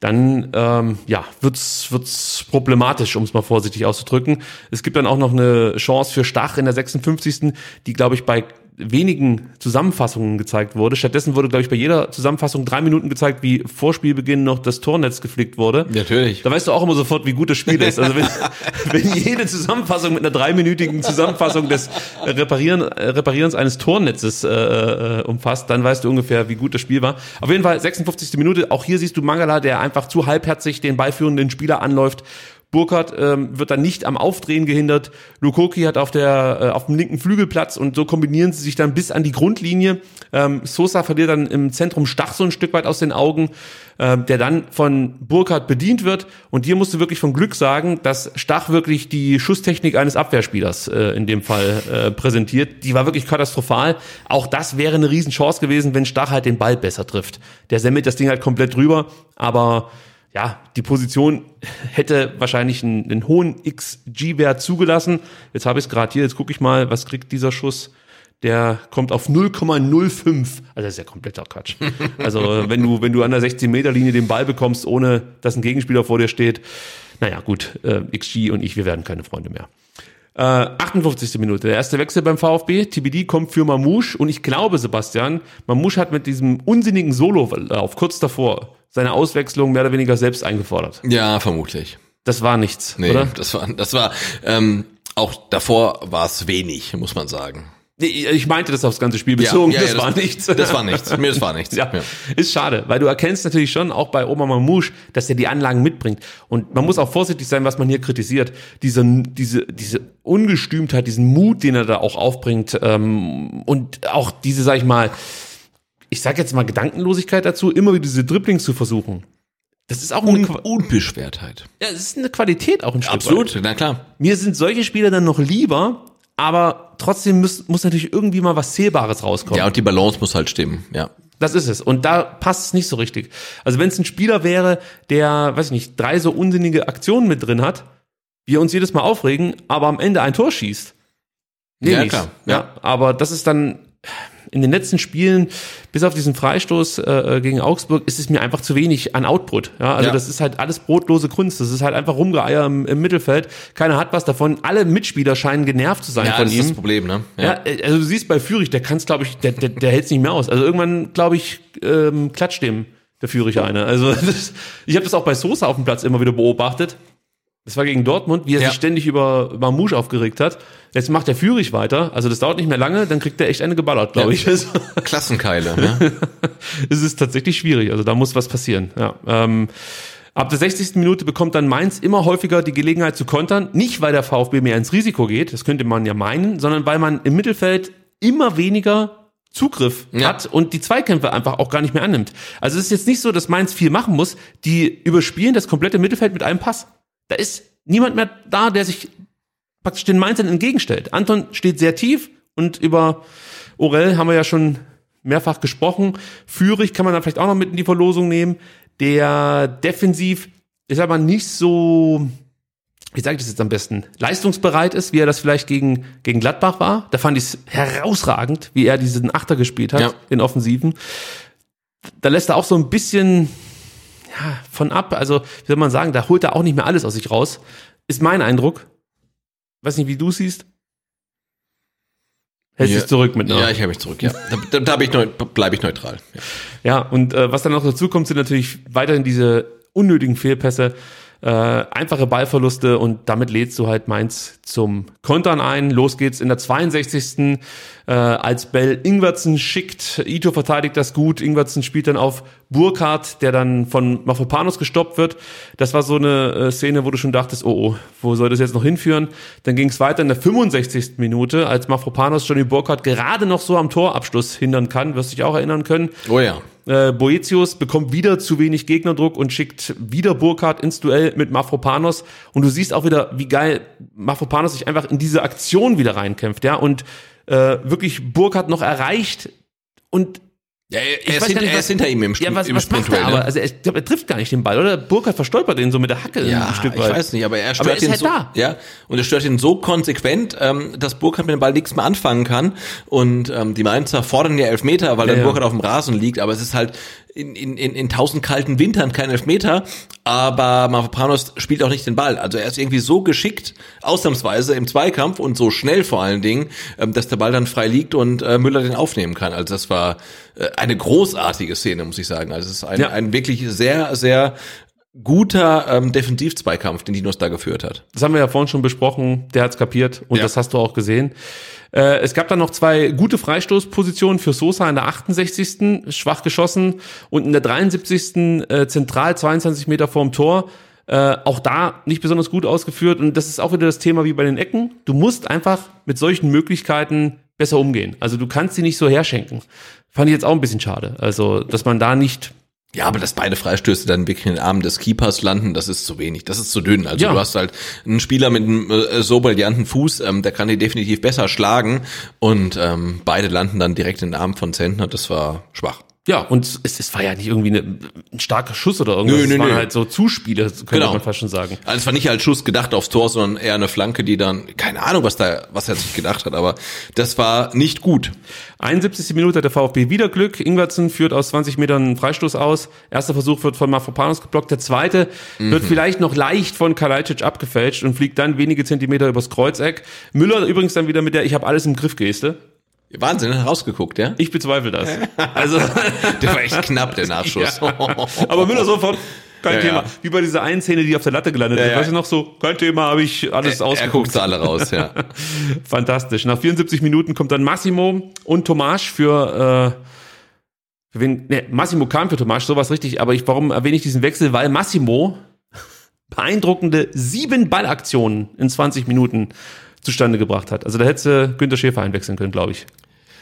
dann ähm, ja, wird's wird's problematisch, um es mal vorsichtig auszudrücken. Es gibt dann auch noch eine Chance für Stach in der 56., die, glaube ich, bei wenigen Zusammenfassungen gezeigt wurde. Stattdessen wurde, glaube ich, bei jeder Zusammenfassung drei Minuten gezeigt, wie vor Spielbeginn noch das Tornetz geflickt wurde. Natürlich. Da weißt du auch immer sofort, wie gut das Spiel ist. Also wenn, wenn jede Zusammenfassung mit einer dreiminütigen Zusammenfassung des Reparieren, äh, Reparierens eines Tornetzes äh, äh, umfasst, dann weißt du ungefähr, wie gut das Spiel war. Auf jeden Fall 56. Minute. Auch hier siehst du Mangala, der einfach zu halbherzig den beiführenden Spieler anläuft. Burkhardt ähm, wird dann nicht am Aufdrehen gehindert. Lukoki hat auf der äh, auf dem linken Flügel Platz und so kombinieren sie sich dann bis an die Grundlinie. Ähm, Sosa verliert dann im Zentrum Stach so ein Stück weit aus den Augen, ähm, der dann von Burkhardt bedient wird. Und hier musst du wirklich von Glück sagen, dass Stach wirklich die Schusstechnik eines Abwehrspielers äh, in dem Fall äh, präsentiert. Die war wirklich katastrophal. Auch das wäre eine Riesenchance gewesen, wenn Stach halt den Ball besser trifft. Der semmelt das Ding halt komplett drüber, aber ja, die Position hätte wahrscheinlich einen, einen hohen XG-Wert zugelassen. Jetzt habe ich es gerade hier, jetzt gucke ich mal, was kriegt dieser Schuss? Der kommt auf 0,05. Also das ist ja kompletter Quatsch. Also wenn du, wenn du an der 16-Meter-Linie den Ball bekommst, ohne dass ein Gegenspieler vor dir steht, naja gut, äh, XG und ich, wir werden keine Freunde mehr. Äh, 58. Minute, der erste Wechsel beim VfB. TBD kommt für Mamouche und ich glaube, Sebastian, Mamouche hat mit diesem unsinnigen Sololauf kurz davor seine Auswechslung mehr oder weniger selbst eingefordert. Ja, vermutlich. Das war nichts, Nee, oder? das war, das war, ähm, auch davor war es wenig, muss man sagen. Ich meinte das aufs ganze Spiel bezogen, das, war nichts. Das war nichts. Mir, das war nichts. Ja, ist schade, weil du erkennst natürlich schon auch bei Oma Mamouche, dass er die Anlagen mitbringt. Und man muss auch vorsichtig sein, was man hier kritisiert. Diese, diese, diese Ungestümtheit, diesen Mut, den er da auch aufbringt ähm, und auch diese, sag ich mal, ich sag jetzt mal Gedankenlosigkeit dazu, immer wieder diese Dribblings zu versuchen. Das ist auch eine, Un Qua- Unbeschwertheit. ja, das ist eine Qualität auch ein Stück weit. Absolut, na klar. Mir sind solche Spieler dann noch lieber, aber trotzdem muss, muss natürlich irgendwie mal was Zählbares rauskommen. Ja, und die Balance muss halt stimmen, ja. Das ist es. Und da passt es nicht so richtig. Also wenn es ein Spieler wäre, der, weiß ich nicht, drei so unsinnige Aktionen mit drin hat, wir uns jedes Mal aufregen, aber am Ende ein Tor schießt. Nehm Ja, klar, Ja. ja. aber das ist dann in den letzten Spielen, bis auf diesen Freistoß äh, gegen Augsburg, ist es mir einfach zu wenig an Output. Ja, also Ja. das ist halt alles brotlose Kunst. Das ist halt einfach Rumgeeier im, im Mittelfeld. Keiner hat was davon. Alle Mitspieler scheinen genervt zu sein Ja, von das ihm. ist das Problem, ne? Ja, äh, also du siehst bei Fürich, der kann's, glaube ich, der, der, der hält's nicht mehr aus. Also irgendwann, glaube ich, ähm, klatscht dem der Fürich eine. Also das, ich habe das auch bei Sosa auf dem Platz immer wieder beobachtet. Das war gegen Dortmund, wie er Ja. sich ständig über Mamouche aufgeregt hat. Jetzt macht der Fürich weiter. Also das dauert nicht mehr lange, dann kriegt er echt eine geballert, glaube Ja. ich. Klassenkeile, ne? es ist tatsächlich schwierig. Also da muss was passieren. Ja. Ähm, ab der 60. Minute bekommt dann Mainz immer häufiger die Gelegenheit zu kontern. Nicht, weil der VfB mehr ins Risiko geht, das könnte man ja meinen, sondern weil man im Mittelfeld immer weniger Zugriff Ja. hat und die Zweikämpfe einfach auch gar nicht mehr annimmt. Also es ist jetzt nicht so, dass Mainz viel machen muss. Die überspielen das komplette Mittelfeld mit einem Pass. Da ist niemand mehr da, der sich praktisch den Mainzern entgegenstellt. Anton steht sehr tief und über Orel haben wir ja schon mehrfach gesprochen. Führig kann man dann vielleicht auch noch mit in die Verlosung nehmen. Der defensiv ist aber nicht so, wie sage ich das jetzt am besten, leistungsbereit ist, wie er das vielleicht gegen, gegen Gladbach war. Da fand ich es herausragend, wie er diesen Achter gespielt hat, Ja. den Offensiven. Da lässt er auch so ein bisschen ja, von ab. Also, wie soll man sagen, da holt er auch nicht mehr alles aus sich raus. Ist mein Eindruck. Weiß nicht, wie du siehst. Hältst Ja. dich zurück mit einer. Ja, ich habe mich zurück, ja. Da, da, da ich neu, bleibe ich neutral. Ja. Ja, und äh, was dann noch dazu kommt, sind natürlich weiterhin diese unnötigen Fehlpässe, äh, einfache Ballverluste und damit lädst du halt Mainz zum Kontern ein. Los geht's in der 62. Äh, als Bell Ingwertsen schickt. Ito verteidigt das gut. Ingwertsen spielt dann auf Burkhardt, der dann von Mafropanos gestoppt wird. Das war so eine äh, Szene, wo du schon dachtest, oh, oh, wo soll das jetzt noch hinführen? Dann ging es weiter in der 65. Minute, als Mafropanos Johnny Burkhardt gerade noch so am Torabschluss hindern kann, wirst du dich auch erinnern können. Oh ja. Äh, Boetius bekommt wieder zu wenig Gegnerdruck und schickt wieder Burkhardt ins Duell mit Mafropanos. Und du siehst auch wieder, wie geil Mafropanos sich einfach in diese Aktion wieder reinkämpft, ja, und äh, wirklich Burkhardt noch erreicht und ja er, ich er, ist, hinter, nicht, er was- ist hinter ihm im, Sp ja, was, im was macht er aber? ne? Also er, ich glaub, er trifft gar nicht den Ball, oder? Burkhardt verstolpert den so mit der Hacke Ja, ein Stück ich weit. weiß nicht, aber er stört Aber er ihn halt so, da. ja, und er stört ihn so konsequent, ähm, dass Burkhardt mit dem Ball nichts mehr anfangen kann und ähm, die Mainzer fordern ja Elfmeter, weil Ja, dann. Burkhardt auf dem Rasen liegt, aber es ist halt in, in, in, in tausend kalten Wintern kein Elfmeter, aber Mavropanos spielt auch nicht den Ball, also er ist irgendwie so geschickt, ausnahmsweise im Zweikampf und so schnell vor allen Dingen, ähm, dass der Ball dann frei liegt und äh, Müller den aufnehmen kann, also das war äh, eine großartige Szene, muss ich sagen, also es ist ein, Ja. ein wirklich sehr, sehr guter ähm, Defensiv-Zweikampf, den Dinos da geführt hat. Das haben wir ja vorhin schon besprochen, der hat's kapiert und Ja. das hast du auch gesehen. Äh, es gab dann noch zwei gute Freistoßpositionen für Sosa in der 68. schwach geschossen und in der 73. Äh, zentral 22 Meter vorm Tor. Äh, auch da nicht besonders gut ausgeführt und das ist auch wieder das Thema wie bei den Ecken. Du musst einfach mit solchen Möglichkeiten besser umgehen. Also du kannst sie nicht so herschenken. Fand ich jetzt auch ein bisschen schade. Also, dass man da nicht Ja, aber dass beide Freistöße dann wirklich in den Armen des Keepers landen, das ist zu wenig, das ist zu dünn. Also Ja. du hast halt einen Spieler mit einem äh, so brillanten Fuß, ähm, der kann die definitiv besser schlagen und ähm, beide landen dann direkt in den Armen von Zentner, das war schwach. Ja, und es, es war ja nicht irgendwie eine, ein starker Schuss oder irgendwas. Nö, nö, es waren nö. halt so Zuspiele, könnte Genau. man fast schon sagen. Also es war nicht als Schuss gedacht aufs Tor, sondern eher eine Flanke, die dann, keine Ahnung, was da, was er sich gedacht hat, aber das war nicht gut. 71. Minute hat der VfB wieder Glück. Ingwertsen führt aus 20 Metern einen Freistoß aus. Erster Versuch wird von Mafropanos geblockt. Der zweite wird vielleicht noch leicht von Kalajdzic abgefälscht und fliegt dann wenige Zentimeter übers Kreuzeck. Müller übrigens dann wieder mit der Ich habe alles im Griff Geste. Wahnsinn, rausgeguckt, ja? Ich bezweifle das. Also, Der war echt knapp, der Nachschuss. aber Müller sofort, kein Ja, Thema. ja. Wie bei dieser einen Szene, die auf der Latte gelandet Ja, ist. ja. Weißt du noch so, kein Thema, habe ich alles er ausgeguckt. guckt sie alle raus, ja. Fantastisch. Nach 74 Minuten kommt dann Massimo und Tomasch für, äh, für wen, ne, Massimo kam für Tomasch, sowas richtig, aber ich, warum erwähne ich diesen Wechsel? Weil Massimo beeindruckende sieben Ballaktionen in 20 Minuten zustande gebracht hat. Also da hätte Günter Schäfer einwechseln können, glaube ich.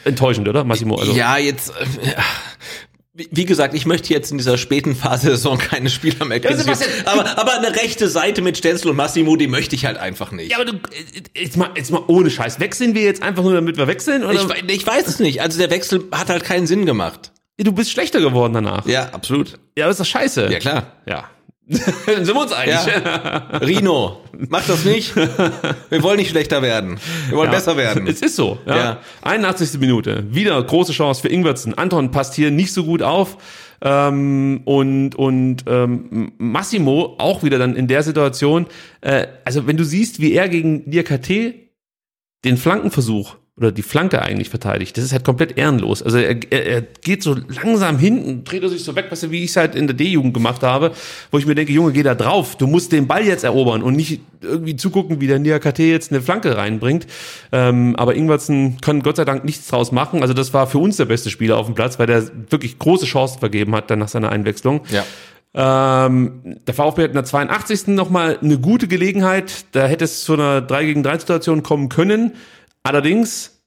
Enttäuschend, oder? Massimo, also. Ja, jetzt, äh, wie gesagt, ich möchte jetzt in dieser späten Phase der Saison keine Spieler mehr kritisieren. Aber, aber eine rechte Seite mit Stenzel und Massimo, die möchte ich halt einfach nicht. Ja, aber du, äh, jetzt mal, jetzt mal ohne Scheiß. Wechseln wir jetzt einfach nur, damit wir wechseln? Oder? ich, ich weiß es nicht. Also der Wechsel hat halt keinen Sinn gemacht. du bist schlechter geworden danach. Ja, absolut. Ja, aber ist doch scheiße. Ja, klar. Ja. Dann sind wir uns einig. Ja. Rino, mach das nicht. Wir wollen nicht schlechter werden. Wir wollen Ja, besser werden. Es ist so. Ja. Ja. 81. Minute. Wieder große Chance für Ingwertsen. Anton passt hier nicht so gut auf. Ähm, und und ähm, Massimo auch wieder dann in der Situation. Äh, also wenn du siehst, wie er gegen Diakate den Flankenversuch oder die Flanke eigentlich verteidigt, das ist halt komplett ehrenlos. Also er, er, er geht so langsam hinten, dreht er sich so weg, weißt du, wie ich es halt in der D-Jugend gemacht habe, wo ich mir denke, Junge, geh da drauf, du musst den Ball jetzt erobern und nicht irgendwie zugucken, wie der Niakate jetzt eine Flanke reinbringt. Ähm, aber Ingwertsen kann Gott sei Dank nichts draus machen. Also das war für uns der beste Spieler auf dem Platz, weil der wirklich große Chancen vergeben hat dann nach seiner Einwechslung. Ja. Ähm, der VfB hat in der 82. nochmal eine gute Gelegenheit. Da hätte es zu einer 3 gegen 3 Situation kommen können. Allerdings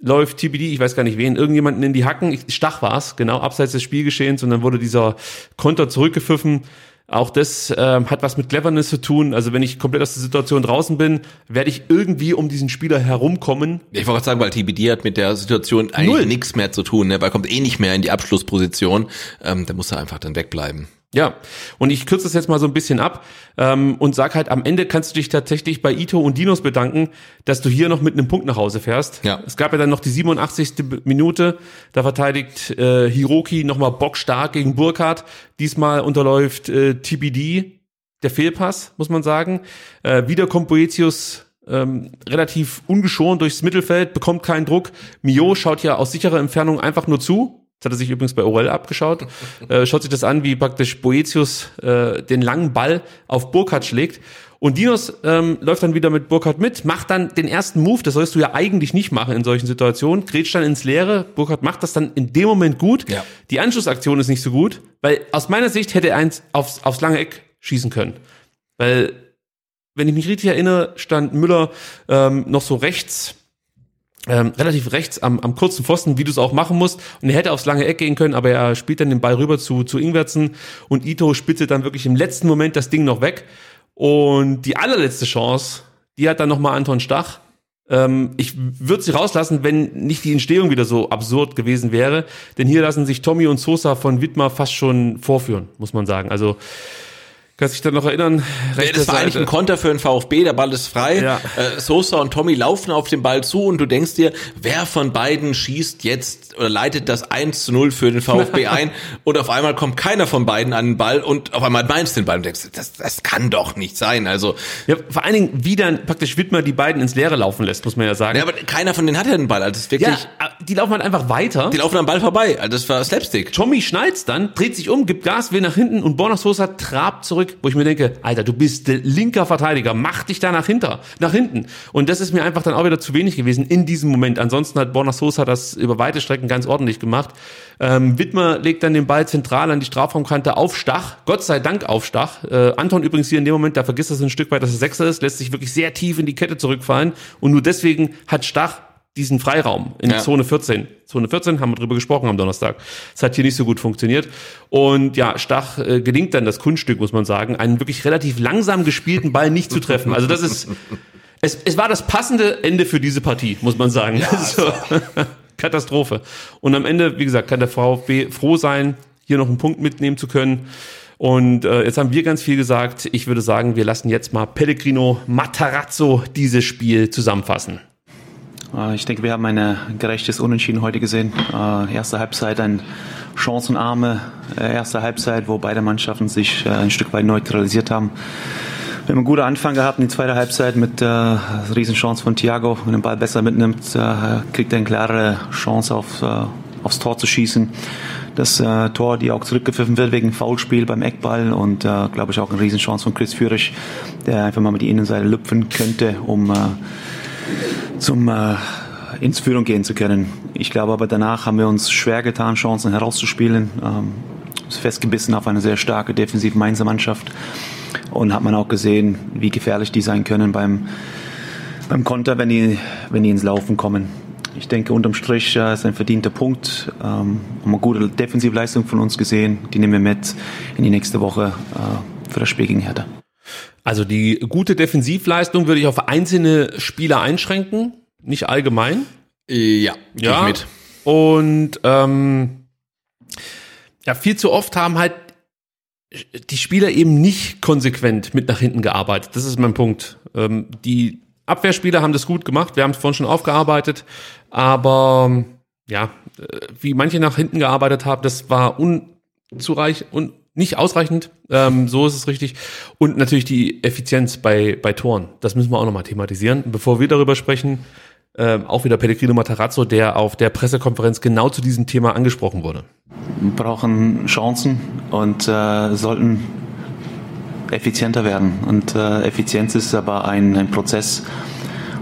läuft TBD, ich weiß gar nicht wen, irgendjemanden in die Hacken. Ich, Stach war's, genau, abseits des Spielgeschehens. Und dann wurde dieser Konter zurückgepfiffen. Auch das ähm, hat was mit Cleverness zu tun. Also wenn ich komplett aus der Situation draußen bin, werde ich irgendwie um diesen Spieler herumkommen. Ich wollte gerade sagen, weil TBD hat mit der Situation eigentlich nichts mehr zu tun, ne? weil er kommt eh nicht mehr in die Abschlussposition. Ähm, da muss er einfach dann wegbleiben. Ja, und ich kürze das jetzt mal so ein bisschen ab ähm, und sag halt, am Ende kannst du dich tatsächlich bei Ito und Dinos bedanken, dass du hier noch mit einem Punkt nach Hause fährst. Ja. Es gab ja dann noch die 87. Minute, da verteidigt äh, Hiroki nochmal bockstark gegen Burkhardt. Diesmal unterläuft äh, TBD der Fehlpass, muss man sagen. Äh, wieder kommt Boetius ähm, relativ ungeschoren durchs Mittelfeld, bekommt keinen Druck. Mio schaut ja aus sicherer Entfernung einfach nur zu. Das hat er sich übrigens bei Orel abgeschaut. Äh, schaut sich das an, wie praktisch Boetius äh, den langen Ball auf Burkhardt schlägt. Und Dinos ähm, läuft dann wieder mit Burkhardt mit, macht dann den ersten Move, das sollst du ja eigentlich nicht machen in solchen Situationen, grätscht dann ins Leere, Burkhardt macht das dann in dem Moment gut. Ja. Die Anschlussaktion ist nicht so gut, weil aus meiner Sicht hätte er eins aufs, aufs lange Eck schießen können. Weil, wenn ich mich richtig erinnere, stand Müller ähm, noch so rechts ähm, relativ rechts am, am kurzen Pfosten, wie du es auch machen musst. Und er hätte aufs lange Eck gehen können, aber er spielt dann den Ball rüber zu, zu Ingwertsen und Ito spitze dann wirklich im letzten Moment das Ding noch weg. Und die allerletzte Chance, die hat dann nochmal Anton Stach. Ähm, ich würde sie rauslassen, wenn nicht die Entstehung wieder so absurd gewesen wäre. Denn hier lassen sich Tommy und Sosa von Wittmar fast schon vorführen, muss man sagen. Also Kannst dich dann noch erinnern? Ja, das war eigentlich ein Konter für den VfB, der Ball ist frei. Ja. Äh, Sosa und Tommy laufen auf den Ball zu und du denkst dir, wer von beiden schießt jetzt oder leitet das 1 zu 0 für den VfB ein und auf einmal kommt keiner von beiden an den Ball und auf einmal meinst du den Ball und denkst, das, das kann doch nicht sein. Also Ja, vor allen Dingen, wie dann praktisch Wittmer die beiden ins Leere laufen lässt, muss man ja sagen. ja, aber keiner von denen hat ja den Ball. Also das ist wirklich, Ja, die laufen halt einfach weiter. die laufen am Ball vorbei. Also das war Slapstick. Tommy schnallt's dann, dreht sich um, gibt Gas, will nach hinten und Borna Sosa trabt zurück, wo ich mir denke, Alter, du bist linker Verteidiger, mach dich da nach hinter, nach hinten. Und das ist mir einfach dann auch wieder zu wenig gewesen in diesem Moment. Ansonsten hat Borna Sosa das über weite Strecken ganz ordentlich gemacht. Ähm, Wittmer legt dann den Ball zentral an die Strafraumkante auf Stach. Gott sei Dank auf Stach. Äh, Anton übrigens hier in dem Moment, da vergisst das ein Stück weit, dass er Sechser ist, lässt sich wirklich sehr tief in die Kette zurückfallen. Und nur deswegen hat Stach diesen Freiraum in Ja. Zone 14. Zone 14 haben wir drüber gesprochen am Donnerstag. Es hat hier nicht so gut funktioniert. Und ja, Stach äh, gelingt dann das Kunststück, muss man sagen, einen wirklich relativ langsam gespielten Ball nicht zu treffen. Also das ist, es, es war das passende Ende für diese Partie, muss man sagen. Also, Katastrophe. Und am Ende, wie gesagt, kann der VfB froh sein, hier noch einen Punkt mitnehmen zu können. Und äh, jetzt haben wir ganz viel gesagt. Ich würde sagen, wir lassen jetzt mal Pellegrino Matarazzo dieses Spiel zusammenfassen. Äh, Ich denke, wir haben ein gerechtes Unentschieden heute gesehen. Äh, Erste Halbzeit ein chancenarme äh, erste Halbzeit, wo beide Mannschaften sich äh, ein Stück weit neutralisiert haben. Wir haben einen guten Anfang gehabt in die zweite Halbzeit mit äh, Riesenchance von Thiago. Wenn er den Ball besser mitnimmt, äh, kriegt er eine klare Chance auf, äh, aufs Tor zu schießen. Das äh, Tor, die auch zurückgepfiffen wird wegen Foulspiel beim Eckball und äh, glaube ich auch eine Riesenchance von Chris Führig, der einfach mal mit die Innenseite lüpfen könnte, um äh, zum äh, ins Führung gehen zu können. Ich glaube aber danach haben wir uns schwer getan, Chancen herauszuspielen. Ähm, festgebissen auf eine sehr starke defensive Mainzer Mannschaft und hat man auch gesehen, wie gefährlich die sein können beim beim Konter, wenn die wenn die ins Laufen kommen. Ich denke, unterm Strich äh, ist ein verdienter Punkt. Ähm, haben eine gute Defensivleistung von uns gesehen. Die nehmen wir mit in die nächste Woche äh, für das Spiel gegen Hertha. Also die gute Defensivleistung würde ich auf einzelne Spieler einschränken, nicht allgemein. Ja, geh ich mit. Und ähm, ja, viel zu oft haben halt die Spieler eben nicht konsequent mit nach hinten gearbeitet. Das ist mein Punkt. Ähm, die Abwehrspieler haben das gut gemacht. Wir haben es vorhin schon aufgearbeitet. Aber ja, äh, wie manche nach hinten gearbeitet haben, das war unzureichend und nicht ausreichend. Ähm, so ist es richtig. Und natürlich die Effizienz bei, bei Toren. Das müssen wir auch nochmal thematisieren. Bevor wir darüber sprechen, ähm, auch wieder Pellegrino Matarazzo, der auf der Pressekonferenz genau zu diesem Thema angesprochen wurde. Wir brauchen Chancen und äh, sollten effizienter werden. Und äh, Effizienz ist aber ein, ein Prozess,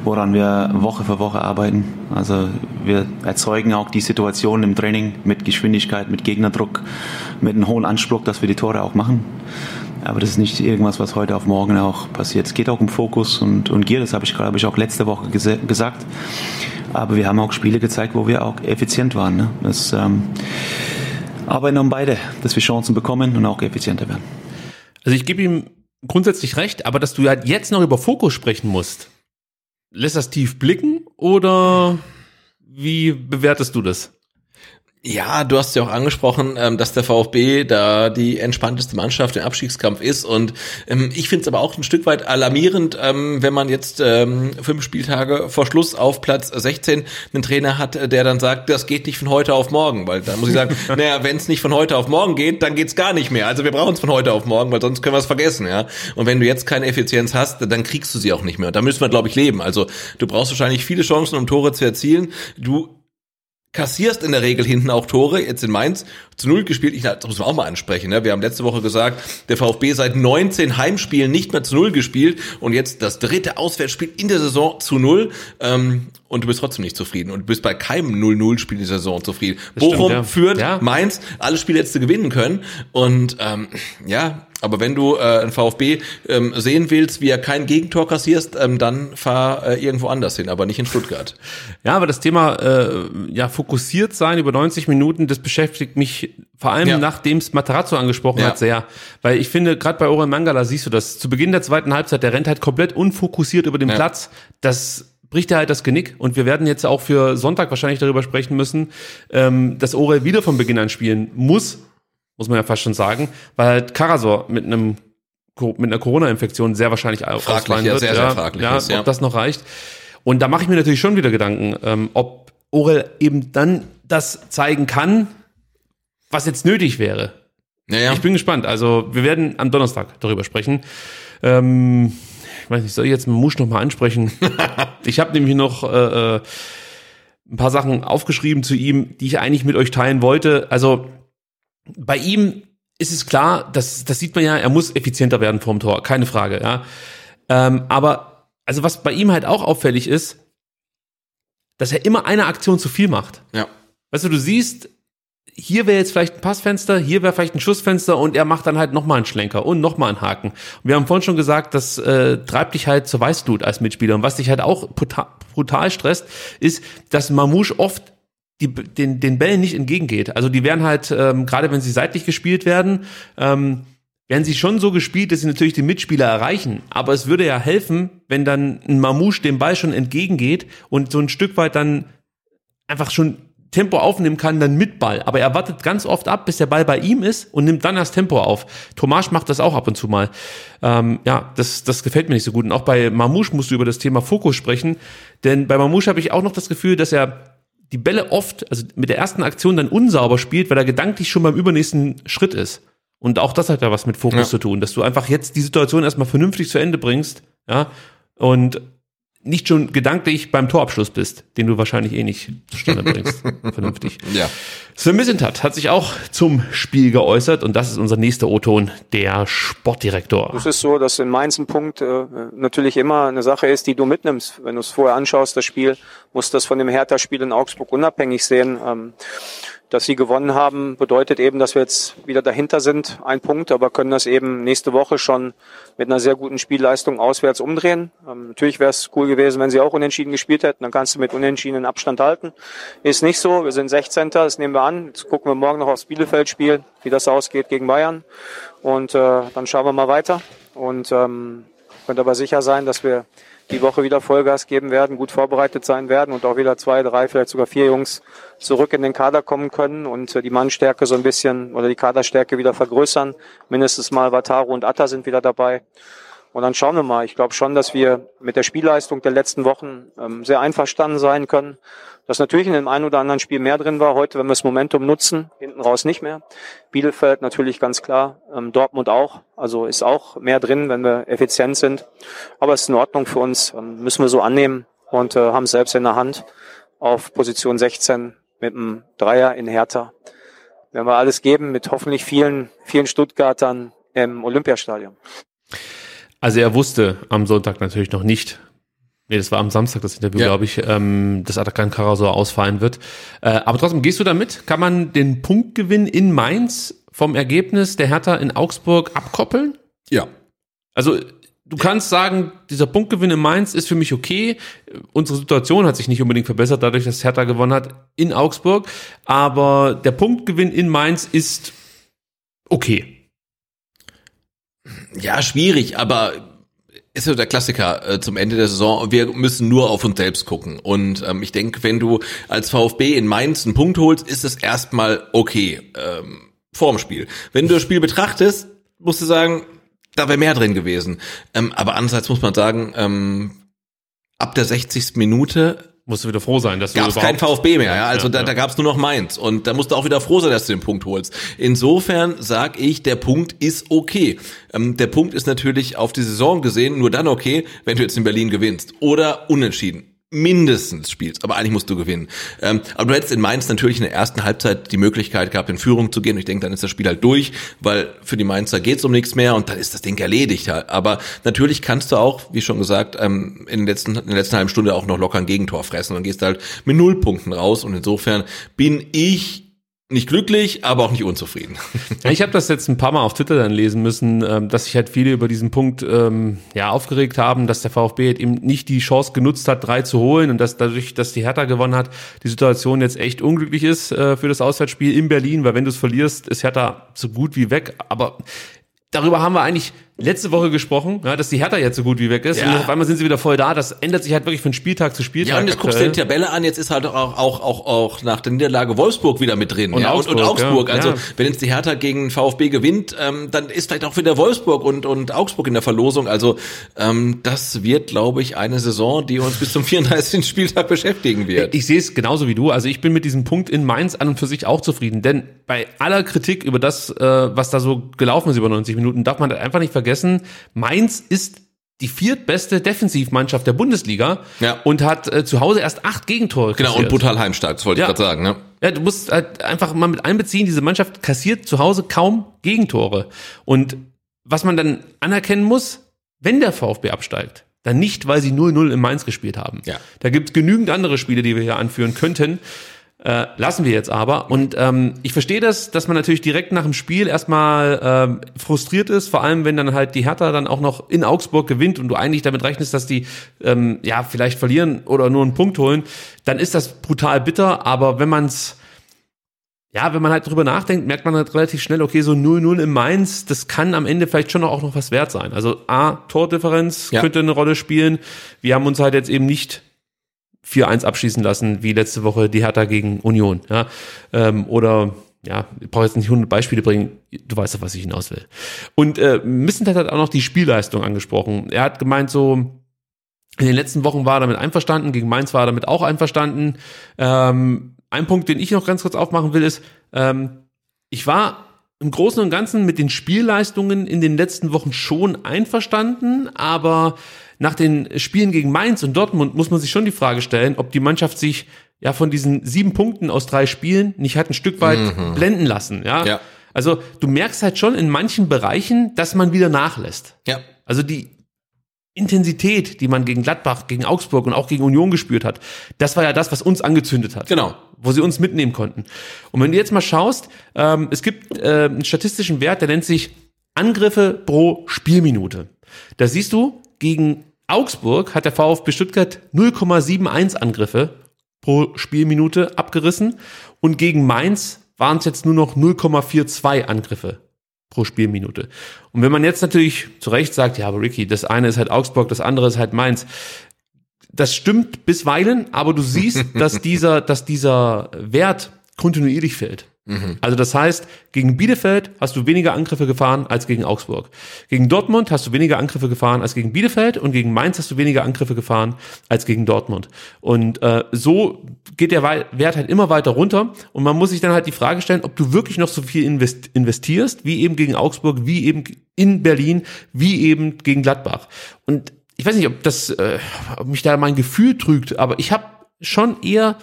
woran wir Woche für Woche arbeiten. Also wir erzeugen auch die Situation im Training mit Geschwindigkeit, mit Gegnerdruck, mit einem hohen Anspruch, dass wir die Tore auch machen. Aber das ist nicht irgendwas, was heute auf morgen auch passiert. Es geht auch um Fokus und, und Gier, das habe ich, glaube ich, auch letzte Woche gese- gesagt. Aber wir haben auch Spiele gezeigt, wo wir auch effizient waren. Ne? Das ähm, arbeiten um beide, dass wir Chancen bekommen und auch effizienter werden. Also ich gebe ihm grundsätzlich recht, aber dass du halt jetzt noch über Fokus sprechen musst, lässt das tief blicken oder wie bewertest du das? Ja, du hast ja auch angesprochen, ähm, dass der VfB da die entspannteste Mannschaft im Abstiegskampf ist. Und ähm, ich finde es aber auch ein Stück weit alarmierend, ähm, wenn man jetzt fünf Spieltage vor Schluss auf Platz 16 einen Trainer hat, der dann sagt, das geht nicht von heute auf morgen. Weil da muss ich sagen, naja, wenn es nicht von heute auf morgen geht, dann geht's gar nicht mehr. Also wir brauchen es von heute auf morgen, weil sonst können wir es vergessen. ja. Und wenn du jetzt keine Effizienz hast, dann kriegst du sie auch nicht mehr. Und da müssen wir, glaube ich, leben. Also du brauchst wahrscheinlich viele Chancen, um Tore zu erzielen. Du kassierst in der Regel hinten auch Tore. Jetzt in Mainz zu Null gespielt. Ich, das muss man auch mal ansprechen. Ne? Wir haben letzte Woche gesagt, der VfB seit 19 Heimspielen nicht mehr zu Null gespielt und jetzt das dritte Auswärtsspiel in der Saison zu Null. Ähm, und du bist trotzdem nicht zufrieden und du bist bei keinem 0-0-Spiel in der Saison zufrieden. Das Bochum stimmt, ja. führt, ja. Mainz, alle Spiele jetzt zu gewinnen können. Und ähm, ja, aber wenn du äh, ein VfB ähm, sehen willst, wie er kein Gegentor kassierst, ähm, dann fahr äh, irgendwo anders hin, aber nicht in Stuttgart. Ja, aber das Thema äh, ja fokussiert sein über 90 Minuten, das beschäftigt mich vor allem ja. nachdem es Matarazzo angesprochen ja. hat sehr, weil ich finde gerade bei Oren Mangala siehst du das zu Beginn der zweiten Halbzeit, der rennt halt komplett unfokussiert über den ja. Platz. Das bricht er halt das Genick. Und wir werden jetzt auch für Sonntag wahrscheinlich darüber sprechen müssen, ähm, dass Orel wieder von Beginn an spielen muss, muss man ja fast schon sagen, weil halt Karasor mit einem mit einer Corona-Infektion sehr wahrscheinlich fraglich, ausfallen wird. Sehr, sehr fraglich ja, ist, ja. ob das noch reicht. Und da mache ich mir natürlich schon wieder Gedanken, ähm, ob Orel eben dann das zeigen kann, was jetzt nötig wäre. Ja, ja. Ich bin gespannt. Also wir werden am Donnerstag darüber sprechen. Ähm, ich weiß nicht, soll ich jetzt Musch noch mal ansprechen? ich habe nämlich noch äh, äh, ein paar Sachen aufgeschrieben zu ihm, die ich eigentlich mit euch teilen wollte. Also bei ihm ist es klar, das, das sieht man ja, er muss effizienter werden vorm Tor, keine Frage, ja. Ähm, aber also was bei ihm halt auch auffällig ist, dass er immer eine Aktion zu viel macht. Ja. Weißt du, du siehst, hier wäre jetzt vielleicht ein Passfenster, hier wäre vielleicht ein Schussfenster und er macht dann halt nochmal einen Schlenker und nochmal einen Haken. Und wir haben vorhin schon gesagt, das äh, treibt dich halt zur Weißglut als Mitspieler. Und was dich halt auch brutal, stresst, ist, dass Mamouche oft die, den, den Bällen nicht entgegengeht. Also die werden halt, ähm, gerade wenn sie seitlich gespielt werden, ähm, werden sie schon so gespielt, dass sie natürlich den Mitspieler erreichen. Aber es würde ja helfen, wenn dann ein Mamouche dem Ball schon entgegengeht und so ein Stück weit dann einfach schon Tempo aufnehmen kann, dann mit Ball. Aber er wartet ganz oft ab, bis der Ball bei ihm ist und nimmt dann das Tempo auf. Tomasch macht das auch ab und zu mal. Ähm, ja, das, das gefällt mir nicht so gut. Und auch bei Mamouche musst du über das Thema Fokus sprechen. Denn bei Mamouche habe ich auch noch das Gefühl, dass er die Bälle oft, also mit der ersten Aktion dann unsauber spielt, weil er gedanklich schon beim übernächsten Schritt ist. Und auch das hat ja was mit Fokus ja. zu tun, dass du einfach jetzt die Situation erstmal vernünftig zu Ende bringst, ja, und nicht schon gedanklich beim Torabschluss bist, den du wahrscheinlich eh nicht zustande bringst. Vernünftig. Ja. Sven Missentat hat sich auch zum Spiel geäußert und das ist unser nächster O-Ton, der Sportdirektor. Es ist so, dass in Mainz ein Punkt äh, natürlich immer eine Sache ist, die du mitnimmst. Wenn du es vorher anschaust, das Spiel, musst du das von dem Hertha-Spiel in Augsburg unabhängig sehen. Ähm, dass sie gewonnen haben, bedeutet eben, dass wir jetzt wieder dahinter sind, ein Punkt, aber können das eben nächste Woche schon mit einer sehr guten Spielleistung auswärts umdrehen. Ähm, natürlich wäre es cool gewesen, wenn sie auch unentschieden gespielt hätten, dann kannst du mit unentschieden Abstand halten. Ist nicht so, wir sind 16. Das nehmen wir an. Jetzt gucken wir morgen noch aufs Bielefeld-Spiel, wie das ausgeht gegen Bayern. Und äh, dann schauen wir mal weiter. Und ähm, könnt aber sicher sein, dass wir die Woche wieder Vollgas geben werden, gut vorbereitet sein werden und auch wieder zwei, drei, vielleicht sogar vier Jungs zurück in den Kader kommen können und äh, die Mannstärke so ein bisschen oder die Kaderstärke wieder vergrößern. Mindestens mal Wataru und Atta sind wieder dabei. Und dann schauen wir mal. Ich glaube schon, dass wir mit der Spielleistung der letzten Wochen ähm, sehr einverstanden sein können dass natürlich in dem einen oder anderen Spiel mehr drin war. Heute, wenn wir das Momentum nutzen, hinten raus nicht mehr. Bielefeld natürlich ganz klar, ähm, Dortmund auch. Also ist auch mehr drin, wenn wir effizient sind. Aber es ist in Ordnung für uns, ähm, müssen wir so annehmen und äh, haben es selbst in der Hand auf Position 16 mit einem Dreier in Hertha. Werden wir alles geben mit hoffentlich vielen, vielen Stuttgartern im Olympiastadion. Also er wusste am Sonntag natürlich noch nicht, Nee, das war am Samstag das Interview, ja. glaube ich, ähm, dass Atakan Karasor ausfallen wird. Äh, aber trotzdem, gehst du damit? Kann man den Punktgewinn in Mainz vom Ergebnis der Hertha in Augsburg abkoppeln? Ja. Also du kannst sagen, dieser Punktgewinn in Mainz ist für mich okay. Unsere Situation hat sich nicht unbedingt verbessert, dadurch, dass Hertha gewonnen hat in Augsburg. Aber der Punktgewinn in Mainz ist okay. Ja, schwierig, aber ist ja der Klassiker äh, zum Ende der Saison. Wir müssen nur auf uns selbst gucken. Und ähm, ich denke, wenn du als VfB in Mainz einen Punkt holst, ist es erstmal okay ähm, vorm Spiel. Wenn du das Spiel betrachtest, musst du sagen, da wäre mehr drin gewesen. Ähm, aber andererseits muss man sagen, ähm, ab der 60. Minute musst du wieder froh sein, dass du gab's kein VfB mehr. Ja? Also Ja, da, ja. da gab's nur noch Mainz und da musst du auch wieder froh sein, dass du den Punkt holst. Insofern sag ich, der Punkt ist okay. Ähm, der Punkt ist natürlich auf die Saison gesehen nur dann okay, wenn du jetzt in Berlin gewinnst oder unentschieden mindestens spielst, aber eigentlich musst du gewinnen. Ähm, aber du hättest in Mainz natürlich in der ersten Halbzeit die Möglichkeit gehabt, in Führung zu gehen. Ich denke, dann ist das Spiel halt durch, weil für die Mainzer geht's um nichts mehr und dann ist das Ding erledigt. halt. Aber natürlich kannst du auch, wie schon gesagt, ähm, in, den letzten, in der letzten halben Stunde auch noch locker ein Gegentor fressen und gehst halt mit null Punkten raus. Und insofern bin ich nicht glücklich, aber auch nicht unzufrieden. Ich habe das jetzt ein paar Mal auf Twitter dann lesen müssen, ähm, dass sich halt viele über diesen Punkt ähm, ja aufgeregt haben, dass der VfB halt eben nicht die Chance genutzt hat, drei zu holen und dass dadurch, dass die Hertha gewonnen hat, die Situation jetzt echt unglücklich ist äh, für das Auswärtsspiel in Berlin, weil wenn du es verlierst, ist Hertha so gut wie weg. Aber darüber haben wir eigentlich letzte Woche gesprochen, ja, dass die Hertha jetzt so gut wie weg ist Ja. und auf einmal sind sie wieder voll da. Das ändert sich halt wirklich von Spieltag zu Spieltag. Ja, und jetzt guckst du die Tabelle an, jetzt ist halt auch, auch, auch, auch nach der Niederlage Wolfsburg wieder mit drin. Und ja, Augsburg, und, und Augsburg. ja. Also wenn jetzt die Hertha gegen VfB gewinnt, ähm, dann ist vielleicht auch wieder Wolfsburg und, und Augsburg in der Verlosung. Also ähm, das wird, glaube ich, eine Saison, die uns bis zum 34. Spieltag beschäftigen wird. Ich sehe es genauso wie du. Also ich bin mit diesem Punkt in Mainz an und für sich auch zufrieden. Denn bei aller Kritik über das, äh, was da so gelaufen ist über 90 Minuten, darf man einfach nicht vergessen, Mainz ist die viertbeste Defensivmannschaft der Bundesliga Ja. und hat äh, zu Hause erst acht Gegentore Genau, und kassiert. brutal heimstark, das wollte Ja. ich gerade sagen. Ne? Ja, du musst halt einfach mal mit einbeziehen, diese Mannschaft kassiert zu Hause kaum Gegentore. Und was man dann anerkennen muss, wenn der VfB absteigt, dann nicht, weil sie 0-0 in Mainz gespielt haben. Ja. Da gibt es genügend andere Spiele, die wir hier anführen könnten. Äh, lassen wir jetzt aber. Und ähm, ich verstehe das, dass man natürlich direkt nach dem Spiel erstmal ähm, frustriert ist, vor allem wenn dann halt die Hertha dann auch noch in Augsburg gewinnt und du eigentlich damit rechnest, dass die ähm, ja vielleicht verlieren oder nur einen Punkt holen, dann ist das brutal bitter. Aber wenn man es ja, wenn man halt drüber nachdenkt, merkt man halt relativ schnell, okay, so 0-0 im Mainz, das kann am Ende vielleicht schon auch noch was wert sein. Also A, Tordifferenz Ja. könnte eine Rolle spielen. Wir haben uns halt jetzt eben nicht 4-1 abschießen lassen, wie letzte Woche die Hertha gegen Union. Ja? Ähm, oder, ja, ich brauche jetzt nicht 100 Beispiele bringen, du weißt, auf was ich hinaus will. Und äh, Missentat hat auch noch die Spielleistung angesprochen. Er hat gemeint, so, in den letzten Wochen war er damit einverstanden, gegen Mainz war er damit auch einverstanden. Ähm, ein Punkt, den ich noch ganz kurz aufmachen will, ist, ähm, ich war im Großen und Ganzen mit den Spielleistungen in den letzten Wochen schon einverstanden, aber nach den Spielen gegen Mainz und Dortmund muss man sich schon die Frage stellen, ob die Mannschaft sich ja von diesen sieben Punkten aus drei Spielen nicht hat ein Stück weit blenden lassen. Ja? Ja. Also du merkst halt schon in manchen Bereichen, dass man wieder nachlässt. Ja. Also die Intensität, die man gegen Gladbach, gegen Augsburg und auch gegen Union gespürt hat, das war ja das, was uns angezündet hat. Genau. Wo sie uns mitnehmen konnten. Und wenn du jetzt mal schaust, ähm, es gibt äh, einen statistischen Wert, der nennt sich Angriffe pro Spielminute. Da siehst du, gegen Augsburg hat der VfB Stuttgart 0,71 Angriffe pro Spielminute abgerissen und gegen Mainz waren es jetzt nur noch 0,42 Angriffe pro Spielminute. Und wenn man jetzt natürlich zu Recht sagt, ja, aber Ricky, das eine ist halt Augsburg, das andere ist halt Mainz. Das stimmt bisweilen, aber du siehst, dass dieser, dass dieser Wert kontinuierlich fällt. Also das heißt, gegen Bielefeld hast du weniger Angriffe gefahren als gegen Augsburg. Gegen Dortmund hast du weniger Angriffe gefahren als gegen Bielefeld und gegen Mainz hast du weniger Angriffe gefahren als gegen Dortmund. Und äh, so geht der Wert halt immer weiter runter und man muss sich dann halt die Frage stellen, ob du wirklich noch so viel invest investierst, wie eben gegen Augsburg, wie eben in Berlin, wie eben gegen Gladbach. Und ich weiß nicht, ob das äh, ob mich da mein Gefühl trügt, aber ich habe schon eher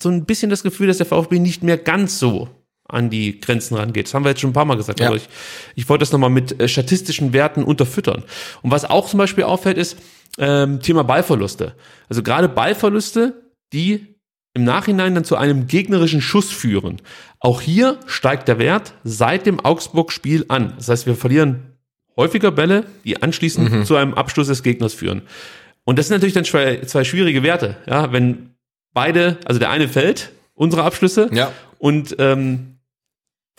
so ein bisschen das Gefühl, dass der VfB nicht mehr ganz so an die Grenzen rangeht. Das haben wir jetzt schon ein paar Mal gesagt. Ja. Aber ich, ich wollte das nochmal mit äh, statistischen Werten unterfüttern. Und was auch zum Beispiel auffällt, ist ähm, Thema Ballverluste. Also gerade Ballverluste, die im Nachhinein dann zu einem gegnerischen Schuss führen. Auch hier steigt der Wert seit dem Augsburg-Spiel an. Das heißt, wir verlieren häufiger Bälle, die anschließend zu einem Abschluss des Gegners führen. Und das sind natürlich dann zwei, zwei schwierige Werte. Ja, wenn beide, also der eine fällt, unsere Abschlüsse, Ja. und ähm,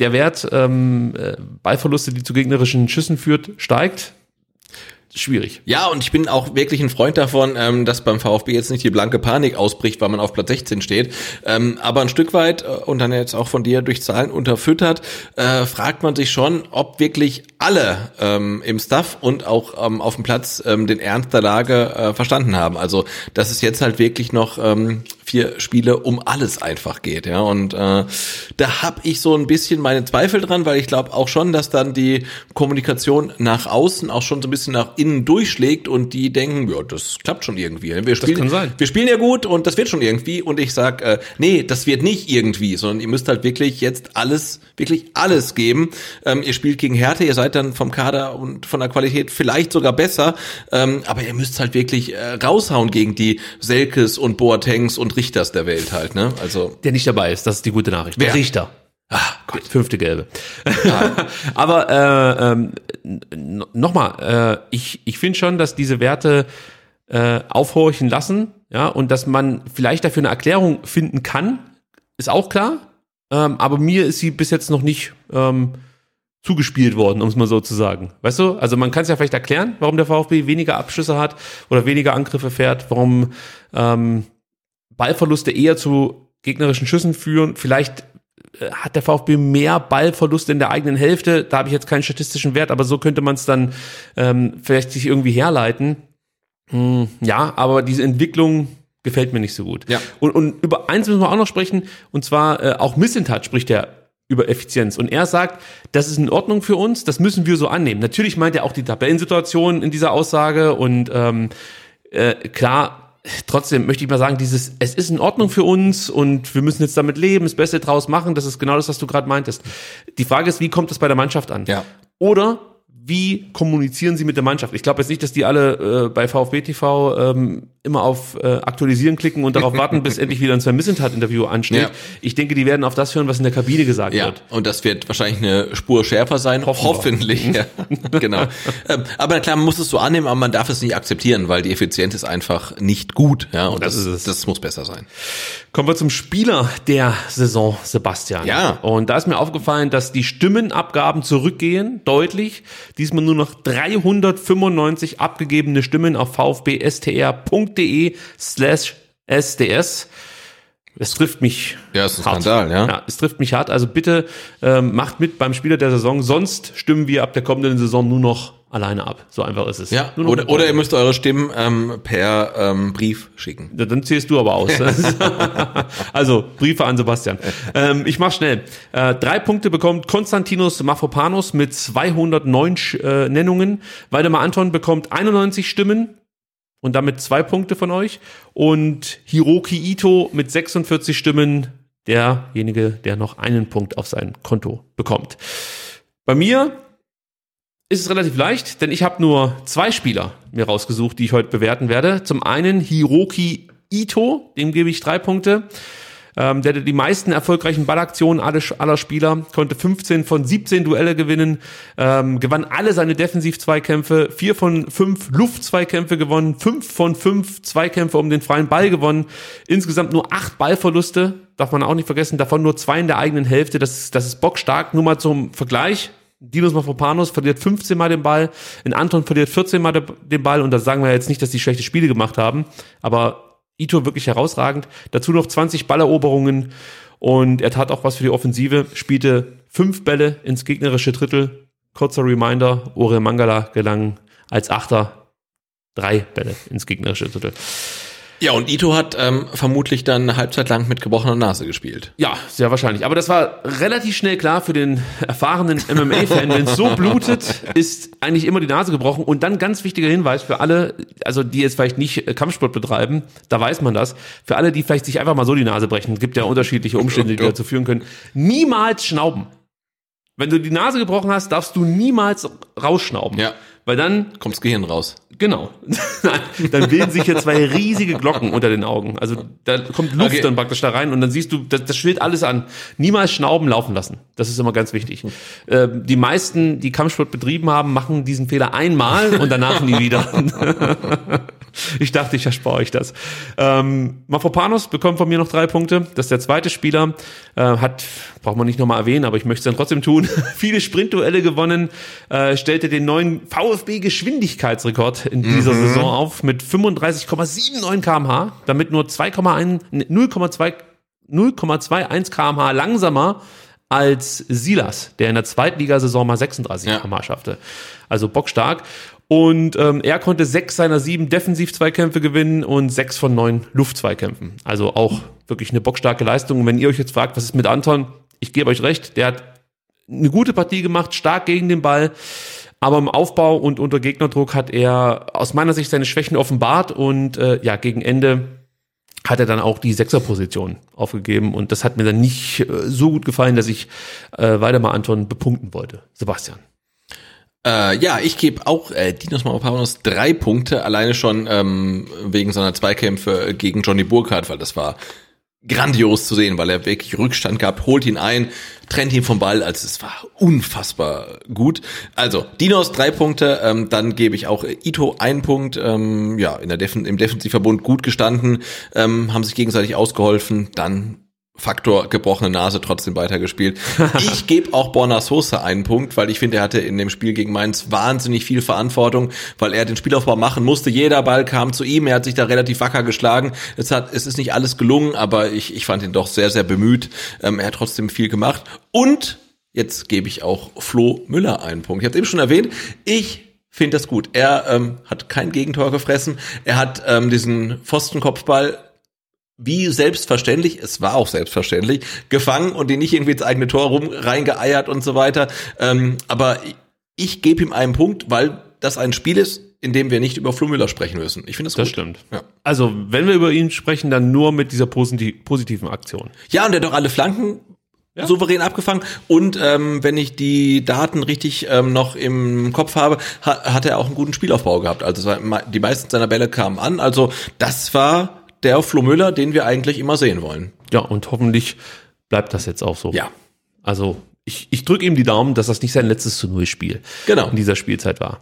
der Wert ähm, äh, Ballverluste, die zu gegnerischen Schüssen führt, steigt. schwierig. Ja, und ich bin auch wirklich ein Freund davon, ähm, dass beim VfB jetzt nicht die blanke Panik ausbricht, weil man auf Platz 16 steht. Ähm, aber ein Stück weit, äh, und dann jetzt auch von dir durch Zahlen unterfüttert, äh, fragt man sich schon, ob wirklich alle ähm, im Staff und auch ähm, auf dem Platz ähm, den Ernst der Lage äh, verstanden haben. Also, dass es jetzt halt wirklich noch ähm, vier Spiele um alles einfach geht, ja. Und äh, da habe ich so ein bisschen meine Zweifel dran, weil ich glaube auch schon, dass dann die Kommunikation nach außen auch schon so ein bisschen nach innen durchschlägt und die denken, ja, das klappt schon irgendwie. Wir spielen, wir spielen ja gut und das wird schon irgendwie. Und ich sag, äh, nee, das wird nicht irgendwie, sondern ihr müsst halt wirklich jetzt alles, wirklich alles geben. Ähm, ihr spielt gegen Härte, ihr seid dann vom Kader und von der Qualität vielleicht sogar besser, ähm, aber ihr müsst halt wirklich äh, raushauen gegen die Selkes und Boatengs und Richters der Welt halt, ne? Also Der nicht dabei ist, das ist die gute Nachricht. Wer? Der Richter. Ah, Gott. Fünfte Gelbe. Aber äh, ähm, nochmal, äh, ich, ich finde schon, dass diese Werte äh, aufhorchen lassen, ja, und dass man vielleicht dafür eine Erklärung finden kann, ist auch klar. Ähm, aber mir ist sie bis jetzt noch nicht ähm, zugespielt worden, um es mal so zu sagen. Weißt du? Also man kann es ja vielleicht erklären, warum der VfB weniger Abschüsse hat oder weniger Angriffe fährt, warum ähm, Ballverluste eher zu gegnerischen Schüssen führen. Vielleicht äh, hat der VfB mehr Ballverluste in der eigenen Hälfte. Da habe ich jetzt keinen statistischen Wert, aber so könnte man es dann ähm, vielleicht sich irgendwie herleiten. Hm, ja, aber diese Entwicklung gefällt mir nicht so gut. Ja. Und, und über eins müssen wir auch noch sprechen, und zwar äh, auch Missentat spricht ja über Effizienz. Und er sagt, das ist in Ordnung für uns, das müssen wir so annehmen. Natürlich meint er auch die Tabellensituation in dieser Aussage und ähm, äh, klar, trotzdem möchte ich mal sagen, dieses, es ist in Ordnung für uns und wir müssen jetzt damit leben, das Beste draus machen, das ist genau das, was du gerade meintest. Die Frage ist, wie kommt das bei der Mannschaft an? Ja. Oder wie kommunizieren sie mit der Mannschaft? Ich glaube jetzt nicht, dass die alle äh, bei VfB TV ähm, immer auf äh, Aktualisieren klicken und darauf warten, bis endlich wieder ein Sven Missentat-Interview ansteht. Ja. Ich denke, die werden auf das hören, was in der Kabine gesagt Ja, wird. und das wird wahrscheinlich eine Spur schärfer sein. Hoffen. Hoffentlich. Ja, genau. Ähm, aber klar, man muss es so annehmen, aber man darf es nicht akzeptieren, weil die Effizienz ist einfach nicht gut. Ja, und Das das, ist es. das muss besser sein. Kommen wir zum Spieler der Saison, Sebastian. Ja. Und da ist mir aufgefallen, dass die Stimmenabgaben zurückgehen, deutlich. Diesmal nur noch 395 abgegebene Stimmen auf vfbstr.de slash sds. Es trifft mich. Ja, ist ein hart. Skandal, ja. Ja, es trifft mich hart. Also bitte ähm, macht mit beim Spieler der Saison, sonst stimmen wir ab der kommenden Saison nur noch alleine ab. So einfach ist es. Ja, oder, oder ihr müsst eure Stimmen ähm, per ähm, Brief schicken. Ja, Dann zählst du aber aus. also Briefe an Sebastian. Ähm, ich mach schnell. Äh, drei Punkte bekommt Konstantinos Mafropanos mit 209 Sch- äh, Nennungen. Waldemar Anton bekommt 91 Stimmen und damit zwei Punkte von euch. Und Hiroki Ito mit 46 Stimmen, derjenige, der noch einen Punkt auf sein Konto bekommt. Bei mir ist es relativ leicht, denn ich habe nur zwei Spieler mir rausgesucht, die ich heute bewerten werde. Zum einen Hiroki Ito, dem gebe ich drei Punkte. Ähm, der hatte die meisten erfolgreichen Ballaktionen aller, Spieler, konnte 15 von 17 Duelle gewinnen, ähm, gewann alle seine Defensiv-Zweikämpfe, vier von fünf Luft-Zweikämpfe gewonnen, fünf von fünf Zweikämpfe um den freien Ball gewonnen, insgesamt nur acht Ballverluste, darf man auch nicht vergessen, davon nur zwei in der eigenen Hälfte, das das ist bockstark, nur mal zum Vergleich. Dinos Mafropanos verliert 15 Mal den Ball, in Anton verliert 14 Mal de- den Ball und da sagen wir jetzt nicht, dass die schlechte Spiele gemacht haben, aber Ito wirklich herausragend. Dazu noch 20 Balleroberungen und er tat auch was für die Offensive, spielte fünf Bälle ins gegnerische Drittel. Kurzer Reminder, Ore Mangala gelang als Achter drei Bälle ins gegnerische Drittel. Ja, und Ito hat ähm, vermutlich dann eine Halbzeit lang mit gebrochener Nase gespielt. Ja, sehr wahrscheinlich. Aber das war relativ schnell klar für den erfahrenen MMA-Fan. Wenn es so blutet, ist eigentlich immer die Nase gebrochen. Und dann ganz wichtiger Hinweis für alle, also die jetzt vielleicht nicht äh, Kampfsport betreiben, da weiß man das. Für alle, die vielleicht sich einfach mal so die Nase brechen, gibt ja unterschiedliche Umstände, die dazu führen können. Niemals schnauben. Wenn du die Nase gebrochen hast, darfst du niemals rausschnauben. Ja. Weil dann Kommt das Gehirn raus. Genau. dann bilden sich hier zwei riesige Glocken unter den Augen. Also da kommt Luft Okay. dann praktisch da rein und dann siehst du, das, das schwillt alles an. Niemals Schnauben laufen lassen. Das ist immer ganz wichtig. Ähm, die meisten, die Kampfsport betrieben haben, machen diesen Fehler einmal und danach nie wieder. Ich dachte, ich erspare euch das. Ähm, Mafropanos bekommt von mir noch drei Punkte. Das ist der zweite Spieler. Äh, hat, braucht man nicht nochmal erwähnen, aber ich möchte es dann trotzdem tun. Viele Sprintduelle gewonnen, äh, stellte den neuen VfB-Geschwindigkeitsrekord in dieser Mhm. Saison auf mit 35,79 kmh, damit nur 2,1, 0,2 0,21 kmh langsamer als Silas, der in der Zweitligasaison mal 36 Ja. kmh schaffte. Also bockstark. Und ähm, er konnte sechs seiner sieben Defensiv-Zweikämpfe gewinnen und sechs von neun Luftzweikämpfen. Also auch wirklich eine bockstarke Leistung. Und wenn ihr euch jetzt fragt, was ist mit Anton? Ich gebe euch recht, der hat eine gute Partie gemacht, stark gegen den Ball. Aber im Aufbau und unter Gegnerdruck hat er aus meiner Sicht seine Schwächen offenbart und äh, ja, gegen Ende hat er dann auch die Sechserposition aufgegeben und das hat mir dann nicht äh, so gut gefallen, dass ich äh, weiter mal Anton bepunkten wollte. Sebastian. Äh, ja, ich gebe auch äh, Dinos Mavropanos drei Punkte, alleine schon ähm, wegen seiner Zweikämpfe gegen Johnny Burkhardt, weil das war grandios zu sehen, weil er wirklich Rückstand gehabt, holt ihn ein, trennt ihn vom Ball, also es war unfassbar gut. Also, Dinos drei Punkte, ähm, dann gebe ich auch Ito einen Punkt, ähm, ja, in der Defen im Defensivverbund gut gestanden, ähm, haben sich gegenseitig ausgeholfen, dann Faktor gebrochene Nase trotzdem weitergespielt. Ich gebe auch Borna Sosa einen Punkt, weil ich finde, er hatte in dem Spiel gegen Mainz wahnsinnig viel Verantwortung, weil er den Spielaufbau machen musste. Jeder Ball kam zu ihm, er hat sich da relativ wacker geschlagen. Es hat, es ist nicht alles gelungen, aber ich, ich fand ihn doch sehr, sehr bemüht. Ähm, er hat trotzdem viel gemacht. Und jetzt gebe ich auch Flo Müller einen Punkt. Ich habe eben schon erwähnt, ich finde das gut. Er ähm, hat kein Gegentor gefressen. Er hat ähm, diesen Pfostenkopfball wie selbstverständlich, es war auch selbstverständlich, gefangen und den nicht irgendwie ins eigene Tor rum reingeeiert und so weiter. Ähm, aber ich, ich gebe ihm einen Punkt, weil das ein Spiel ist, in dem wir nicht über Flo Müller sprechen müssen. Ich finde das, Das gut. stimmt. Ja. Also, wenn wir über ihn sprechen, dann nur mit dieser posit positiven Aktion. ja, und er hat doch alle Flanken Ja. souverän abgefangen. Und ähm, wenn ich die Daten richtig ähm, noch im Kopf habe, ha hat er auch einen guten Spielaufbau gehabt. Also die meisten seiner Bälle kamen an. Also das war der Flo Müller, den wir eigentlich immer sehen wollen. Ja, und hoffentlich bleibt das jetzt auch so. Ja. Also, ich, ich drücke ihm die Daumen, dass das nicht sein letztes zu Null Spiel Genau. in dieser Spielzeit war.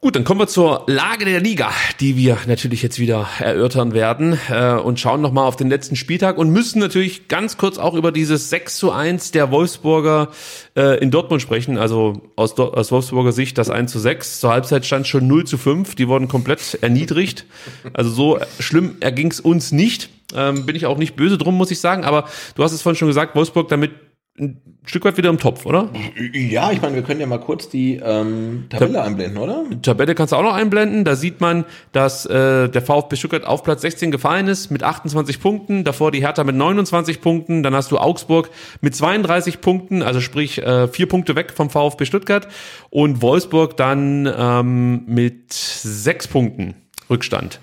Gut, dann kommen wir zur Lage der Liga, die wir natürlich jetzt wieder erörtern werden äh, und schauen nochmal auf den letzten Spieltag und müssen natürlich ganz kurz auch über dieses 6 zu 1 der Wolfsburger äh, in Dortmund sprechen. Also aus, aus Wolfsburger Sicht das 1 zu 6. Zur Halbzeit stand schon 0 zu 5. Die wurden komplett erniedrigt. Also so schlimm erging es uns nicht. Ähm, bin ich auch nicht böse drum, muss ich sagen. Aber du hast es vorhin schon gesagt, Wolfsburg damit ein Stück weit wieder im Topf, oder? Ja, ich meine, wir können ja mal kurz die ähm, Tabelle einblenden, oder? Tabelle kannst du auch noch einblenden. Da sieht man, dass äh, der VfB Stuttgart auf Platz 16 gefallen ist mit 28 Punkten. Davor die Hertha mit 29 Punkten. Dann hast du Augsburg mit 32 Punkten, also sprich äh, vier Punkte weg vom VfB Stuttgart. Und Wolfsburg dann ähm, mit sechs Punkten Rückstand.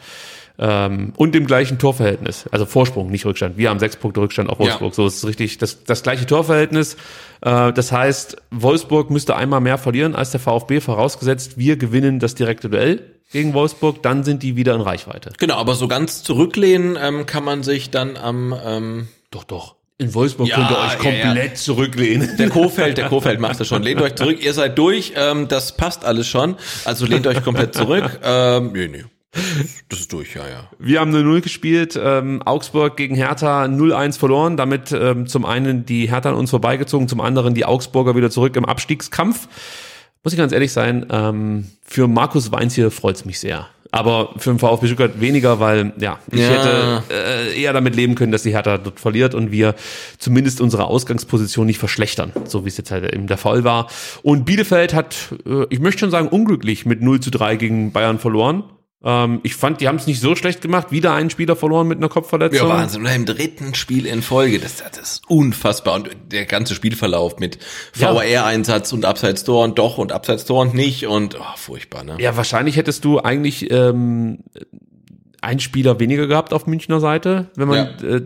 Ähm, und dem gleichen Torverhältnis. Also Vorsprung, nicht Rückstand. Wir haben sechs Punkte Rückstand auf Wolfsburg. Ja. So ist es richtig. Das, das gleiche Torverhältnis. Äh, das heißt, Wolfsburg müsste einmal mehr verlieren als der VfB, vorausgesetzt, wir gewinnen das direkte Duell gegen Wolfsburg, dann sind die wieder in Reichweite. Genau, aber so ganz zurücklehnen ähm, kann man sich dann am ähm, Doch, doch. In Wolfsburg Ja, könnt ihr euch ja, komplett ja. zurücklehnen. der Kofeld, der Kofeld macht das schon. Lehnt euch zurück, ihr seid durch, ähm, das passt alles schon. Also lehnt euch komplett zurück. Ähm, nee, nee. Das ist durch, ja, ja. Wir haben eine Null gespielt, ähm, Augsburg gegen Hertha 0-1 verloren, damit ähm, zum einen die Hertha an uns vorbeigezogen, zum anderen die Augsburger wieder zurück im Abstiegskampf. Muss ich ganz ehrlich sein, ähm, für Markus Weinz hier freut's mich sehr. Aber für den VfB Stuttgart weniger, weil ja, ich Ja. hätte äh, eher damit leben können, dass die Hertha dort verliert und wir zumindest unsere Ausgangsposition nicht verschlechtern, so wie es jetzt halt eben der Fall war. Und Bielefeld hat, äh, ich möchte schon sagen, unglücklich mit 0 zu 3 gegen Bayern verloren. Ähm, ich fand, die haben es nicht so schlecht gemacht. Wieder einen Spieler verloren mit einer Kopfverletzung. Ja, Wahnsinn. Oder im dritten Spiel in Folge. Das, das ist unfassbar. Und der ganze Spielverlauf mit Ja. VR-Einsatz und Abseits-Tor und doch und Abseits-Tor und nicht und oh, furchtbar, ne? Ja, wahrscheinlich hättest du eigentlich ähm, einen Spieler weniger gehabt auf Münchner Seite. Wenn man äh,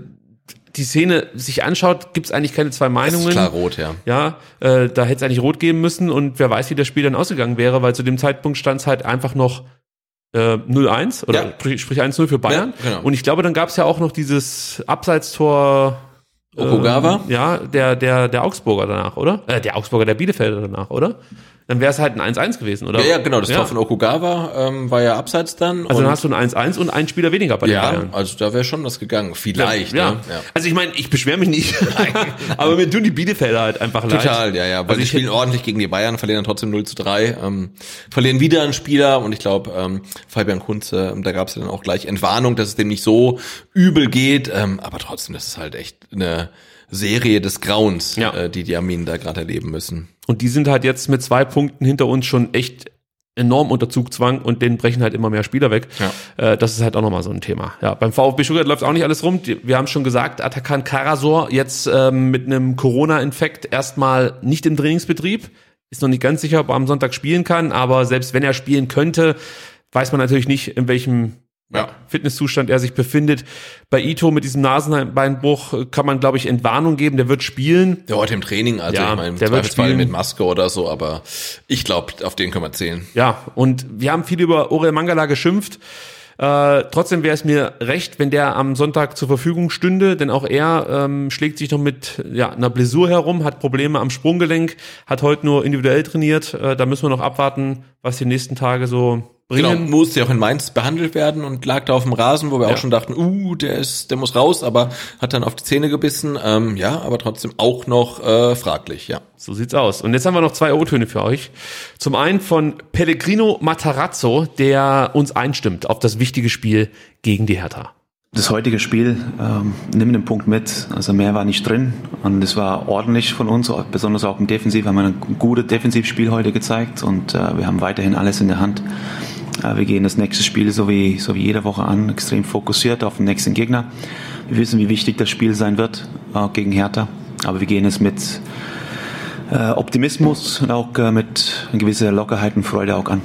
die Szene sich anschaut, gibt es eigentlich keine zwei Das Meinungen. ist klar rot, ja. Ja, äh, da hätte es eigentlich rot geben müssen und wer weiß, wie das Spiel dann ausgegangen wäre, weil zu dem Zeitpunkt stand es halt einfach noch äh, 0-1 oder Ja. sprich sprich 1-0 für Bayern. Ja, genau. Und ich glaube, dann gab es ja auch noch dieses Abseitstor. Okugawa? Ähm, ja, der, der, der Augsburger danach, oder? Äh, der Augsburger, der Bielefelder danach, oder? Dann wäre es halt ein 1-1 gewesen, oder? Ja, ja, genau, das Tor von Okugawa ähm, war ja abseits dann. Also dann hast du ein 1-1 und einen Spieler weniger bei den ja, Bayern. also da wäre schon was gegangen. Vielleicht, ja. ne? Ja. Also ich meine, ich beschwere mich nicht, aber mir tun die Bielefelder halt einfach leid. Total, ja, ja. Weil Also die spielen ordentlich gegen die Bayern, verlieren dann trotzdem 0 zu 3, ähm, verlieren wieder einen Spieler und ich glaube, ähm, Fabian Kunze, ähm, da gab es dann auch gleich Entwarnung, dass es dem nicht so übel geht, ähm, aber trotzdem, das ist halt echt eine Serie des Grauens, Ja. äh, die die Arminen da gerade erleben müssen. Und die sind halt jetzt mit zwei Punkten hinter uns schon echt enorm unter Zugzwang und denen brechen halt immer mehr Spieler weg. Ja. Äh, das ist halt auch nochmal so ein Thema. Ja, beim VfB Stuttgart läuft auch nicht alles rum. Wir haben schon gesagt, Atakan Karasor jetzt ähm, mit einem Corona-Infekt erstmal nicht im Trainingsbetrieb. Ist noch nicht ganz sicher, ob er am Sonntag spielen kann, aber selbst wenn er spielen könnte, weiß man natürlich nicht, in welchem Ja. Fitnesszustand er sich befindet. Bei Ito mit diesem Nasenbeinbruch kann man, glaube ich, Entwarnung geben. Der wird spielen. Der heute im Training, also Ja, ich meine, im der wird Zweifelsfall mit Maske oder so, aber ich glaube, auf den können wir zählen. Ja, und wir haben viel über Orel Mangala geschimpft. Äh, trotzdem wäre es mir recht, wenn der am Sonntag zur Verfügung stünde, denn auch er ähm, schlägt sich noch mit ja, einer Blessur herum, hat Probleme am Sprunggelenk, hat heute nur individuell trainiert. Äh, da müssen wir noch abwarten, was die nächsten Tage so Genau, bringen. musste ja auch in Mainz behandelt werden und lag da auf dem Rasen, wo wir Ja. auch schon dachten, uh, der ist, der muss raus, aber hat dann auf die Zähne gebissen. Ähm, ja, aber trotzdem auch noch äh, fraglich, ja. So sieht's aus. Und jetzt haben wir noch zwei O-Töne für euch. Zum einen von Pellegrino Matarazzo, der uns einstimmt auf das wichtige Spiel gegen die Hertha. Das heutige Spiel, ähm, nimm den Punkt mit. Also mehr war nicht drin und es war ordentlich von uns, besonders auch im Defensiv. Haben wir ein gutes Defensivspiel heute gezeigt und äh, wir haben weiterhin alles in der Hand. Äh, wir gehen das nächste Spiel so wie, so wie jede Woche an, extrem fokussiert auf den nächsten Gegner. Wir wissen, wie wichtig das Spiel sein wird äh, gegen Hertha, aber wir gehen es mit äh, Optimismus und auch äh, mit einer gewissen Lockerheit und Freude auch an.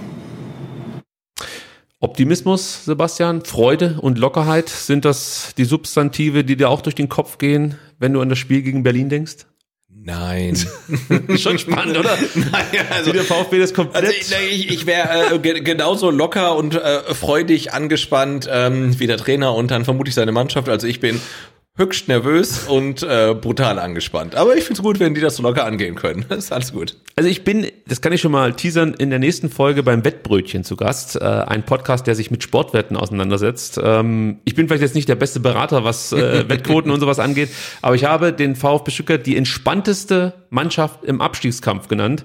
Optimismus, Sebastian, Freude und Lockerheit, sind das die Substantive, die dir auch durch den Kopf gehen, wenn du an das Spiel gegen Berlin denkst? Nein. Schon spannend, oder? Also, Wie der VfB das komplett... also ich, ich, wäre äh, ge genauso locker und äh, freudig angespannt ähm, wie der Trainer und dann vermute ich seine Mannschaft. Also ich bin höchst nervös und äh, brutal angespannt. Aber ich finde es gut, wenn die das so locker angehen können. Das ist alles gut. Also ich bin, das kann ich schon mal teasern, in der nächsten Folge beim Wettbrötchen zu Gast. Äh, ein Podcast, der sich mit Sportwetten auseinandersetzt. Ähm, ich bin vielleicht jetzt nicht der beste Berater, was äh, Wettquoten und sowas angeht, aber ich habe den VfB Stuttgart die entspannteste Mannschaft im Abstiegskampf genannt.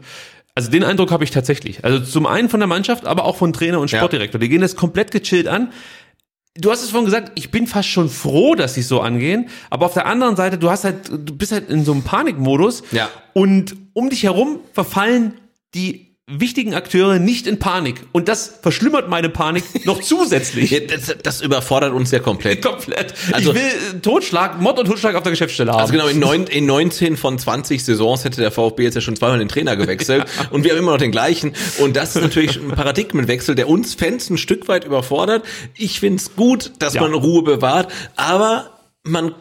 Also den Eindruck habe ich tatsächlich. Also zum einen von der Mannschaft, aber auch von Trainer und Ja. Sportdirektor. Die gehen das komplett gechillt an. Du hast es vorhin gesagt, ich bin fast schon froh, dass sie so angehen. Aber auf der anderen Seite, du hast halt, du bist halt in so einem Panikmodus. Ja. Und um dich herum verfallen die wichtigen Akteure nicht in Panik. Und das verschlimmert meine Panik noch zusätzlich. Ja, das, das überfordert uns ja komplett. Komplett. Also- ich will äh, Totschlag, Mord und Totschlag auf der Geschäftsstelle haben. Also genau, in, neun, in 19 von 20 Saisons hätte der VfB jetzt ja schon zweimal den Trainer gewechselt und wir haben immer noch den gleichen. Und das ist natürlich ein Paradigmenwechsel, der uns Fans ein Stück weit überfordert. Ich find's gut, dass Ja. man Ruhe bewahrt, aber man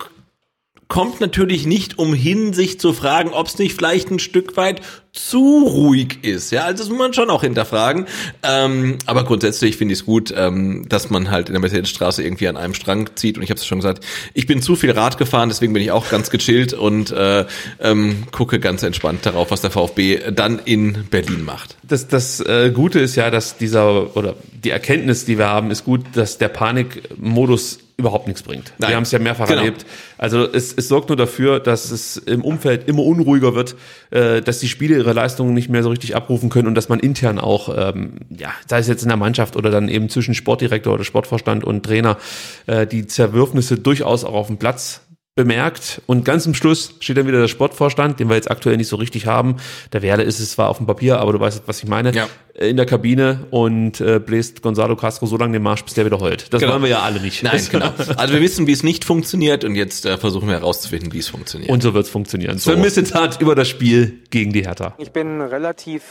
kommt natürlich nicht umhin, sich zu fragen, ob es nicht vielleicht ein Stück weit zu ruhig ist. Ja, also das muss man schon auch hinterfragen. Ähm, aber grundsätzlich finde ich es gut, ähm, dass man halt in der Mercedesstraße irgendwie an einem Strang zieht. Und ich habe es schon gesagt, ich bin zu viel Rad gefahren, deswegen bin ich auch ganz gechillt und äh, ähm, gucke ganz entspannt darauf, was der VfB dann in Berlin macht. das, das äh, Gute ist ja, dass dieser, oder die Erkenntnis, die wir haben, ist gut, dass der Panikmodus überhaupt nichts bringt. Nein. Wir haben es ja mehrfach Genau. erlebt. Also es, es sorgt nur dafür, dass es im Umfeld immer unruhiger wird, äh, dass die Spieler ihre Leistungen nicht mehr so richtig abrufen können und dass man intern auch, ähm, ja, sei es jetzt in der Mannschaft oder dann eben zwischen Sportdirektor oder Sportvorstand und Trainer, äh, die Zerwürfnisse durchaus auch auf dem Platz bemerkt und ganz zum Schluss steht dann wieder der Sportvorstand, den wir jetzt aktuell nicht so richtig haben. Der Werle ist es zwar auf dem Papier, aber du weißt, was ich meine. Ja. In der Kabine und äh, bläst Gonzalo Castro so lange den Marsch, bis der wieder heult. Das Genau. wollen wir ja alle nicht. Nein, genau. Also wir wissen, wie es nicht funktioniert und jetzt äh, versuchen wir herauszufinden, wie es funktioniert. Und so wird's funktionieren. So. Sven Missentat über das Spiel gegen die Hertha. Ich bin relativ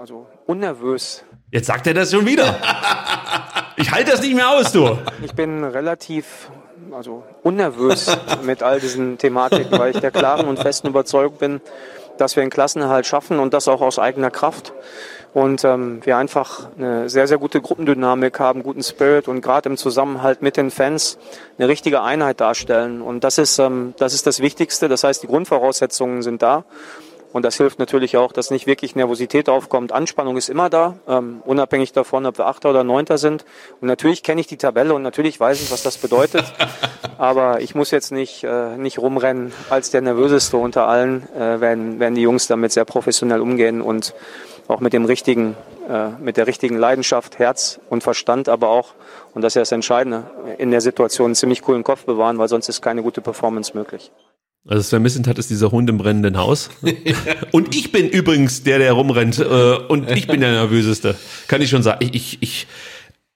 also unnervös. Jetzt sagt er das schon wieder. Ich halte das nicht mehr aus, du. Ich bin relativ also unnervös mit all diesen Thematiken, weil ich der klaren und festen Überzeugung bin, dass wir einen Klassenerhalt schaffen und das auch aus eigener Kraft. Und ähm, wir einfach eine sehr, sehr gute Gruppendynamik haben, guten Spirit und gerade im Zusammenhalt mit den Fans eine richtige Einheit darstellen. Und das ist, ähm, das ist das Wichtigste. Das heißt, die Grundvoraussetzungen sind da. Und das hilft natürlich auch, dass nicht wirklich Nervosität aufkommt. Anspannung ist immer da, ähm, unabhängig davon, ob wir Achter oder Neunter sind. Und natürlich kenne ich die Tabelle und natürlich weiß ich, was das bedeutet. Aber ich muss jetzt nicht, äh, nicht rumrennen als der Nervöseste unter allen, äh, wenn, wenn die Jungs damit sehr professionell umgehen und auch mit dem richtigen, äh, mit der richtigen Leidenschaft, Herz und Verstand, aber auch, und das ist ja das Entscheidende, in der Situation einen ziemlich coolen Kopf bewahren, weil sonst ist keine gute Performance möglich. Also Sven Missentat ist dieser Hund im brennenden Haus. und ich bin übrigens der, der rumrennt. Äh, und ich bin der Nervöseste. Kann ich schon sagen. Ich, ich, ich,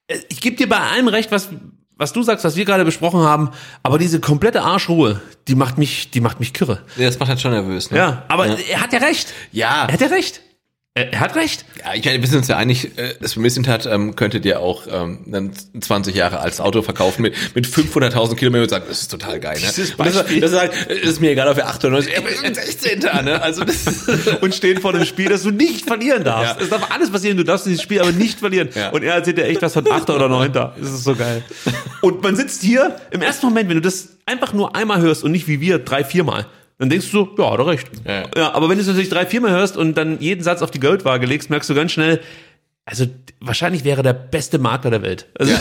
äh, ich gebe dir bei allem recht, was, was du sagst, was wir gerade besprochen haben. Aber diese komplette Arschruhe, die macht mich, die macht mich kirre. Ja, das macht halt schon nervös. Ne? Ja, aber er hat ja recht. Ja. Er hat ja recht. Er, er hat recht. Ja, ich meine, wir sind uns ja einig, äh, das Missentat ähm, könnte dir auch ähm, dann 20 Jahre als Auto verkaufen mit, mit 500.000 Kilometern und sagen, das ist total geil. Ne? Dieses das, Beispiel. das, ist halt, das ist mir egal, ob wir 8 oder 9 sind, wir sind 16. Ne? Also das und stehen vor einem Spiel, das du nicht verlieren darfst. Ja. Es darf alles passieren, du darfst dieses Spiel aber nicht verlieren. Ja. Und er erzählt dir echt was von Achter oder Neunter. Das ist so geil. Und man sitzt hier, im ersten Moment, wenn du das einfach nur einmal hörst und nicht wie wir drei, viermal, dann denkst du so, ja, hat er recht. Ja. ja, aber wenn du es natürlich drei, viermal hörst und dann jeden Satz auf die Goldwaage legst, merkst du ganz schnell, also wahrscheinlich wäre er der beste Makler der Welt. Also,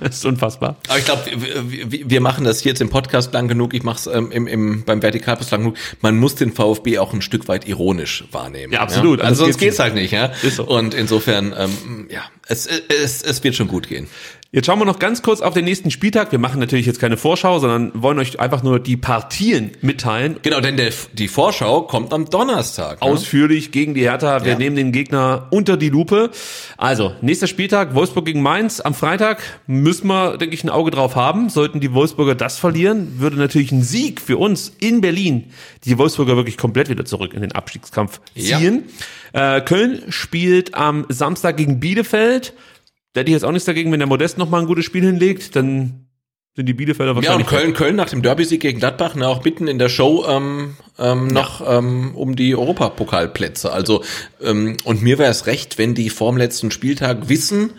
das ist unfassbar. Aber ich glaube, wir, machen das jetzt im Podcast lang genug. Ich mache es ähm, im, im, beim Vertikalpass lang genug. Man muss den VfB auch ein Stück weit ironisch wahrnehmen. Ja, absolut. Also, Also sonst das geht's halt nicht. Ja. Ist so. Und insofern, ähm, ja, es, es, es wird schon gut gehen. Jetzt schauen wir noch ganz kurz auf den nächsten Spieltag. Wir machen natürlich jetzt keine Vorschau, sondern wollen euch einfach nur die Partien mitteilen. Genau, denn der, die Vorschau kommt am Donnerstag. ne? Ausführlich gegen die Hertha. Wir Ja. nehmen den Gegner unter die Lupe. Also, nächster Spieltag, Wolfsburg gegen Mainz. Am Freitag müssen wir, denke ich, ein Auge drauf haben. Sollten die Wolfsburger das verlieren, würde natürlich ein Sieg für uns in Berlin die Wolfsburger wirklich komplett wieder zurück in den Abstiegskampf Ja. ziehen. Äh, Köln spielt am Samstag gegen Bielefeld. Da hätte ich jetzt auch nichts dagegen, wenn der Modest noch mal ein gutes Spiel hinlegt, dann sind die Bielefelder Ja, und wahrscheinlich. Köln, Köln nach dem Derby-Sieg gegen Gladbach, ne, auch mitten in der Show ähm, ähm, noch ähm, um die Europapokalplätze. Also ähm, und mir wäre es recht, wenn die vorm letzten Spieltag wissen,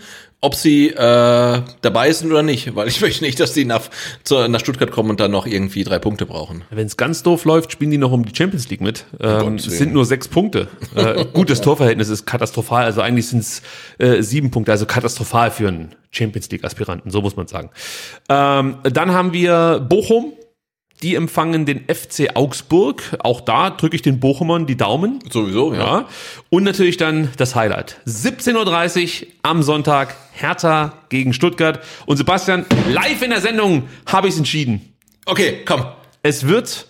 ob sie äh, dabei sind oder nicht, weil ich möchte nicht, dass die nach, zu, nach Stuttgart kommen und dann noch irgendwie drei Punkte brauchen. Wenn es ganz doof läuft, spielen die noch um die Champions League mit. Ähm, es sind nur sechs Punkte. Äh, gut, das Torverhältnis ist katastrophal. Also eigentlich sind es äh, sieben Punkte, also katastrophal für einen Champions League-Aspiranten, so muss man sagen. Ähm, dann haben wir Bochum. Die empfangen den FC Augsburg. Auch da drücke ich den Bochumern die Daumen. Sowieso, Ja. Und natürlich dann das Highlight. 17.30 Uhr am Sonntag Hertha gegen Stuttgart. Und Sebastian, live in der Sendung habe ich es entschieden. Okay, komm. Es wird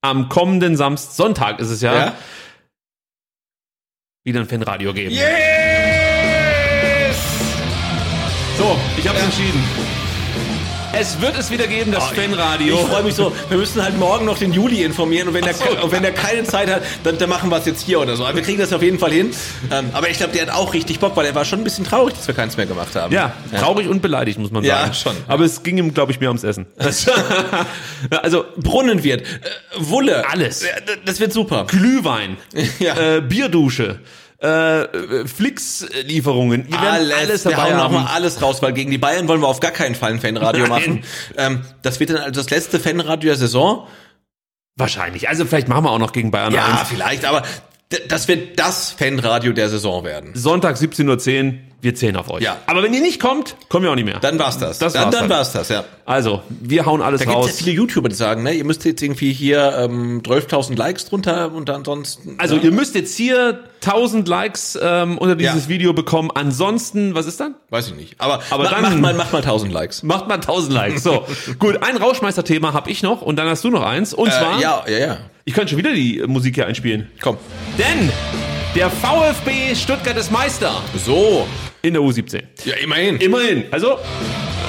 am kommenden Samstag, Sonntag ist es ja, Ja? wieder ein Fanradio geben. Yes! So, ich habe es entschieden. Es wird es wieder geben, das Fanradio. Ich freue mich so. Wir müssen halt morgen noch den Juli informieren und wenn, der, so. und wenn der keine Zeit hat, dann, dann machen wir es jetzt hier oder so. Aber wir kriegen das auf jeden Fall hin. Ähm, aber ich glaube, der hat auch richtig Bock, weil er war schon ein bisschen traurig, dass wir keins mehr gemacht haben. Ja, traurig und beleidigt, muss man Ja, sagen. schon. Aber es ging ihm, glaube ich, mehr ums Essen. also, Brunnen wird, äh, Wulle. Alles. Ja, Das wird super. Glühwein, Ja. äh, Bierdusche, äh, Flix-Lieferungen. Wir werden alles, wir dabei hauen haben. nochmal alles raus, weil gegen die Bayern wollen wir auf gar keinen Fall ein Fanradio machen. Ähm, das wird dann also das letzte Fanradio der Saison. Wahrscheinlich. Also vielleicht machen wir auch noch gegen Bayern Ja, 1. vielleicht, aber das wird das Fanradio der Saison werden. Sonntag 17.10 Uhr, wir zählen auf euch. Ja. Aber wenn ihr nicht kommt, kommen wir auch nicht mehr. Dann war's das. Das dann war's dann dann. war's das, ja. Also, wir hauen alles Da gibt raus. es ja viele YouTuber, die sagen, ne, ihr müsst jetzt irgendwie hier ähm, 12.000 Likes drunter und ansonsten. Also ne? ihr müsst jetzt hier 1000 Likes ähm, unter dieses Ja. Video bekommen. Ansonsten, was ist dann? weiß ich nicht. Aber, Aber ma- dann- mach mal, mach mal 1000 Likes. Macht mal 1000 Likes. So, gut. Ein Rauschmeister-Thema habe ich noch und dann hast du noch eins. Und zwar, Äh, ja, ja, ja. ich könnte schon wieder die Musik hier einspielen. Komm. Denn der VfB Stuttgart ist Meister So. in der U17. Ja, immerhin. Immerhin. Also,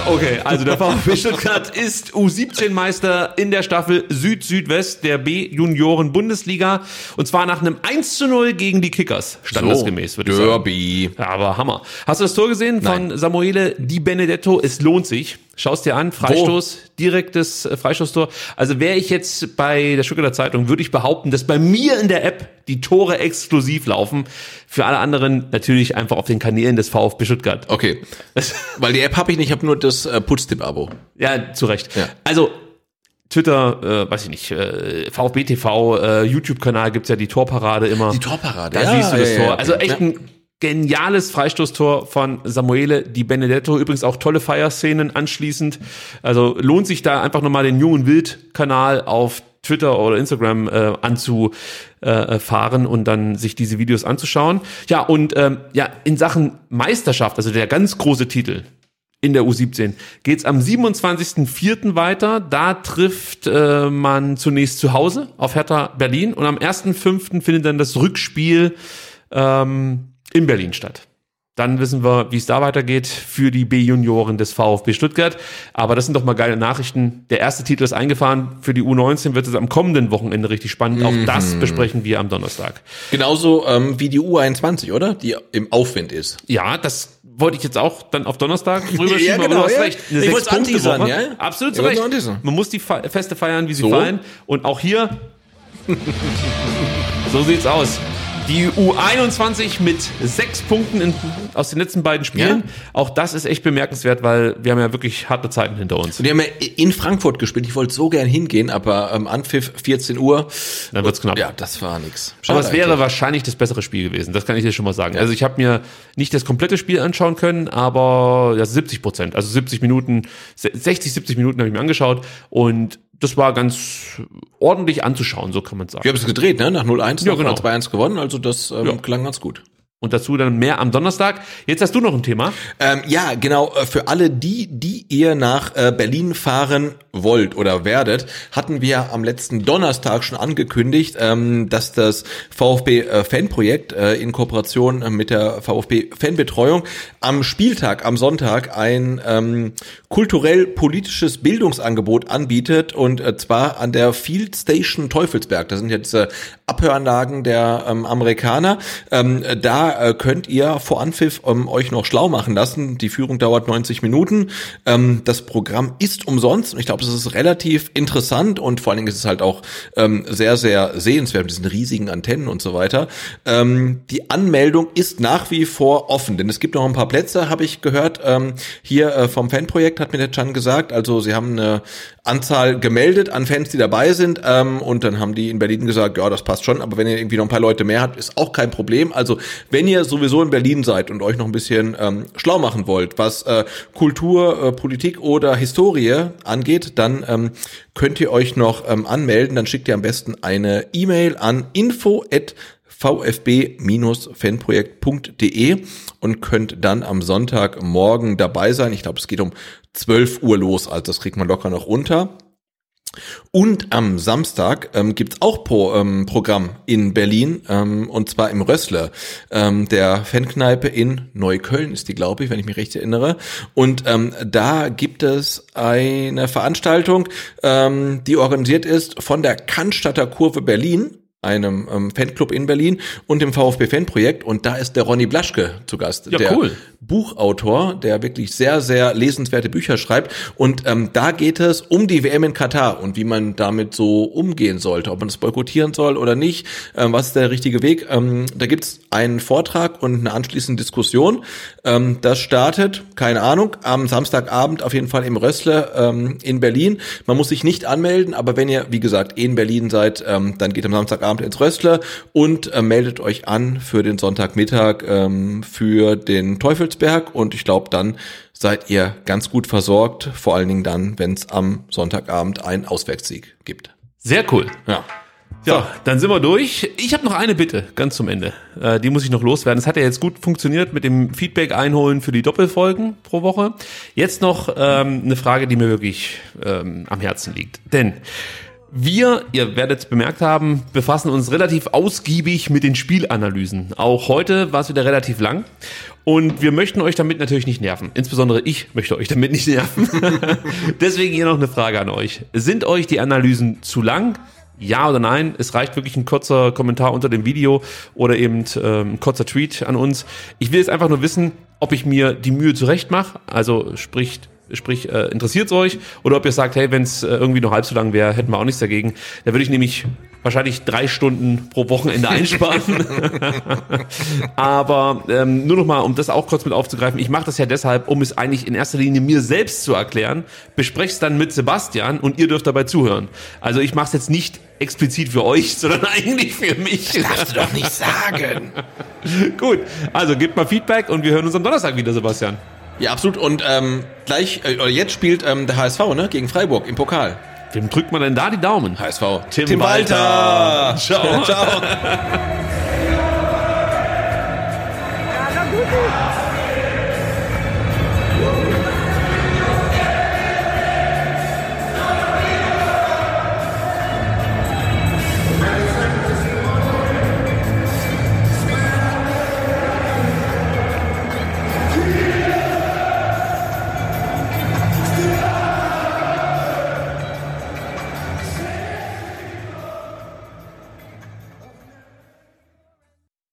okay, also der VfB Stuttgart ist U17-Meister in der Staffel Süd-Südwest der B-Junioren-Bundesliga. Und zwar nach einem 1 zu 0 gegen die Kickers. Standesgemäß, würde ich sagen. Derby. Aber Hammer. Hast du das Tor gesehen von Samuele Di Benedetto? Es lohnt sich. Schaust dir an, Freistoß, direktes äh, Freistoßtor. Also wäre ich jetzt bei der Stuttgarter Zeitung, würde ich behaupten, dass bei mir in der App die Tore exklusiv laufen. Für alle anderen natürlich einfach auf den Kanälen des VfB Stuttgart. Okay. Weil die App habe ich nicht, ich habe nur das äh, Putztipp-Abo. Ja, zu Recht. Ja. Also Twitter, äh, weiß ich nicht, äh, VfB TV, äh, YouTube-Kanal gibt's ja die Torparade immer. Die Torparade, Da ja, siehst du das ja, Tor. ja, also okay. echt Ja. ein geniales Freistoßtor von Samuele Di Benedetto. Übrigens auch tolle Feierszenen anschließend. Also lohnt sich da einfach nochmal den Jungen Wild-Kanal auf Twitter oder Instagram äh, anzufahren äh, und dann sich diese Videos anzuschauen. Ja, und ähm, ja, in Sachen Meisterschaft, also der ganz große Titel, in der U17 geht's am 27.04. weiter. Da trifft äh, man zunächst zu Hause auf Hertha Berlin und am 1.05. findet dann das Rückspiel ähm, in Berlin statt. Dann wissen wir, wie es da weitergeht für die B-Junioren des VfB Stuttgart. Aber das sind doch mal geile Nachrichten. Der erste Titel ist eingefahren. Für die U19 wird es am kommenden Wochenende richtig spannend. Auch das besprechen wir am Donnerstag. Genauso ähm, wie die U21, oder? Die im Aufwind ist. Ja, das wollte ich jetzt auch dann auf Donnerstag rüberschieben, Ja, aber genau, du hast ja. recht. Eine Ich wollt's Sechs-Punkte-Woche. anteasern, ja. Absolut zu Recht. Man muss die Fe- Feste feiern, wie sie So. fallen. Und auch hier, so sieht's aus. Die U21 mit sechs Punkten in, aus den letzten beiden Spielen. Ja. Auch das ist echt bemerkenswert, weil wir haben ja wirklich harte Zeiten hinter uns. Und die haben ja in Frankfurt gespielt. Ich wollte so gern hingehen, aber ähm, Anpfiff 14 Uhr. Dann wird's knapp. Ja, das war nix. Aber Schade es wäre eigentlich. wahrscheinlich das bessere Spiel gewesen. Das kann ich dir schon mal sagen. Also ich habe mir nicht das komplette Spiel anschauen können, aber ja, 70 Prozent, also 70 Minuten, 60, 70 Minuten habe ich mir angeschaut und das war ganz ordentlich anzuschauen, so kann man sagen. Wir haben es gedreht, ne? Nach 0-1, Ja, genau. 2-1 gewonnen. Also das ähm, Ja. klang ganz gut. Und dazu dann mehr am Donnerstag. Jetzt hast du noch ein Thema. Ähm, ja, genau. äh, Für alle die, die ihr nach äh, Berlin fahren wollt oder werdet, hatten wir am letzten Donnerstag schon angekündigt, ähm, dass das VfB äh, in Kooperation mit der VfB Fanbetreuung am Spieltag, am Sonntag ein ähm, kulturell-politisches Bildungsangebot anbietet und zwar an der Field Station Teufelsberg. Das sind jetzt Abhöranlagen der ähm, Amerikaner. Ähm, äh, könnt ihr vor Anpfiff ähm, euch noch schlau machen lassen. Die Führung dauert 90 Minuten. Ähm, das Programm ist umsonst ich glaube, es ist relativ interessant und vor allen Dingen ist es halt auch ähm, sehr, sehr sehenswert mit diesen riesigen Antennen und so weiter. Ähm, die Anmeldung ist nach wie vor offen, denn es gibt noch ein paar Plätze, habe ich gehört. Ähm, hier äh, vom Fanprojekt hat mir der Chan gesagt. Also sie haben eine Anzahl gemeldet an Fans, die dabei sind ähm, und dann haben die in Berlin gesagt, ja, das passt schon, aber wenn ihr irgendwie noch ein paar Leute mehr habt, ist auch kein Problem. Also wenn ihr sowieso in Berlin seid und euch noch ein bisschen ähm, schlau machen wollt, was äh, Kultur, äh, Politik oder Historie angeht, dann ähm, könnt ihr euch noch ähm, anmelden. Dann schickt ihr am besten eine E-Mail an info vfb-fanprojekt.de und könnt dann am Sonntagmorgen dabei sein. Ich glaube, es geht um 12 Uhr los, also das kriegt man locker noch unter. Und am Samstag ähm, gibt's auch Pro, ähm, Programm in Berlin, ähm, und zwar im Rössle, ähm, der Fankneipe in Neukölln ist die, glaube ich, wenn ich mich recht erinnere. Und ähm, da gibt es eine Veranstaltung, ähm, die organisiert ist von der Cannstatter Kurve Berlin, einem ähm, Fanclub in Berlin und dem VfB Fanprojekt und da ist der Ronny Blaschke zu Gast, Ja, der cool. Buchautor, der wirklich sehr, sehr lesenswerte Bücher schreibt. Und ähm, da geht es um die WM in Katar und wie man damit so umgehen sollte, ob man es boykottieren soll oder nicht. Ähm, was ist der richtige Weg? Ähm, da gibt's einen Vortrag und eine anschließende Diskussion. Ähm, das startet, keine Ahnung, am Samstagabend auf jeden Fall im Rössle ähm, in Berlin. Man muss sich nicht anmelden, aber wenn ihr, wie gesagt, in Berlin seid, ähm, dann geht am Samstagabend ins Rössle und äh, meldet euch an für den Sonntagmittag ähm, für den Teufelsberg und ich glaube, dann seid ihr ganz gut versorgt, vor allen Dingen dann, wenn es am Sonntagabend einen Auswärtssieg gibt. Sehr cool. Ja. Ja, dann sind wir durch. Ich habe noch eine Bitte, ganz zum Ende. Äh, die muss ich noch loswerden. Es hat ja jetzt gut funktioniert mit dem Feedback einholen für die Doppelfolgen pro Woche. Jetzt noch ähm, eine Frage, die mir wirklich ähm, am Herzen liegt. Denn wir, ihr werdet es bemerkt haben, befassen uns relativ ausgiebig mit den Spielanalysen. Auch heute war es wieder relativ lang. Und wir möchten euch damit natürlich nicht nerven. Insbesondere ich möchte euch damit nicht nerven. Deswegen hier noch eine Frage an euch. Sind euch die Analysen zu lang? Ja oder nein? Es reicht wirklich ein kurzer Kommentar unter dem Video oder eben ähm, ein kurzer Tweet an uns. Ich will jetzt einfach nur wissen, ob ich mir die Mühe zurecht mache. Also sprich, Sprich, äh, interessiert es euch? Oder ob ihr sagt, hey, wenn es äh, irgendwie nur halb so lang wäre, hätten wir auch nichts dagegen. Da würde ich nämlich wahrscheinlich drei Stunden pro Wochenende einsparen. Aber ähm, nur noch mal, um das auch kurz mit aufzugreifen, ich mache das ja deshalb, um es eigentlich in erster Linie mir selbst zu erklären. Bespreche es dann mit Sebastian und ihr dürft dabei zuhören. Also ich mache es jetzt nicht explizit für euch, sondern eigentlich für mich. Das darfst du doch nicht sagen. Gut, also gebt mal Feedback und wir hören uns am Donnerstag wieder, Sebastian. Ja, absolut. Und ähm, gleich, äh, jetzt spielt ähm, der HSV ne, gegen Freiburg im Pokal. Wem drückt man denn da die Daumen? HSV. Tim, Tim. Walter. Ciao. Ciao.